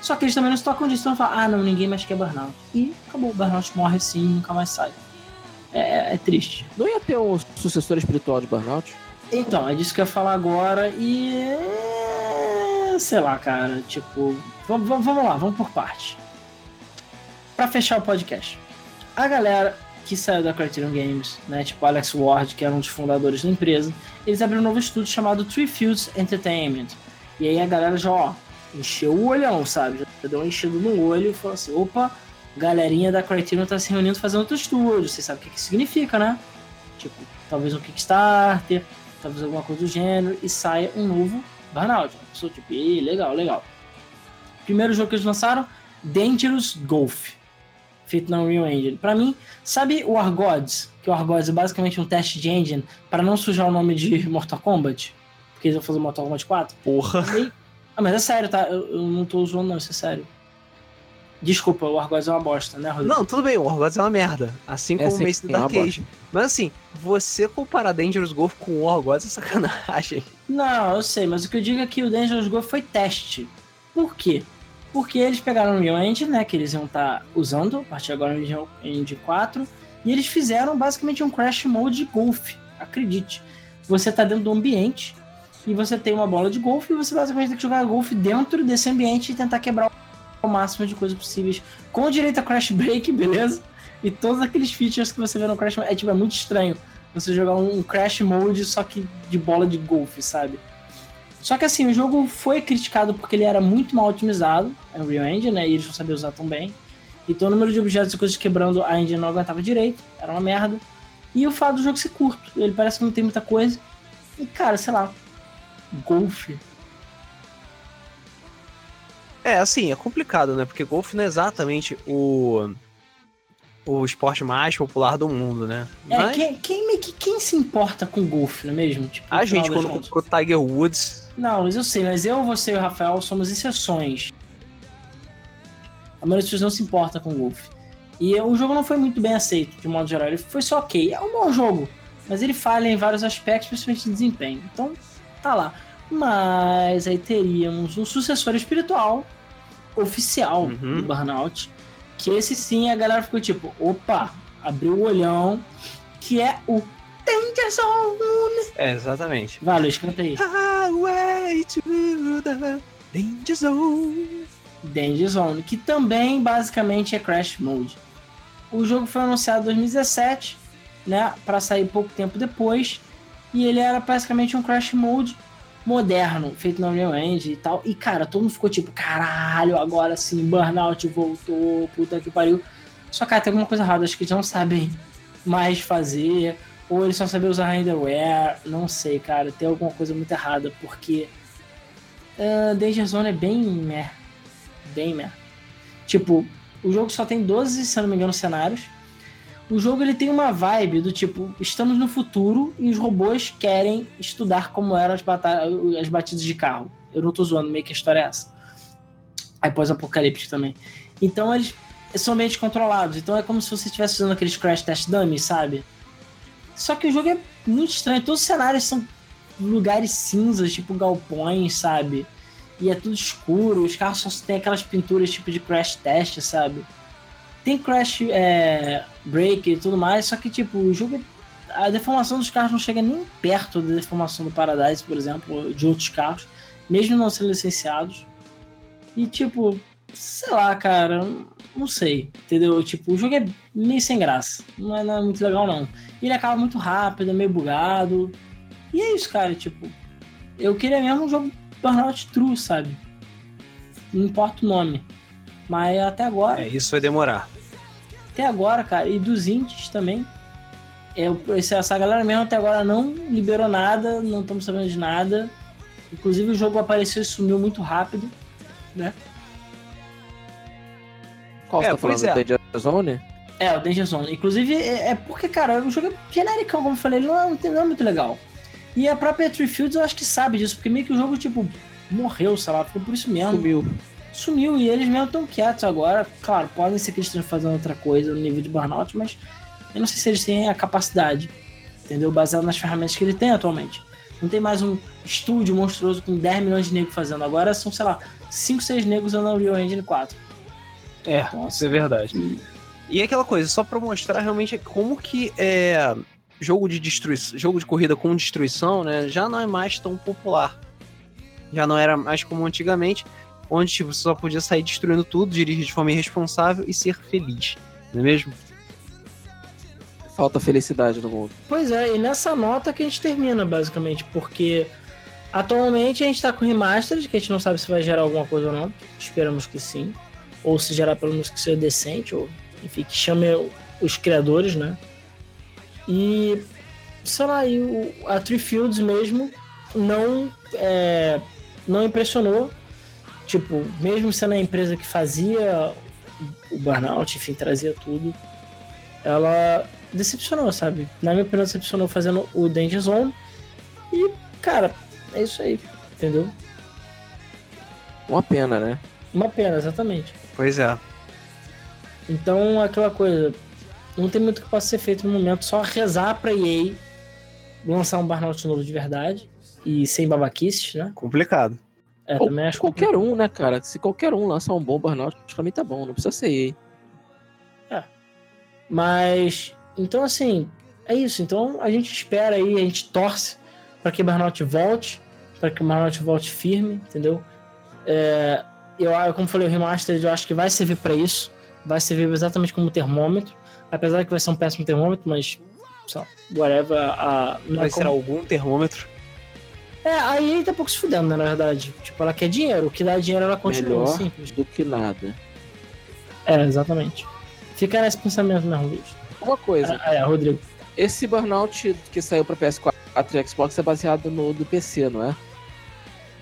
Só que eles também não se tocam disso, então falam, ah não, ninguém mais quer Burnout. E acabou, o Burnout morre sim nunca mais sai. É, é, é, triste. Não ia ter um sucessor espiritual de Burnout? Então, é disso que eu ia falar agora e. Sei lá, cara, tipo. Vamos, lá, vamos por parte. Pra fechar o podcast. A galera que saiu da Criterion Games, né? Tipo Alex Ward, que era um dos fundadores da empresa, eles abriram um novo estúdio chamado Three Fields Entertainment. E aí a galera já, ó, encheu o olhão, sabe? Já deu uma enchida no olho e falou assim: opa, galerinha da Criterion tá se reunindo fazendo outro estúdio. Você sabe o que, que significa, né? Tipo, talvez um Kickstarter, talvez alguma coisa do gênero, e saia um novo Burnout. A pessoa, tipo, legal, legal. Primeiro jogo que eles lançaram, Dangerous Golf feito na Unreal Engine. Para mim, sabe o Argods? Que o Argods é basicamente um teste de engine para não sujar o nome de Mortal Kombat? Porque eles vão fazer Mortal Kombat 4? Porra. Ah, mas é sério, tá? Eu, eu, não tô zoando, não, isso é sério. Desculpa, o Argods é uma bosta, né, Rodrigo? Não, tudo bem, o Argods é uma merda. Assim como é, o Mace do Dark Age. Mas assim, você comparar Dangerous Golf com o Argods é sacanagem. Não, eu sei, mas o que eu digo é que o Dangerous Golf foi teste. Por quê? Porque eles pegaram o Unreal Engine, né, que eles iam estar tá usando, a partir agora do Unreal Engine 4, E eles fizeram basicamente um Crash Mode de golfe, acredite. Você está dentro do ambiente e você tem uma bola de golfe e você basicamente tem que jogar golfe dentro desse ambiente e tentar quebrar o máximo de coisas possíveis com direito a Crash Break, beleza? E todos aqueles features que você vê no Crash É, tipo, é muito estranho você jogar um Crash Mode só que de bola de golfe, sabe? Só que assim, o jogo foi criticado porque ele era muito mal otimizado, é o Unreal Engine, né? E eles não sabiam usar tão bem. Então o número de objetos e coisas quebrando a engine não aguentava direito, era uma merda. E o fato do jogo ser curto, ele parece que não tem muita coisa. E cara, sei lá, golfe. É, assim, é complicado, né? Porque golfe não é exatamente o o esporte mais popular do mundo, né? É, Mas... quem, quem, quem, se importa com golfe, não é mesmo? Tipo, a gente, quando comprou Tiger Woods. Não, mas eu sei, mas eu, você e o Rafael somos exceções. A maioria das pessoas não se importa com golfe. E o jogo não foi muito bem aceito, de modo geral. Ele foi só ok. É um bom jogo, mas ele falha em vários aspectos, principalmente de desempenho. Então, tá lá. Mas aí teríamos um sucessor espiritual oficial uhum. do Burnout que esse sim a galera ficou tipo, opa, abriu o olhão, que é o Danger Zone. É, exatamente. Vai, Luiz, canta aí. Highway to the Danger Zone. Danger Zone, que também basicamente é Crash Mode. O jogo foi anunciado em 2017, né, para sair pouco tempo depois, e ele era basicamente um Crash Mode moderno, feito na Unreal Engine e tal. E, cara, todo mundo ficou tipo, caralho, agora sim, Burnout voltou, puta que pariu. Só, cara, tem alguma coisa errada, acho que eles não sabem mais fazer, ou eles só sabem usar renderware, não sei, cara, tem alguma coisa muito errada, porque uh, Danger Zone é bem meh, bem meh. Tipo, o jogo só tem 12, se eu não me engano, cenários, o jogo ele tem uma vibe do tipo, estamos no futuro e os robôs querem estudar como eram as, as batidas de carro. Eu não tô zoando, meio que a história é essa. Aí pós-apocalipse também. Então eles são bem controlados. Então é como se você estivesse usando aqueles crash test dummies, sabe? Só que o jogo é muito estranho. Todos os cenários são lugares cinzas, tipo galpões, sabe? E é tudo escuro. Os carros só tem aquelas pinturas tipo de crash test, sabe? Tem Crash é, Break e tudo mais, só que tipo, o jogo. A deformação dos carros não chega nem perto da deformação do Paradise, por exemplo, de outros carros, mesmo não sendo licenciados. E tipo, sei lá, cara, não sei, entendeu? Tipo, o jogo é meio sem graça, não é, não é muito legal não. Ele acaba muito rápido, é meio bugado. E é isso, cara, tipo, eu queria mesmo um jogo Burnout True, sabe? Não importa o nome. Mas até agora. É, isso vai demorar. Até agora, cara, e dos indies também. É, essa galera mesmo até agora não liberou nada, não estamos sabendo de nada. Inclusive o jogo apareceu e sumiu muito rápido, né? Qual é, você tá falando? É. Danger Zone? É, o Danger Zone. Inclusive, é, é porque, cara, o jogo é genérico, como eu falei, ele não é, não é muito legal. E a própria Tree Fields eu acho que sabe disso, porque meio que o jogo, tipo, morreu, sei lá, ficou por isso mesmo. Sumiu sumiu e eles mesmo estão quietos agora. Claro, podem ser que eles estejam fazendo outra coisa no nível de burnout, mas eu não sei se eles têm a capacidade, entendeu? Baseado nas ferramentas que ele tem atualmente. Não tem mais um estúdio monstruoso com 10 milhões de negros fazendo. Agora são, sei lá, 5, 6 negros usando o Unreal Engine 4. É, Nossa. isso é verdade. E... e é aquela coisa, só para mostrar realmente como que é jogo de destruição, jogo de corrida com destruição, né, já não é mais tão popular. Já não era mais como antigamente onde tipo, você só podia sair destruindo tudo, dirigir de forma irresponsável e ser feliz, não é mesmo? Falta felicidade no mundo. Pois é, e nessa nota que a gente termina, basicamente, porque atualmente a gente tá com remastered, que a gente não sabe se vai gerar alguma coisa ou não. Esperamos que sim. Ou se gerar pelo menos que seja decente, ou enfim, que chame os criadores, né? E sei lá, e o, a Tree Fields mesmo não, é, não impressionou tipo, mesmo sendo a empresa que fazia o burnout, enfim, trazia tudo, ela decepcionou, sabe? Na minha opinião, decepcionou fazendo o Danger Zone. E, cara, é isso aí, entendeu? Uma pena, né? Uma pena, exatamente. Pois é. Então, aquela coisa, não tem muito que possa ser feito no momento, só rezar pra EA lançar um Burnout novo de verdade e sem babaquices, né? Complicado. É, Ou também acho qualquer que... um, né, cara? Se qualquer um lançar um bom burnout, pra mim tá bom, não precisa ser EA. É. Mas Então, assim, é isso. Então a gente espera aí, a gente torce para que o Burnout volte, para que o Burnout volte firme, entendeu? É, eu, como falei, o remaster eu acho que vai servir para isso, vai servir exatamente como termômetro, apesar que vai ser um péssimo termômetro, mas só, whatever. A, vai ser como... algum termômetro? É, aí tá pouco se fudendo, né, na verdade. Tipo, ela quer dinheiro, o que dá dinheiro ela continua Melhor simples. do que nada. É, exatamente. Fica nesse pensamento mesmo, Luiz. Uma coisa. Ah, é, Rodrigo. Esse Burnout que saiu pra PS4 e Xbox é baseado no do PC, não é?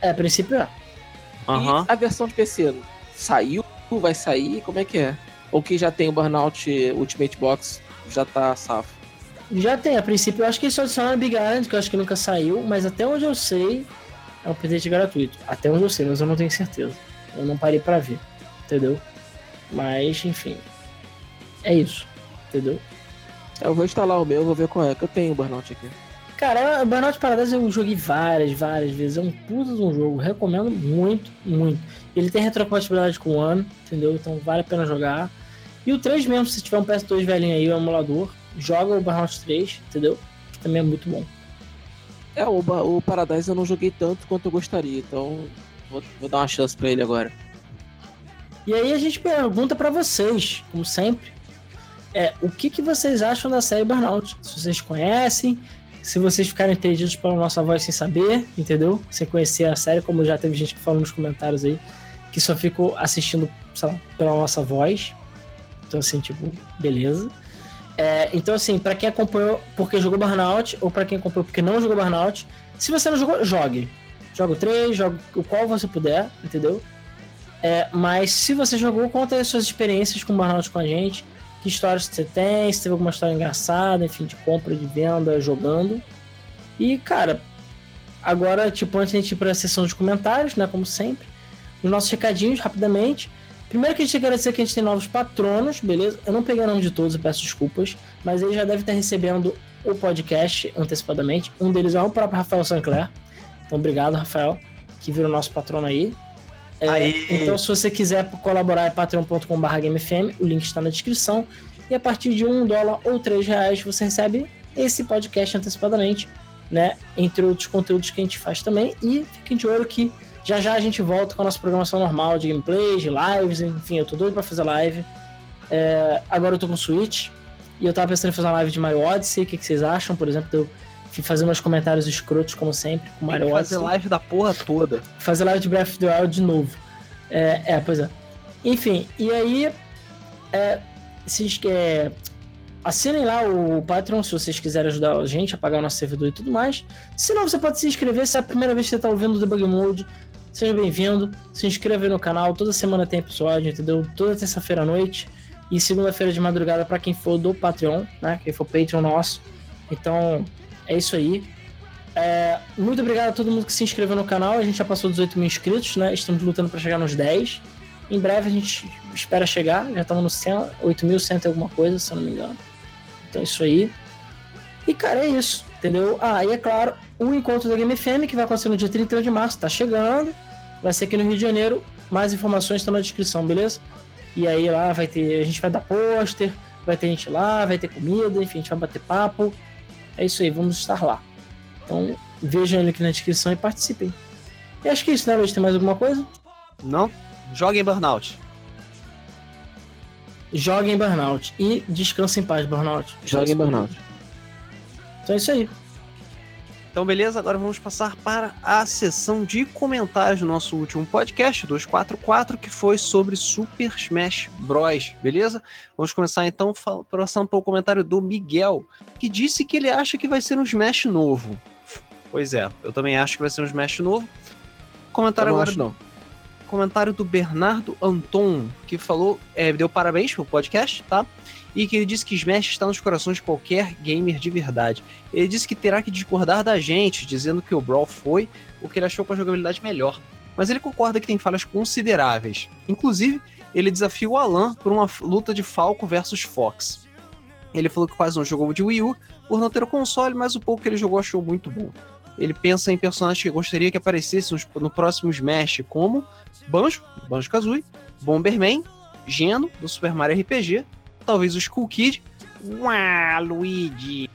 É, a princípio é. Uhum. E a versão de PC saiu? Vai sair? Como é que é? Ou que já tem o Burnout Ultimate Box já tá safo? Já tem, a princípio eu acho que eles só adicionaram Big Island, que eu acho que nunca saiu, mas até onde eu sei é um update gratuito. Até onde eu sei, mas eu não tenho certeza. Eu não parei para ver, entendeu? Mas, enfim. É isso, entendeu? Eu vou instalar o meu, vou ver qual é, que eu tenho o Burnout aqui. Cara, Burnout Paradise eu joguei várias, várias vezes. É um puta de um jogo. Recomendo muito, muito. Ele tem retrocompatibilidade com o One, entendeu? Então vale a pena jogar. E o 3 mesmo, se tiver um PS2 velhinho aí, o emulador, joga o Burnout 3, entendeu? Que também é muito bom. É, o, o Paradise eu não joguei tanto quanto eu gostaria, então vou, vou dar uma chance para ele agora. E aí a gente pergunta para vocês, como sempre, é o que, que vocês acham da série Burnout? Se vocês conhecem, se vocês ficarem entendidos pela nossa voz sem saber, entendeu? Sem conhecer a série, como já teve gente que falou nos comentários aí, que só ficou assistindo, lá, pela nossa voz. Então, assim, tipo, beleza. É, então, assim, para quem acompanhou porque jogou Burnout, ou para quem acompanhou porque não jogou Burnout, se você não jogou, jogue. Joga o 3, joga o qual você puder, entendeu? É, mas se você jogou, conta as suas experiências com Burnout com a gente. Que histórias você tem, se teve alguma história engraçada, enfim, de compra, de venda, jogando. E, cara, agora, tipo, antes de a ir pra sessão de comentários, né, como sempre, os nossos recadinhos, rapidamente. Primeiro que a gente quer agradecer que a gente tem novos patronos, beleza? Eu não peguei o nome de todos, eu peço desculpas, mas ele já deve estar recebendo o podcast antecipadamente. Um deles é o próprio Rafael Sancler. Então, obrigado, Rafael, que virou nosso patrono aí. É, então, se você quiser colaborar, é patreon.com.br GameFM, o link está na descrição. E a partir de um dólar ou três reais você recebe esse podcast antecipadamente, né? Entre outros conteúdos que a gente faz também. E fiquem de olho que já já a gente volta com a nossa programação normal de gameplays, de lives, enfim, eu tô doido pra fazer live. É, agora eu tô com Switch e eu tava pensando em fazer uma live de Mario Odyssey. O que, que vocês acham, por exemplo, eu fazer meus comentários escrotos, como sempre, com Mario Odyssey? Fazer live da porra toda. Fazer live de Breath of the Wild de novo. É, é pois é. Enfim, e aí. É, se, é, assinem lá o Patreon se vocês quiserem ajudar a gente a pagar o nosso servidor e tudo mais. Se não, você pode se inscrever se é a primeira vez que você está ouvindo o Debug Mode. Seja bem-vindo, se inscreva aí no canal, toda semana tem episódio, entendeu? Toda terça-feira à noite e segunda-feira de madrugada para quem for do Patreon, né? Quem for Patreon nosso. Então, é isso aí. É, muito obrigado a todo mundo que se inscreveu no canal. A gente já passou 18 mil inscritos, né? Estamos lutando para chegar nos 10. Em breve a gente espera chegar. Já estamos no 100, 8.100 e alguma coisa, se eu não me engano. Então é isso aí. E, cara, é isso, entendeu? Ah, e é claro, o encontro da Game FM, que vai acontecer no dia 31 de março, tá chegando. Vai ser aqui no Rio de Janeiro. Mais informações estão na descrição, beleza? E aí lá vai ter. A gente vai dar pôster, vai ter gente lá, vai ter comida, enfim, a gente vai bater papo. É isso aí, vamos estar lá. Então vejam ele aqui na descrição e participem. E acho que é isso, né, Luiz? Tem mais alguma coisa? Não? Joguem Burnout. Joguem Burnout. E descansem em paz, Burnout. Joguem Burnout. Então é isso aí. Então, beleza, agora vamos passar para a sessão de comentários do nosso último podcast, 244, que foi sobre Super Smash Bros. Beleza? Vamos começar então passando pelo comentário do Miguel, que disse que ele acha que vai ser um Smash novo. Pois é, eu também acho que vai ser um Smash novo. Comentário agora. Acho, não. Comentário do Bernardo Anton, que falou, é, deu parabéns pelo podcast, tá? E que ele disse que Smash está nos corações de qualquer gamer de verdade. Ele disse que terá que discordar da gente, dizendo que o Brawl foi o que ele achou com a jogabilidade melhor. Mas ele concorda que tem falhas consideráveis. Inclusive, ele desafia o Alan por uma luta de Falco versus Fox. Ele falou que quase não jogou de Wii U por não ter o console, mas o pouco que ele jogou achou muito bom. Ele pensa em personagens que gostaria que aparecessem no próximo Smash, como Banjo, Banjo Kazooie, Bomberman, Geno, do Super Mario RPG talvez o Skull Kid, Uá, Luigi.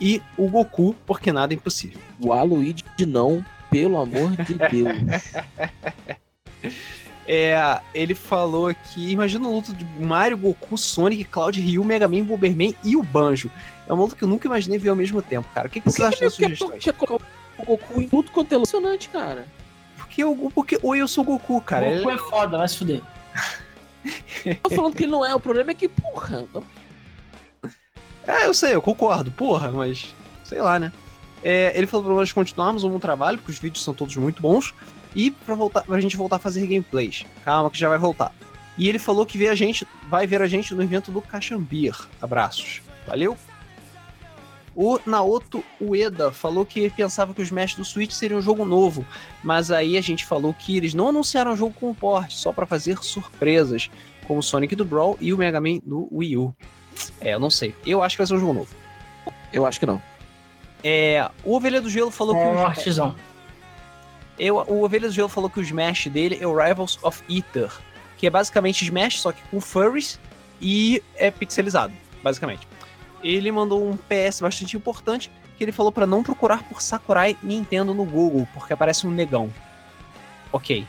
E o Goku, porque nada é impossível. O Luigi não, pelo amor de Deus. É, ele falou aqui, imagina o luto de Mario, Goku, Sonic, Cloud, Ryu, Mega Man, Bomberman e o Banjo. É um luto que eu nunca imaginei ver ao mesmo tempo, cara. O que, que, vocês acham das sugestões? Quer colocar o Goku em tudo quanto é emocionante, cara. Porque, eu, porque ou eu sou o Goku, cara. O Goku é, é foda, vai se fuder. Tô falando que não é, o problema é que, porra. É, eu sei, eu concordo, porra, mas sei lá, né? É, ele falou pra nós continuarmos o bom trabalho, porque os vídeos são todos muito bons. E pra, voltar, pra gente voltar a fazer gameplays. Calma que já vai voltar. E ele falou que vê a gente, vai ver a gente no evento do Caxambir. Abraços. Valeu? O Naoto Ueda falou que pensava que os Smash do Switch seria um jogo novo, mas aí a gente falou que eles não anunciaram o jogo com porte, só para fazer surpresas, como o Sonic do Brawl e o Mega Man do Wii U. É, eu não sei. Eu acho que vai ser um jogo novo. Eu acho que não. É, o Ovelha do Gelo falou é que. O artesão. Eu, o Ovelha do Gelo falou que o Smash dele é o Rivals of Ether, que é basicamente Smash, só que com furries e é pixelizado, basicamente. Ele mandou um PS bastante importante, que ele falou para não procurar por Sakurai Nintendo no Google, porque aparece um negão. Ok.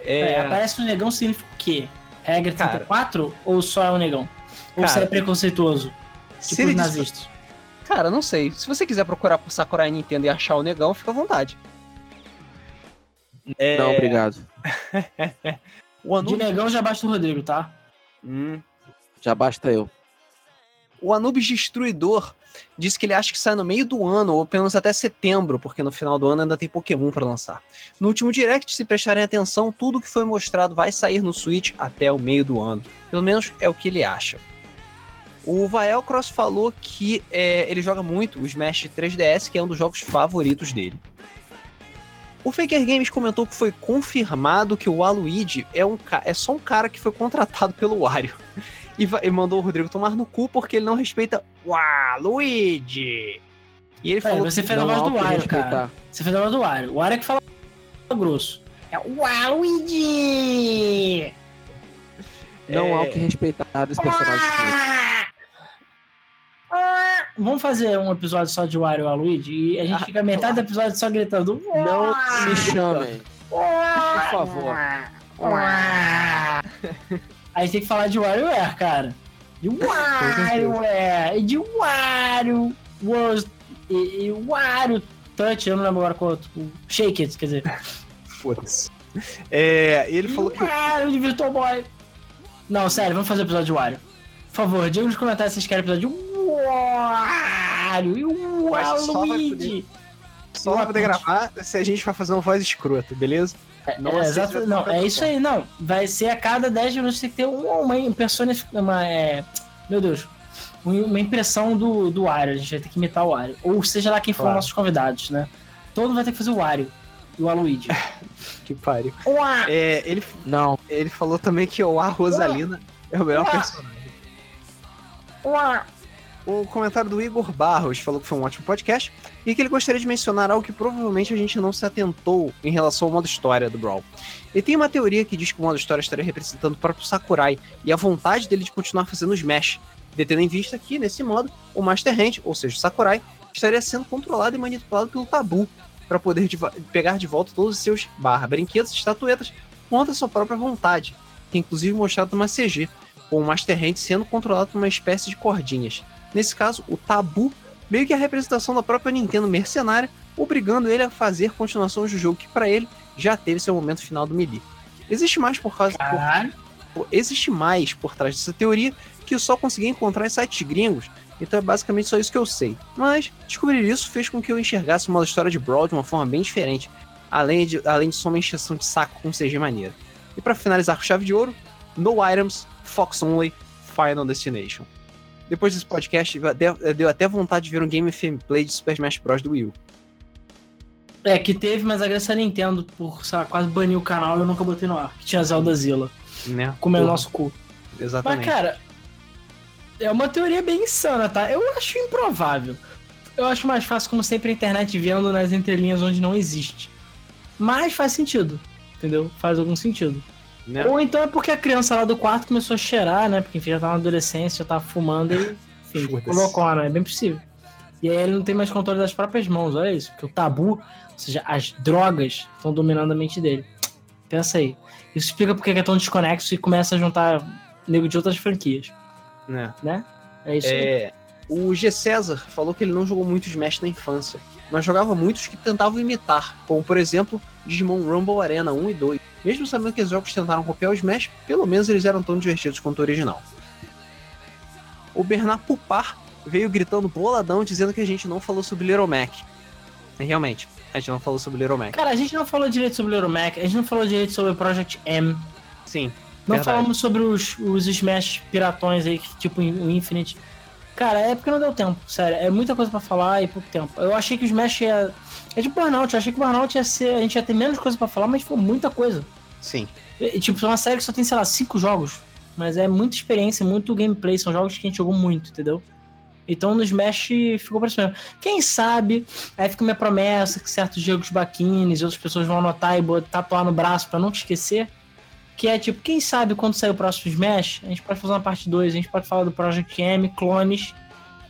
É... É, aparece um negão significa o quê? Regra 34 cara, ou só é um negão? Ou cara, você é preconceituoso? Tipo os nazistas. Cara, não sei. Se você quiser procurar por Sakurai Nintendo e achar o negão, fica à vontade. É... Não, obrigado. o Anubis... De negão já basta o Rodrigo, tá? Hum. Já basta eu. O Anubis Destruidor disse que ele acha que sai no meio do ano, ou pelo menos até setembro, porque no final do ano ainda tem Pokémon para lançar. No último direct, se prestarem atenção, tudo que foi mostrado vai sair no Switch até o meio do ano. Pelo menos é o que ele acha. O Vael Cross falou que é, ele joga muito o Smash 3DS, que é um dos jogos favoritos dele. O Faker Games comentou que foi confirmado que o Aluigi é, um, é só um cara que foi contratado pelo Wario. E, e mandou o Rodrigo tomar no cu porque ele não respeita o Aluigi. E ele falou você fez a voz do Wario, cara. Você fez a voz do Wario. O Wario é que fala grosso. É o Aluigi! Não é... há o que respeitar desse personagem. Vamos fazer um episódio só de Wario e Luigi e a gente fica metade do episódio só gritando. Não me chamem. Por favor. A gente tem que falar de WarioWare, cara. De WarioWare. E de Wario World. E, e Wario Touch, eu não lembro agora qual. Tipo, Shake It, quer dizer. Foda-se. É, ele falou que. Wario de Virtual Boy. Não, sério, vamos fazer o episódio de Wario. Por favor, diga nos comentários se vocês querem episódio de Wario e o Waluigi. Só vai poder gravar se a gente vai fazer uma voz escrota, beleza? É, não, é, exato, não é isso aí, não. Vai ser a cada 10 minutos tem que ter uma, uma persona, uma, é, meu Deus, uma impressão do, do Wario. A gente vai ter que imitar o Wario. Ou seja lá quem for claro. nossos convidados, né? Todo vai ter que fazer o Wario e o Aluigi. que pariu. É, ele, não. ele falou também que o A Rosalina é o melhor Uá. personagem. Uá. O comentário do Igor Barros falou que foi um ótimo podcast e que ele gostaria de mencionar algo que provavelmente a gente não se atentou em relação ao modo história do Brawl. Ele tem uma teoria que diz que o modo história estaria representando o próprio Sakurai e a vontade dele de continuar fazendo Smash, detendo em vista que, nesse modo, o Master Hand, ou seja, o Sakurai, estaria sendo controlado e manipulado pelo Tabu para poder de pegar de volta todos os seus barra, brinquedos e estatuetas contra sua própria vontade, que é inclusive mostrado numa CG, com o Master Hand sendo controlado por uma espécie de cordinhas. Nesse caso, o tabu meio que a representação da própria Nintendo mercenária, obrigando ele a fazer continuações do jogo que para ele já teve seu momento final do Melee. Existe mais por causa por, existe mais por trás dessa teoria que eu só consegui encontrar em sites gringos, então é basicamente só isso que eu sei. Mas descobrir isso fez com que eu enxergasse uma história de Brawl de uma forma bem diferente, além de, além de só uma encheção de saco com CG maneira. E para finalizar com chave de ouro, No Items, Fox Only, Final Destination. Depois desse podcast, deu até vontade de ver um game gameplay de Super Smash Bros. do Wii U. É, que teve, mas agradecer a Nintendo por, sei lá, quase banir o canal e eu nunca botei no ar. Que tinha Zelda Zilla. Né? Comendo o nosso cu. Exatamente. Mas, cara, é uma teoria bem insana, tá? Eu acho improvável. Eu acho mais fácil, como sempre, a internet vendo nas entrelinhas onde não existe. Mas faz sentido, entendeu? Faz algum sentido. Né? Ou então é porque a criança lá do quarto começou a cheirar, né? Porque enfim, já tava na adolescência, já tava fumando e enfim, colocou, né? É bem possível. E aí ele não tem mais controle das próprias mãos, olha isso. Porque o tabu, ou seja, as drogas estão dominando a mente dele. Pensa aí. Isso explica porque é tão desconexo e começa a juntar nego de outras franquias. É. Né? É isso é... aí. O G. César falou que ele não jogou muito Smash na infância, mas jogava muitos que tentavam imitar, como por exemplo Digimon Rumble Arena 1 e 2. Mesmo sabendo que os jogos tentaram copiar o Smash, pelo menos eles eram tão divertidos quanto o original. O Bernard Pupar veio gritando boladão dizendo que a gente não falou sobre Little Mac. E realmente, a gente não falou sobre Little Mac. Cara, a gente não falou direito sobre Little Mac, a gente não falou direito sobre Project M. Sim. Não verdade. falamos sobre os, os Smash piratões aí, tipo o Infinite. Cara, é porque não deu tempo, sério. É muita coisa para falar e pouco tempo. Eu achei que o Smash ia. É tipo Burnout, eu achei que o Burnout ia ser. A gente ia ter menos coisa para falar, mas foi muita coisa. Sim. E, tipo, é uma série que só tem, sei lá, cinco jogos. Mas é muita experiência, muito gameplay. São jogos que a gente jogou muito, entendeu? Então no Smash ficou pra cima. Quem sabe, aí fica minha promessa que certos jogos baquines e outras pessoas vão anotar e tatuar no braço para não te esquecer. Que é tipo, quem sabe quando sair o próximo Smash, a gente pode fazer uma parte 2, a gente pode falar do Project M, clones,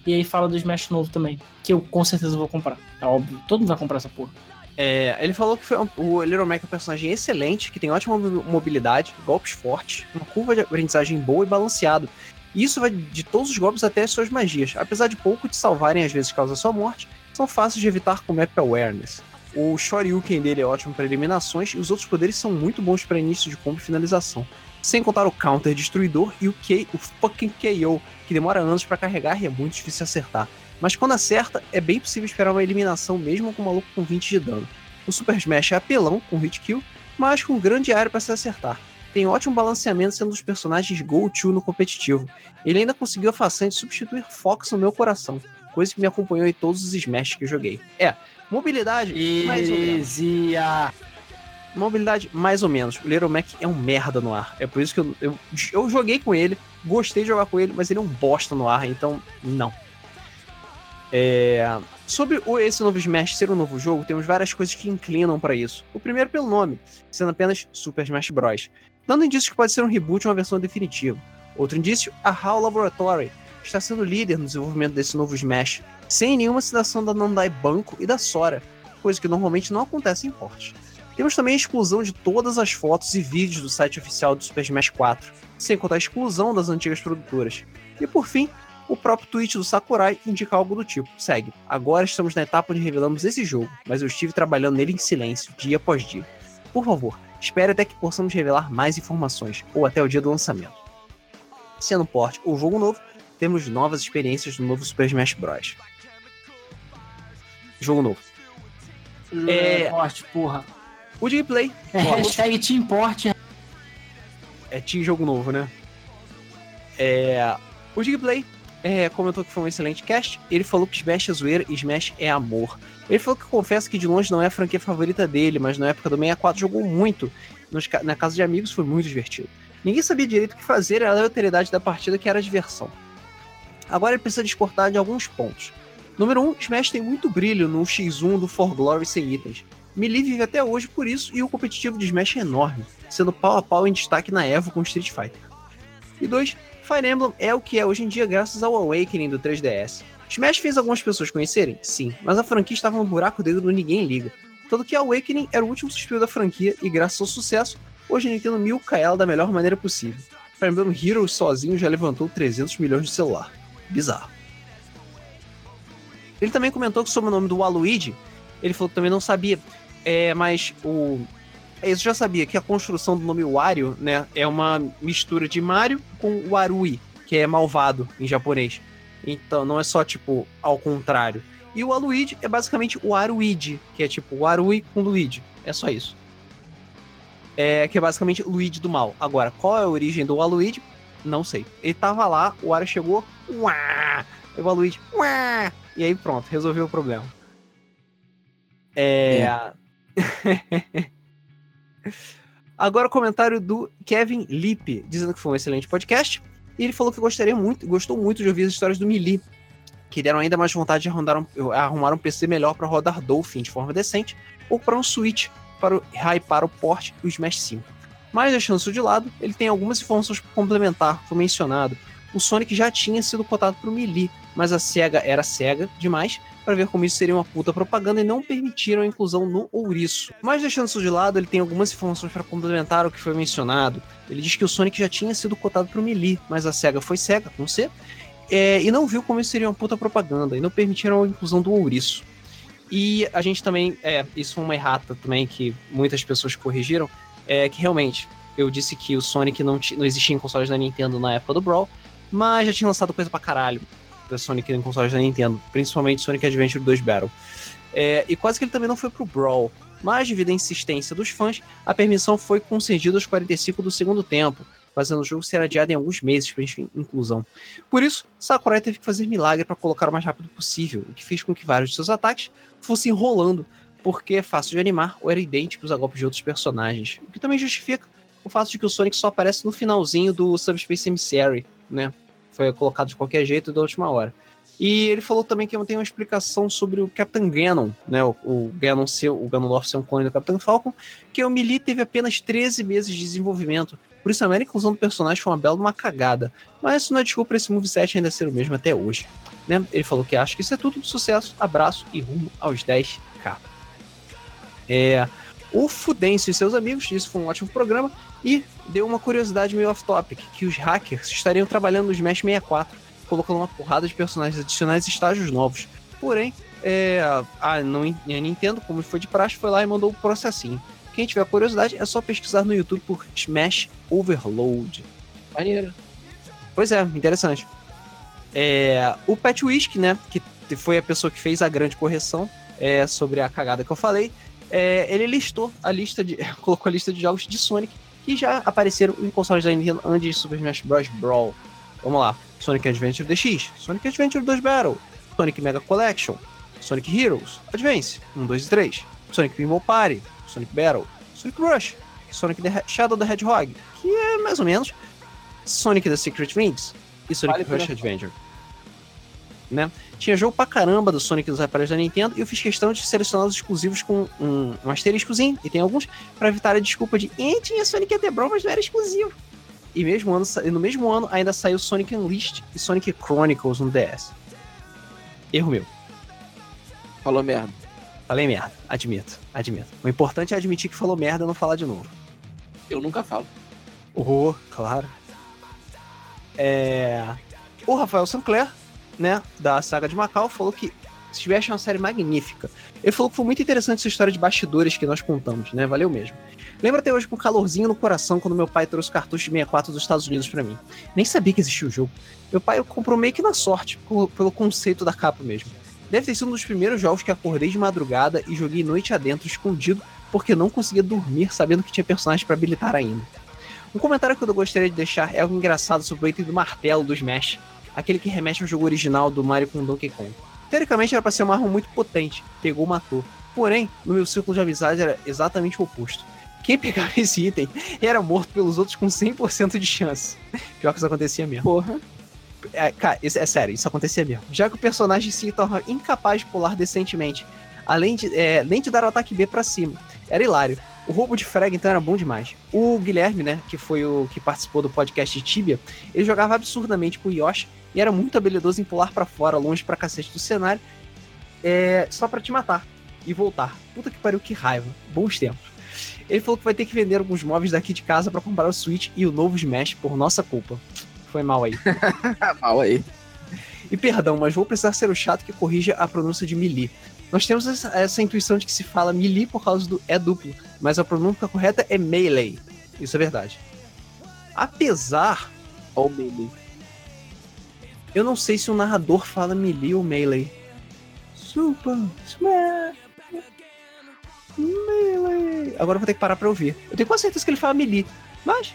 e aí fala do Smash novo também. Que eu com certeza vou comprar. É óbvio, todo mundo vai comprar essa porra. É, ele falou que foi um, o Little Mac é um personagem excelente, que tem ótima mobilidade, golpes fortes, uma curva de aprendizagem boa e balanceado, isso vai de todos os golpes até as suas magias. Apesar de pouco te salvarem às vezes causa sua morte, são fáceis de evitar com Map Awareness. O Shoryuken dele é ótimo para eliminações e os outros poderes são muito bons para início de combo e finalização. Sem contar o counter destruidor e o K, o fucking KO, que demora anos para carregar e é muito difícil acertar. Mas quando acerta, é bem possível esperar uma eliminação mesmo com um maluco com 20 de dano. O Super Smash é apelão com hit kill, mas com grande área para se acertar tem ótimo balanceamento sendo um dos personagens go-to no competitivo. Ele ainda conseguiu a façanha de substituir Fox no meu coração, coisa que me acompanhou em todos os Smash que eu joguei. É, mobilidade, mais ou menos. Mobilidade, mais ou menos. O Little Mac é um merda no ar. É por isso que eu, eu, eu joguei com ele, gostei de jogar com ele, mas ele é um bosta no ar, então não. É, sobre o, esse novo Smash ser um novo jogo, temos várias coisas que inclinam para isso. O primeiro pelo nome, sendo apenas Super Smash Bros dando indícios que pode ser um reboot ou uma versão definitiva. Outro indício, a HAL Laboratory está sendo líder no desenvolvimento desse novo Smash, sem nenhuma citação da Nandai Banco e da Sora, coisa que normalmente não acontece em porte. Temos também a exclusão de todas as fotos e vídeos do site oficial do Super Smash 4, sem contar a exclusão das antigas produtoras. E por fim, o próprio tweet do Sakurai indica algo do tipo: segue, agora estamos na etapa onde revelamos esse jogo, mas eu estive trabalhando nele em silêncio, dia após dia. Por favor, Espere até que possamos revelar mais informações, ou até o dia do lançamento. Sendo porte ou jogo novo, temos novas experiências no novo Super Smash Bros. Jogo novo. É, porte, porra. O gameplay. É, hashtag Team Port. É Team Jogo Novo, né? É, o gameplay é, comentou que foi um excelente cast. Ele falou que Smash é zoeira e Smash é amor. Ele falou que confessa que de longe não é a franquia favorita dele, mas na época do 64 jogou muito. Nos, na casa de amigos foi muito divertido. Ninguém sabia direito o que fazer, era a aleatoriedade da partida que era a diversão. Agora ele precisa discordar de alguns pontos. Número 1, um, Smash tem muito brilho no X1 do For Glory sem itens. Melee vive até hoje por isso e o competitivo de Smash é enorme, sendo pau a pau em destaque na Evo com Street Fighter. E 2, Fire Emblem é o que é hoje em dia graças ao Awakening do 3DS. Smash fez algumas pessoas conhecerem? Sim, mas a franquia estava no buraco dentro do ninguém liga. Tanto que Awakening era o último suspiro da franquia e graças ao sucesso, hoje a Nintendo milca ela da melhor maneira possível. Fire Emblem Heroes sozinho já levantou 300 milhões de celular. Bizarro. Ele também comentou que sobre o nome do Waluigi, ele falou que também não sabia, é, mas o isso já sabia que a construção do nome Wario, né, é uma mistura de Mario com Warui, que é malvado em japonês. Então não é só tipo ao contrário. E o Aluigi é basicamente o Aruigi, que é tipo o Arui com Luigi. É só isso. É, que é basicamente Luigi do mal. Agora, qual é a origem do Aluigi? Não sei. Ele tava lá, o Wario chegou, uá, e o Aluigi, uá, e aí pronto, resolveu o problema. É. é. Agora o comentário do Kevin Lippe, dizendo que foi um excelente podcast. E ele falou que gostaria muito, gostou muito de ouvir as histórias do Melee, que deram ainda mais vontade de arrumar um, arrumar um PC melhor para rodar Dolphin de forma decente, ou para um Switch para o hypar o port do Smash 5. Mas deixando isso de lado, ele tem algumas informações para complementar, foi mencionado. o Sonic já tinha sido cotado para o Melee, mas a SEGA era cega demais para ver como isso seria uma puta propaganda e não permitiram a inclusão no ouriço. Mas deixando isso de lado, ele tem algumas informações para complementar o que foi mencionado. Ele diz que o Sonic já tinha sido cotado para o Melee, mas a SEGA foi cega, com C, é, e não viu como isso seria uma puta propaganda e não permitiram a inclusão do ouriço. E a gente também, é, isso foi uma errata também que muitas pessoas corrigiram, é que realmente eu disse que o Sonic não, não existia em consoles da Nintendo na época do Brawl, mas já tinha lançado coisa pra caralho da Sonic em consoles da Nintendo, principalmente Sonic Adventure 2 Battle. É, e quase que ele também não foi pro Brawl, mas devido à insistência dos fãs, a permissão foi concedida aos 45 do segundo tempo, fazendo o jogo ser adiado em alguns meses para inclusão. Por isso, Sakurai teve que fazer milagre para colocar o mais rápido possível, o que fez com que vários de seus ataques fossem rolando, porque é fácil de animar ou eram idênticos a golpes de outros personagens, o que também justifica o fato de que o Sonic só aparece no finalzinho do Subspace Emissary, né? Foi colocado de qualquer jeito da última hora. E ele falou também que tem uma explicação sobre o Captain Ganon, né? O, o Ganon ser, o Ganondorf ser um clone do Captain Falcon, que o Melee teve apenas 13 meses de desenvolvimento. Por isso a mera inclusão do personagem foi uma bela uma cagada. Mas isso não é desculpa para esse moveset ainda ser o mesmo até hoje. Né? Ele falou que acha que isso é tudo de sucesso, abraço e rumo aos 10k. É, o Fudêncio e seus amigos, isso foi um ótimo programa, e deu uma curiosidade meio off-topic, que os hackers estariam trabalhando no Smash 64, colocando uma porrada de personagens adicionais e estágios novos. Porém, é, a, não, a Nintendo, como foi de praxe, foi lá e mandou o processinho. Quem tiver curiosidade, é só pesquisar no YouTube por Smash Overload. Maneiro. Pois é, interessante. É, o Pat Whisk, né, que foi a pessoa que fez a grande correção é, sobre a cagada que eu falei, é, ele listou a lista de. colocou a lista de jogos de Sonic que já apareceram em consoles da Nintendo antes de Super Smash Bros. Brawl. Vamos lá: Sonic Adventure DX, Sonic Adventure 2 Battle, Sonic Mega Collection, Sonic Heroes, Advance 1, 2 e 3, Sonic Pinball Party, Sonic Battle, Sonic Rush, Sonic the Shadow the Hedgehog, que é mais ou menos Sonic the Secret Rings e Sonic vale Rush Adventure. Né? Tinha jogo pra caramba do Sonic dos aparelhos da Nintendo e eu fiz questão de selecionar os exclusivos com um, um asteriscozinho, e tem alguns, para evitar a desculpa de eh, tinha Sonic até Brawl, mas não era exclusivo. E mesmo ano, no mesmo ano ainda saiu Sonic Unleashed e Sonic Chronicles no DS. Erro meu. Falou merda. Falei merda, admito, admito. O importante é admitir que falou merda e não falar de novo. Eu nunca falo. Oh, claro. É... O Rafael Sinclair né, da saga de Macau, falou que Smash é uma série magnífica. Ele falou que foi muito interessante essa história de bastidores que nós contamos, né? Valeu mesmo. Lembro até hoje com calorzinho no coração quando meu pai trouxe cartucho de 64 dos Estados Unidos para mim. Nem sabia que existia o jogo. Meu pai comprou meio que na sorte, pelo conceito da capa mesmo. Deve ter sido um dos primeiros jogos que acordei de madrugada e joguei noite adentro escondido porque não conseguia dormir sabendo que tinha personagens para habilitar ainda. Um comentário que eu gostaria de deixar é algo engraçado sobre o item do martelo do Smash aquele que remete ao jogo original do Mario com Donkey Kong. Teoricamente era para ser uma arma muito potente, pegou, matou. Porém, no meu círculo de amizade era exatamente o oposto. Quem pegava esse item era morto pelos outros com 100% de chance. Pior que isso acontecia mesmo. Porra. É, cara, isso, é sério, isso acontecia mesmo. Já que o personagem se torna incapaz de pular decentemente, além de, é, além de dar o ataque B para cima. Era hilário. O roubo de frag, então, era bom demais. O Guilherme, né, que foi o que participou do podcast de Tibia, ele jogava absurdamente com o Yoshi e era muito habilidoso em pular para fora, longe pra cacete do cenário, é, só para te matar e voltar. Puta que pariu, que raiva. Bons tempos. Ele falou que vai ter que vender alguns móveis daqui de casa para comprar o Switch e o novo Smash por nossa culpa. Foi mal aí. mal aí. E perdão, mas vou precisar ser o chato que corrija a pronúncia de Melee. Nós temos essa, essa, intuição de que se fala melee por causa do é duplo, mas a pronúncia correta é melee. Isso é verdade. Apesar. Ou melee. Eu não sei se o narrador fala melee ou melee. Super Smash. Melee. Agora eu vou ter que parar pra ouvir. Eu tenho quase certeza que ele fala melee, mas.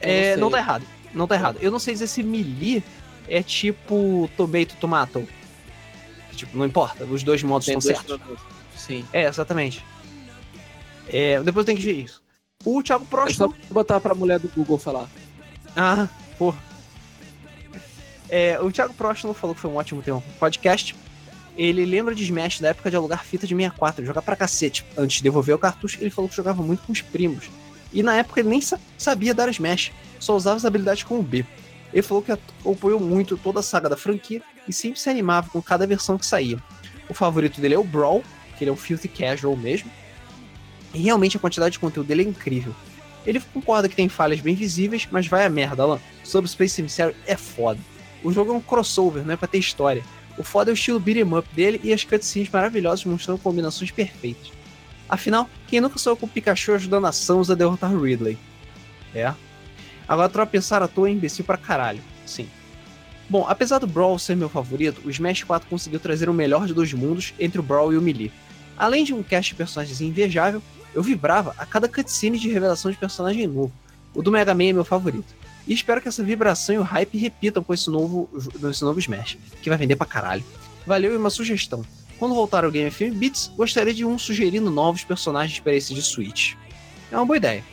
É, não, não tá errado. Não tá errado. Eu não sei dizer se melee é tipo tomato, tomato. Tipo, não importa, os dois modos Tem são certos. Sim. É, exatamente. É, depois tem que ver isso. O Thiago Prost. É só botar pra mulher do Google falar. Ah, porra. É, o Thiago Próximo falou que foi um ótimo tema podcast. Ele lembra de Smash da época de alugar fita de 64, jogar pra cacete. Antes de devolver o cartucho, ele falou que jogava muito com os primos. E na época ele nem sabia dar Smash, só usava as habilidades com o B. Ele falou que acompanhou muito toda a saga da franquia e sempre se animava com cada versão que saía. O favorito dele é o Brawl, que ele é um filthy casual mesmo. E realmente a quantidade de conteúdo dele é incrível. Ele concorda que tem falhas bem visíveis, mas vai a merda, Alan. Subspace Emissary é foda. O jogo é um crossover, não é pra ter história. O foda é o estilo beat'em up dele e as cutscenes maravilhosas mostrando combinações perfeitas. Afinal, quem nunca saiu com o Pikachu ajudando a Samus a derrotar Ridley? É. Agora tropeçar à toa é imbecil pra caralho. Sim. Bom, apesar do Brawl ser meu favorito, o Smash 4 conseguiu trazer o melhor de dois mundos entre o Brawl e o Melee. Além de um cast de personagens invejável, eu vibrava a cada cutscene de revelação de personagem novo. O do Mega Man é meu favorito. E espero que essa vibração e o hype repitam com esse novo, esse novo Smash, que vai vender pra caralho. Valeu e uma sugestão. Quando voltar ao Game FM Beats, gostaria de um sugerindo novos personagens para esse de Switch. É uma boa ideia.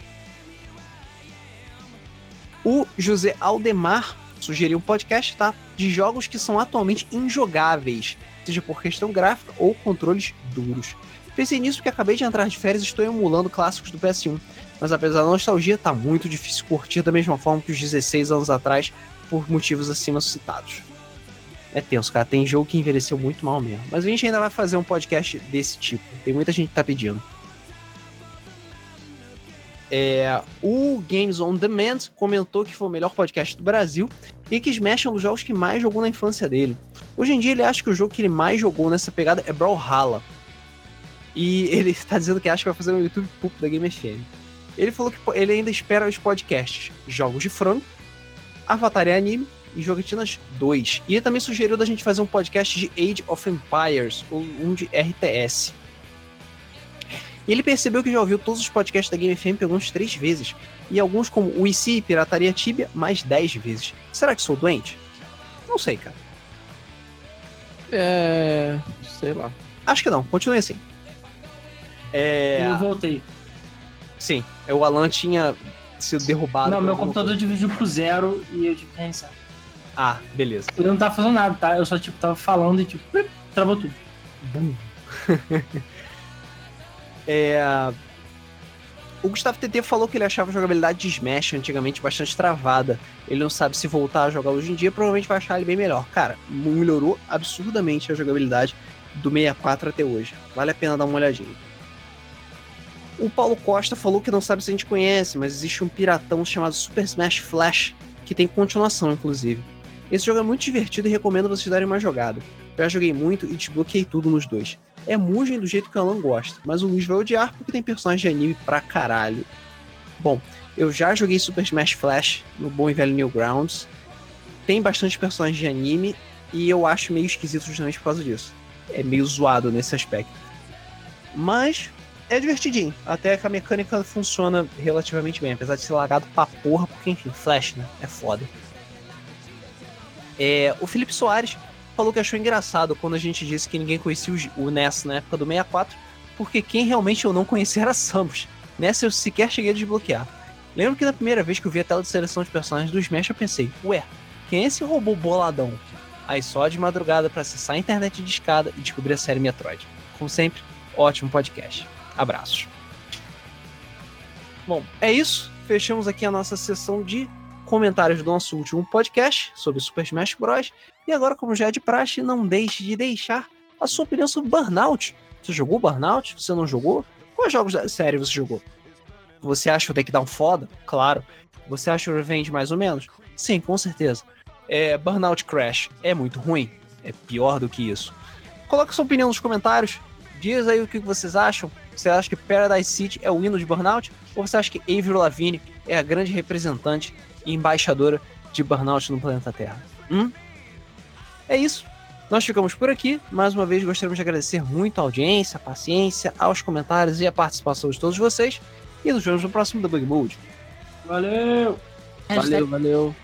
O José Aldemar sugeriu um podcast, tá? De jogos que são atualmente injogáveis, seja por questão gráfica ou controles duros. Pensei nisso porque acabei de entrar de férias e estou emulando clássicos do PS1. Mas apesar da nostalgia, tá muito difícil curtir da mesma forma que os 16 anos atrás, por motivos acima citados. É tenso, cara. Tem jogo que envelheceu muito mal mesmo. Mas a gente ainda vai fazer um podcast desse tipo. Tem muita gente que tá pedindo. É, o Games on Demand comentou que foi o melhor podcast do Brasil e que Smash é um dos jogos que mais jogou na infância dele. Hoje em dia ele acha que o jogo que ele mais jogou nessa pegada é Brawlhalla. E ele está dizendo que acha que vai fazer um YouTube Pup da Game FM. Ele falou que ele ainda espera os podcasts Jogos de Frango, Avatar e Anime e Jogatinas 2. E ele também sugeriu da gente fazer um podcast de Age of Empires, ou um de RTS. E ele percebeu que já ouviu todos os podcasts da Game FM pelo menos três vezes, e alguns como o IC e Pirataria Tibia mais dez vezes. Será que sou doente? Não sei, cara. É. sei lá. Acho que não, continue assim. É... Eu voltei. Sim, é, o Alan tinha sido derrubado. Não, meu computador coisa. dividiu pro zero e eu tive que reiniciar. Ah, beleza. Eu não tava fazendo nada, tá? Eu só, tipo, tava falando e, tipo, travou tudo. Bum. é... O Gustavo TT falou que ele achava a jogabilidade de Smash antigamente bastante travada. Ele não sabe se voltar a jogar hoje em dia, provavelmente vai achar ele bem melhor. Cara, melhorou absurdamente a jogabilidade do 64 até hoje. Vale a pena dar uma olhadinha. O Paulo Costa falou que não sabe se a gente conhece, mas existe um piratão chamado Super Smash Flash, que tem continuação, inclusive. Esse jogo é muito divertido e recomendo vocês darem uma jogada. Já joguei muito e desbloqueei tudo nos dois. É Mugen do jeito que o Alan gosta, mas o Luiz vai odiar porque tem personagens de anime pra caralho. Bom, eu já joguei Super Smash Flash no bom e velho Newgrounds. Tem bastante personagens de anime e eu acho meio esquisito justamente por causa disso. É meio zoado nesse aspecto. Mas é divertidinho. Até que a mecânica funciona relativamente bem, apesar de ser lagado pra porra, porque enfim, Flash, né? É foda. É, o Felipe Soares falou que achou engraçado quando a gente disse que ninguém conhecia o NES na época do 64, porque quem realmente eu não conhecia era Samus. Nessa eu sequer cheguei a desbloquear. Lembro que na primeira vez que eu vi a tela de seleção de personagens do Smash, eu pensei, ué, quem é esse robô boladão? Aí só de madrugada para acessar a internet de escada e descobrir a série Metroid. Como sempre, ótimo podcast. Abraços. Bom, é isso. Fechamos aqui a nossa sessão de comentários do nosso último podcast sobre Super Smash Bros. E agora, como já é de praxe, não deixe de deixar a sua opinião sobre Burnout. Você jogou Burnout? Você não jogou? Quais jogos da série você jogou? Você acha o Takedown foda? Claro. Você acha o Revenge mais ou menos? Sim, com certeza. É, Burnout Crash é muito ruim? É pior do que isso. Coloque sua opinião nos comentários. Diz aí o que vocês acham. Você acha que Paradise City é o hino de Burnout? Ou você acha que Avril Lavigne é a grande representante e embaixadora de Burnout no planeta Terra? Hum? É isso. Nós ficamos por aqui. Mais uma vez gostaríamos de agradecer muito a audiência, a paciência, aos comentários e a participação de todos vocês. E nos vemos no próximo Debug Mode. Valeu! Valeu, valeu.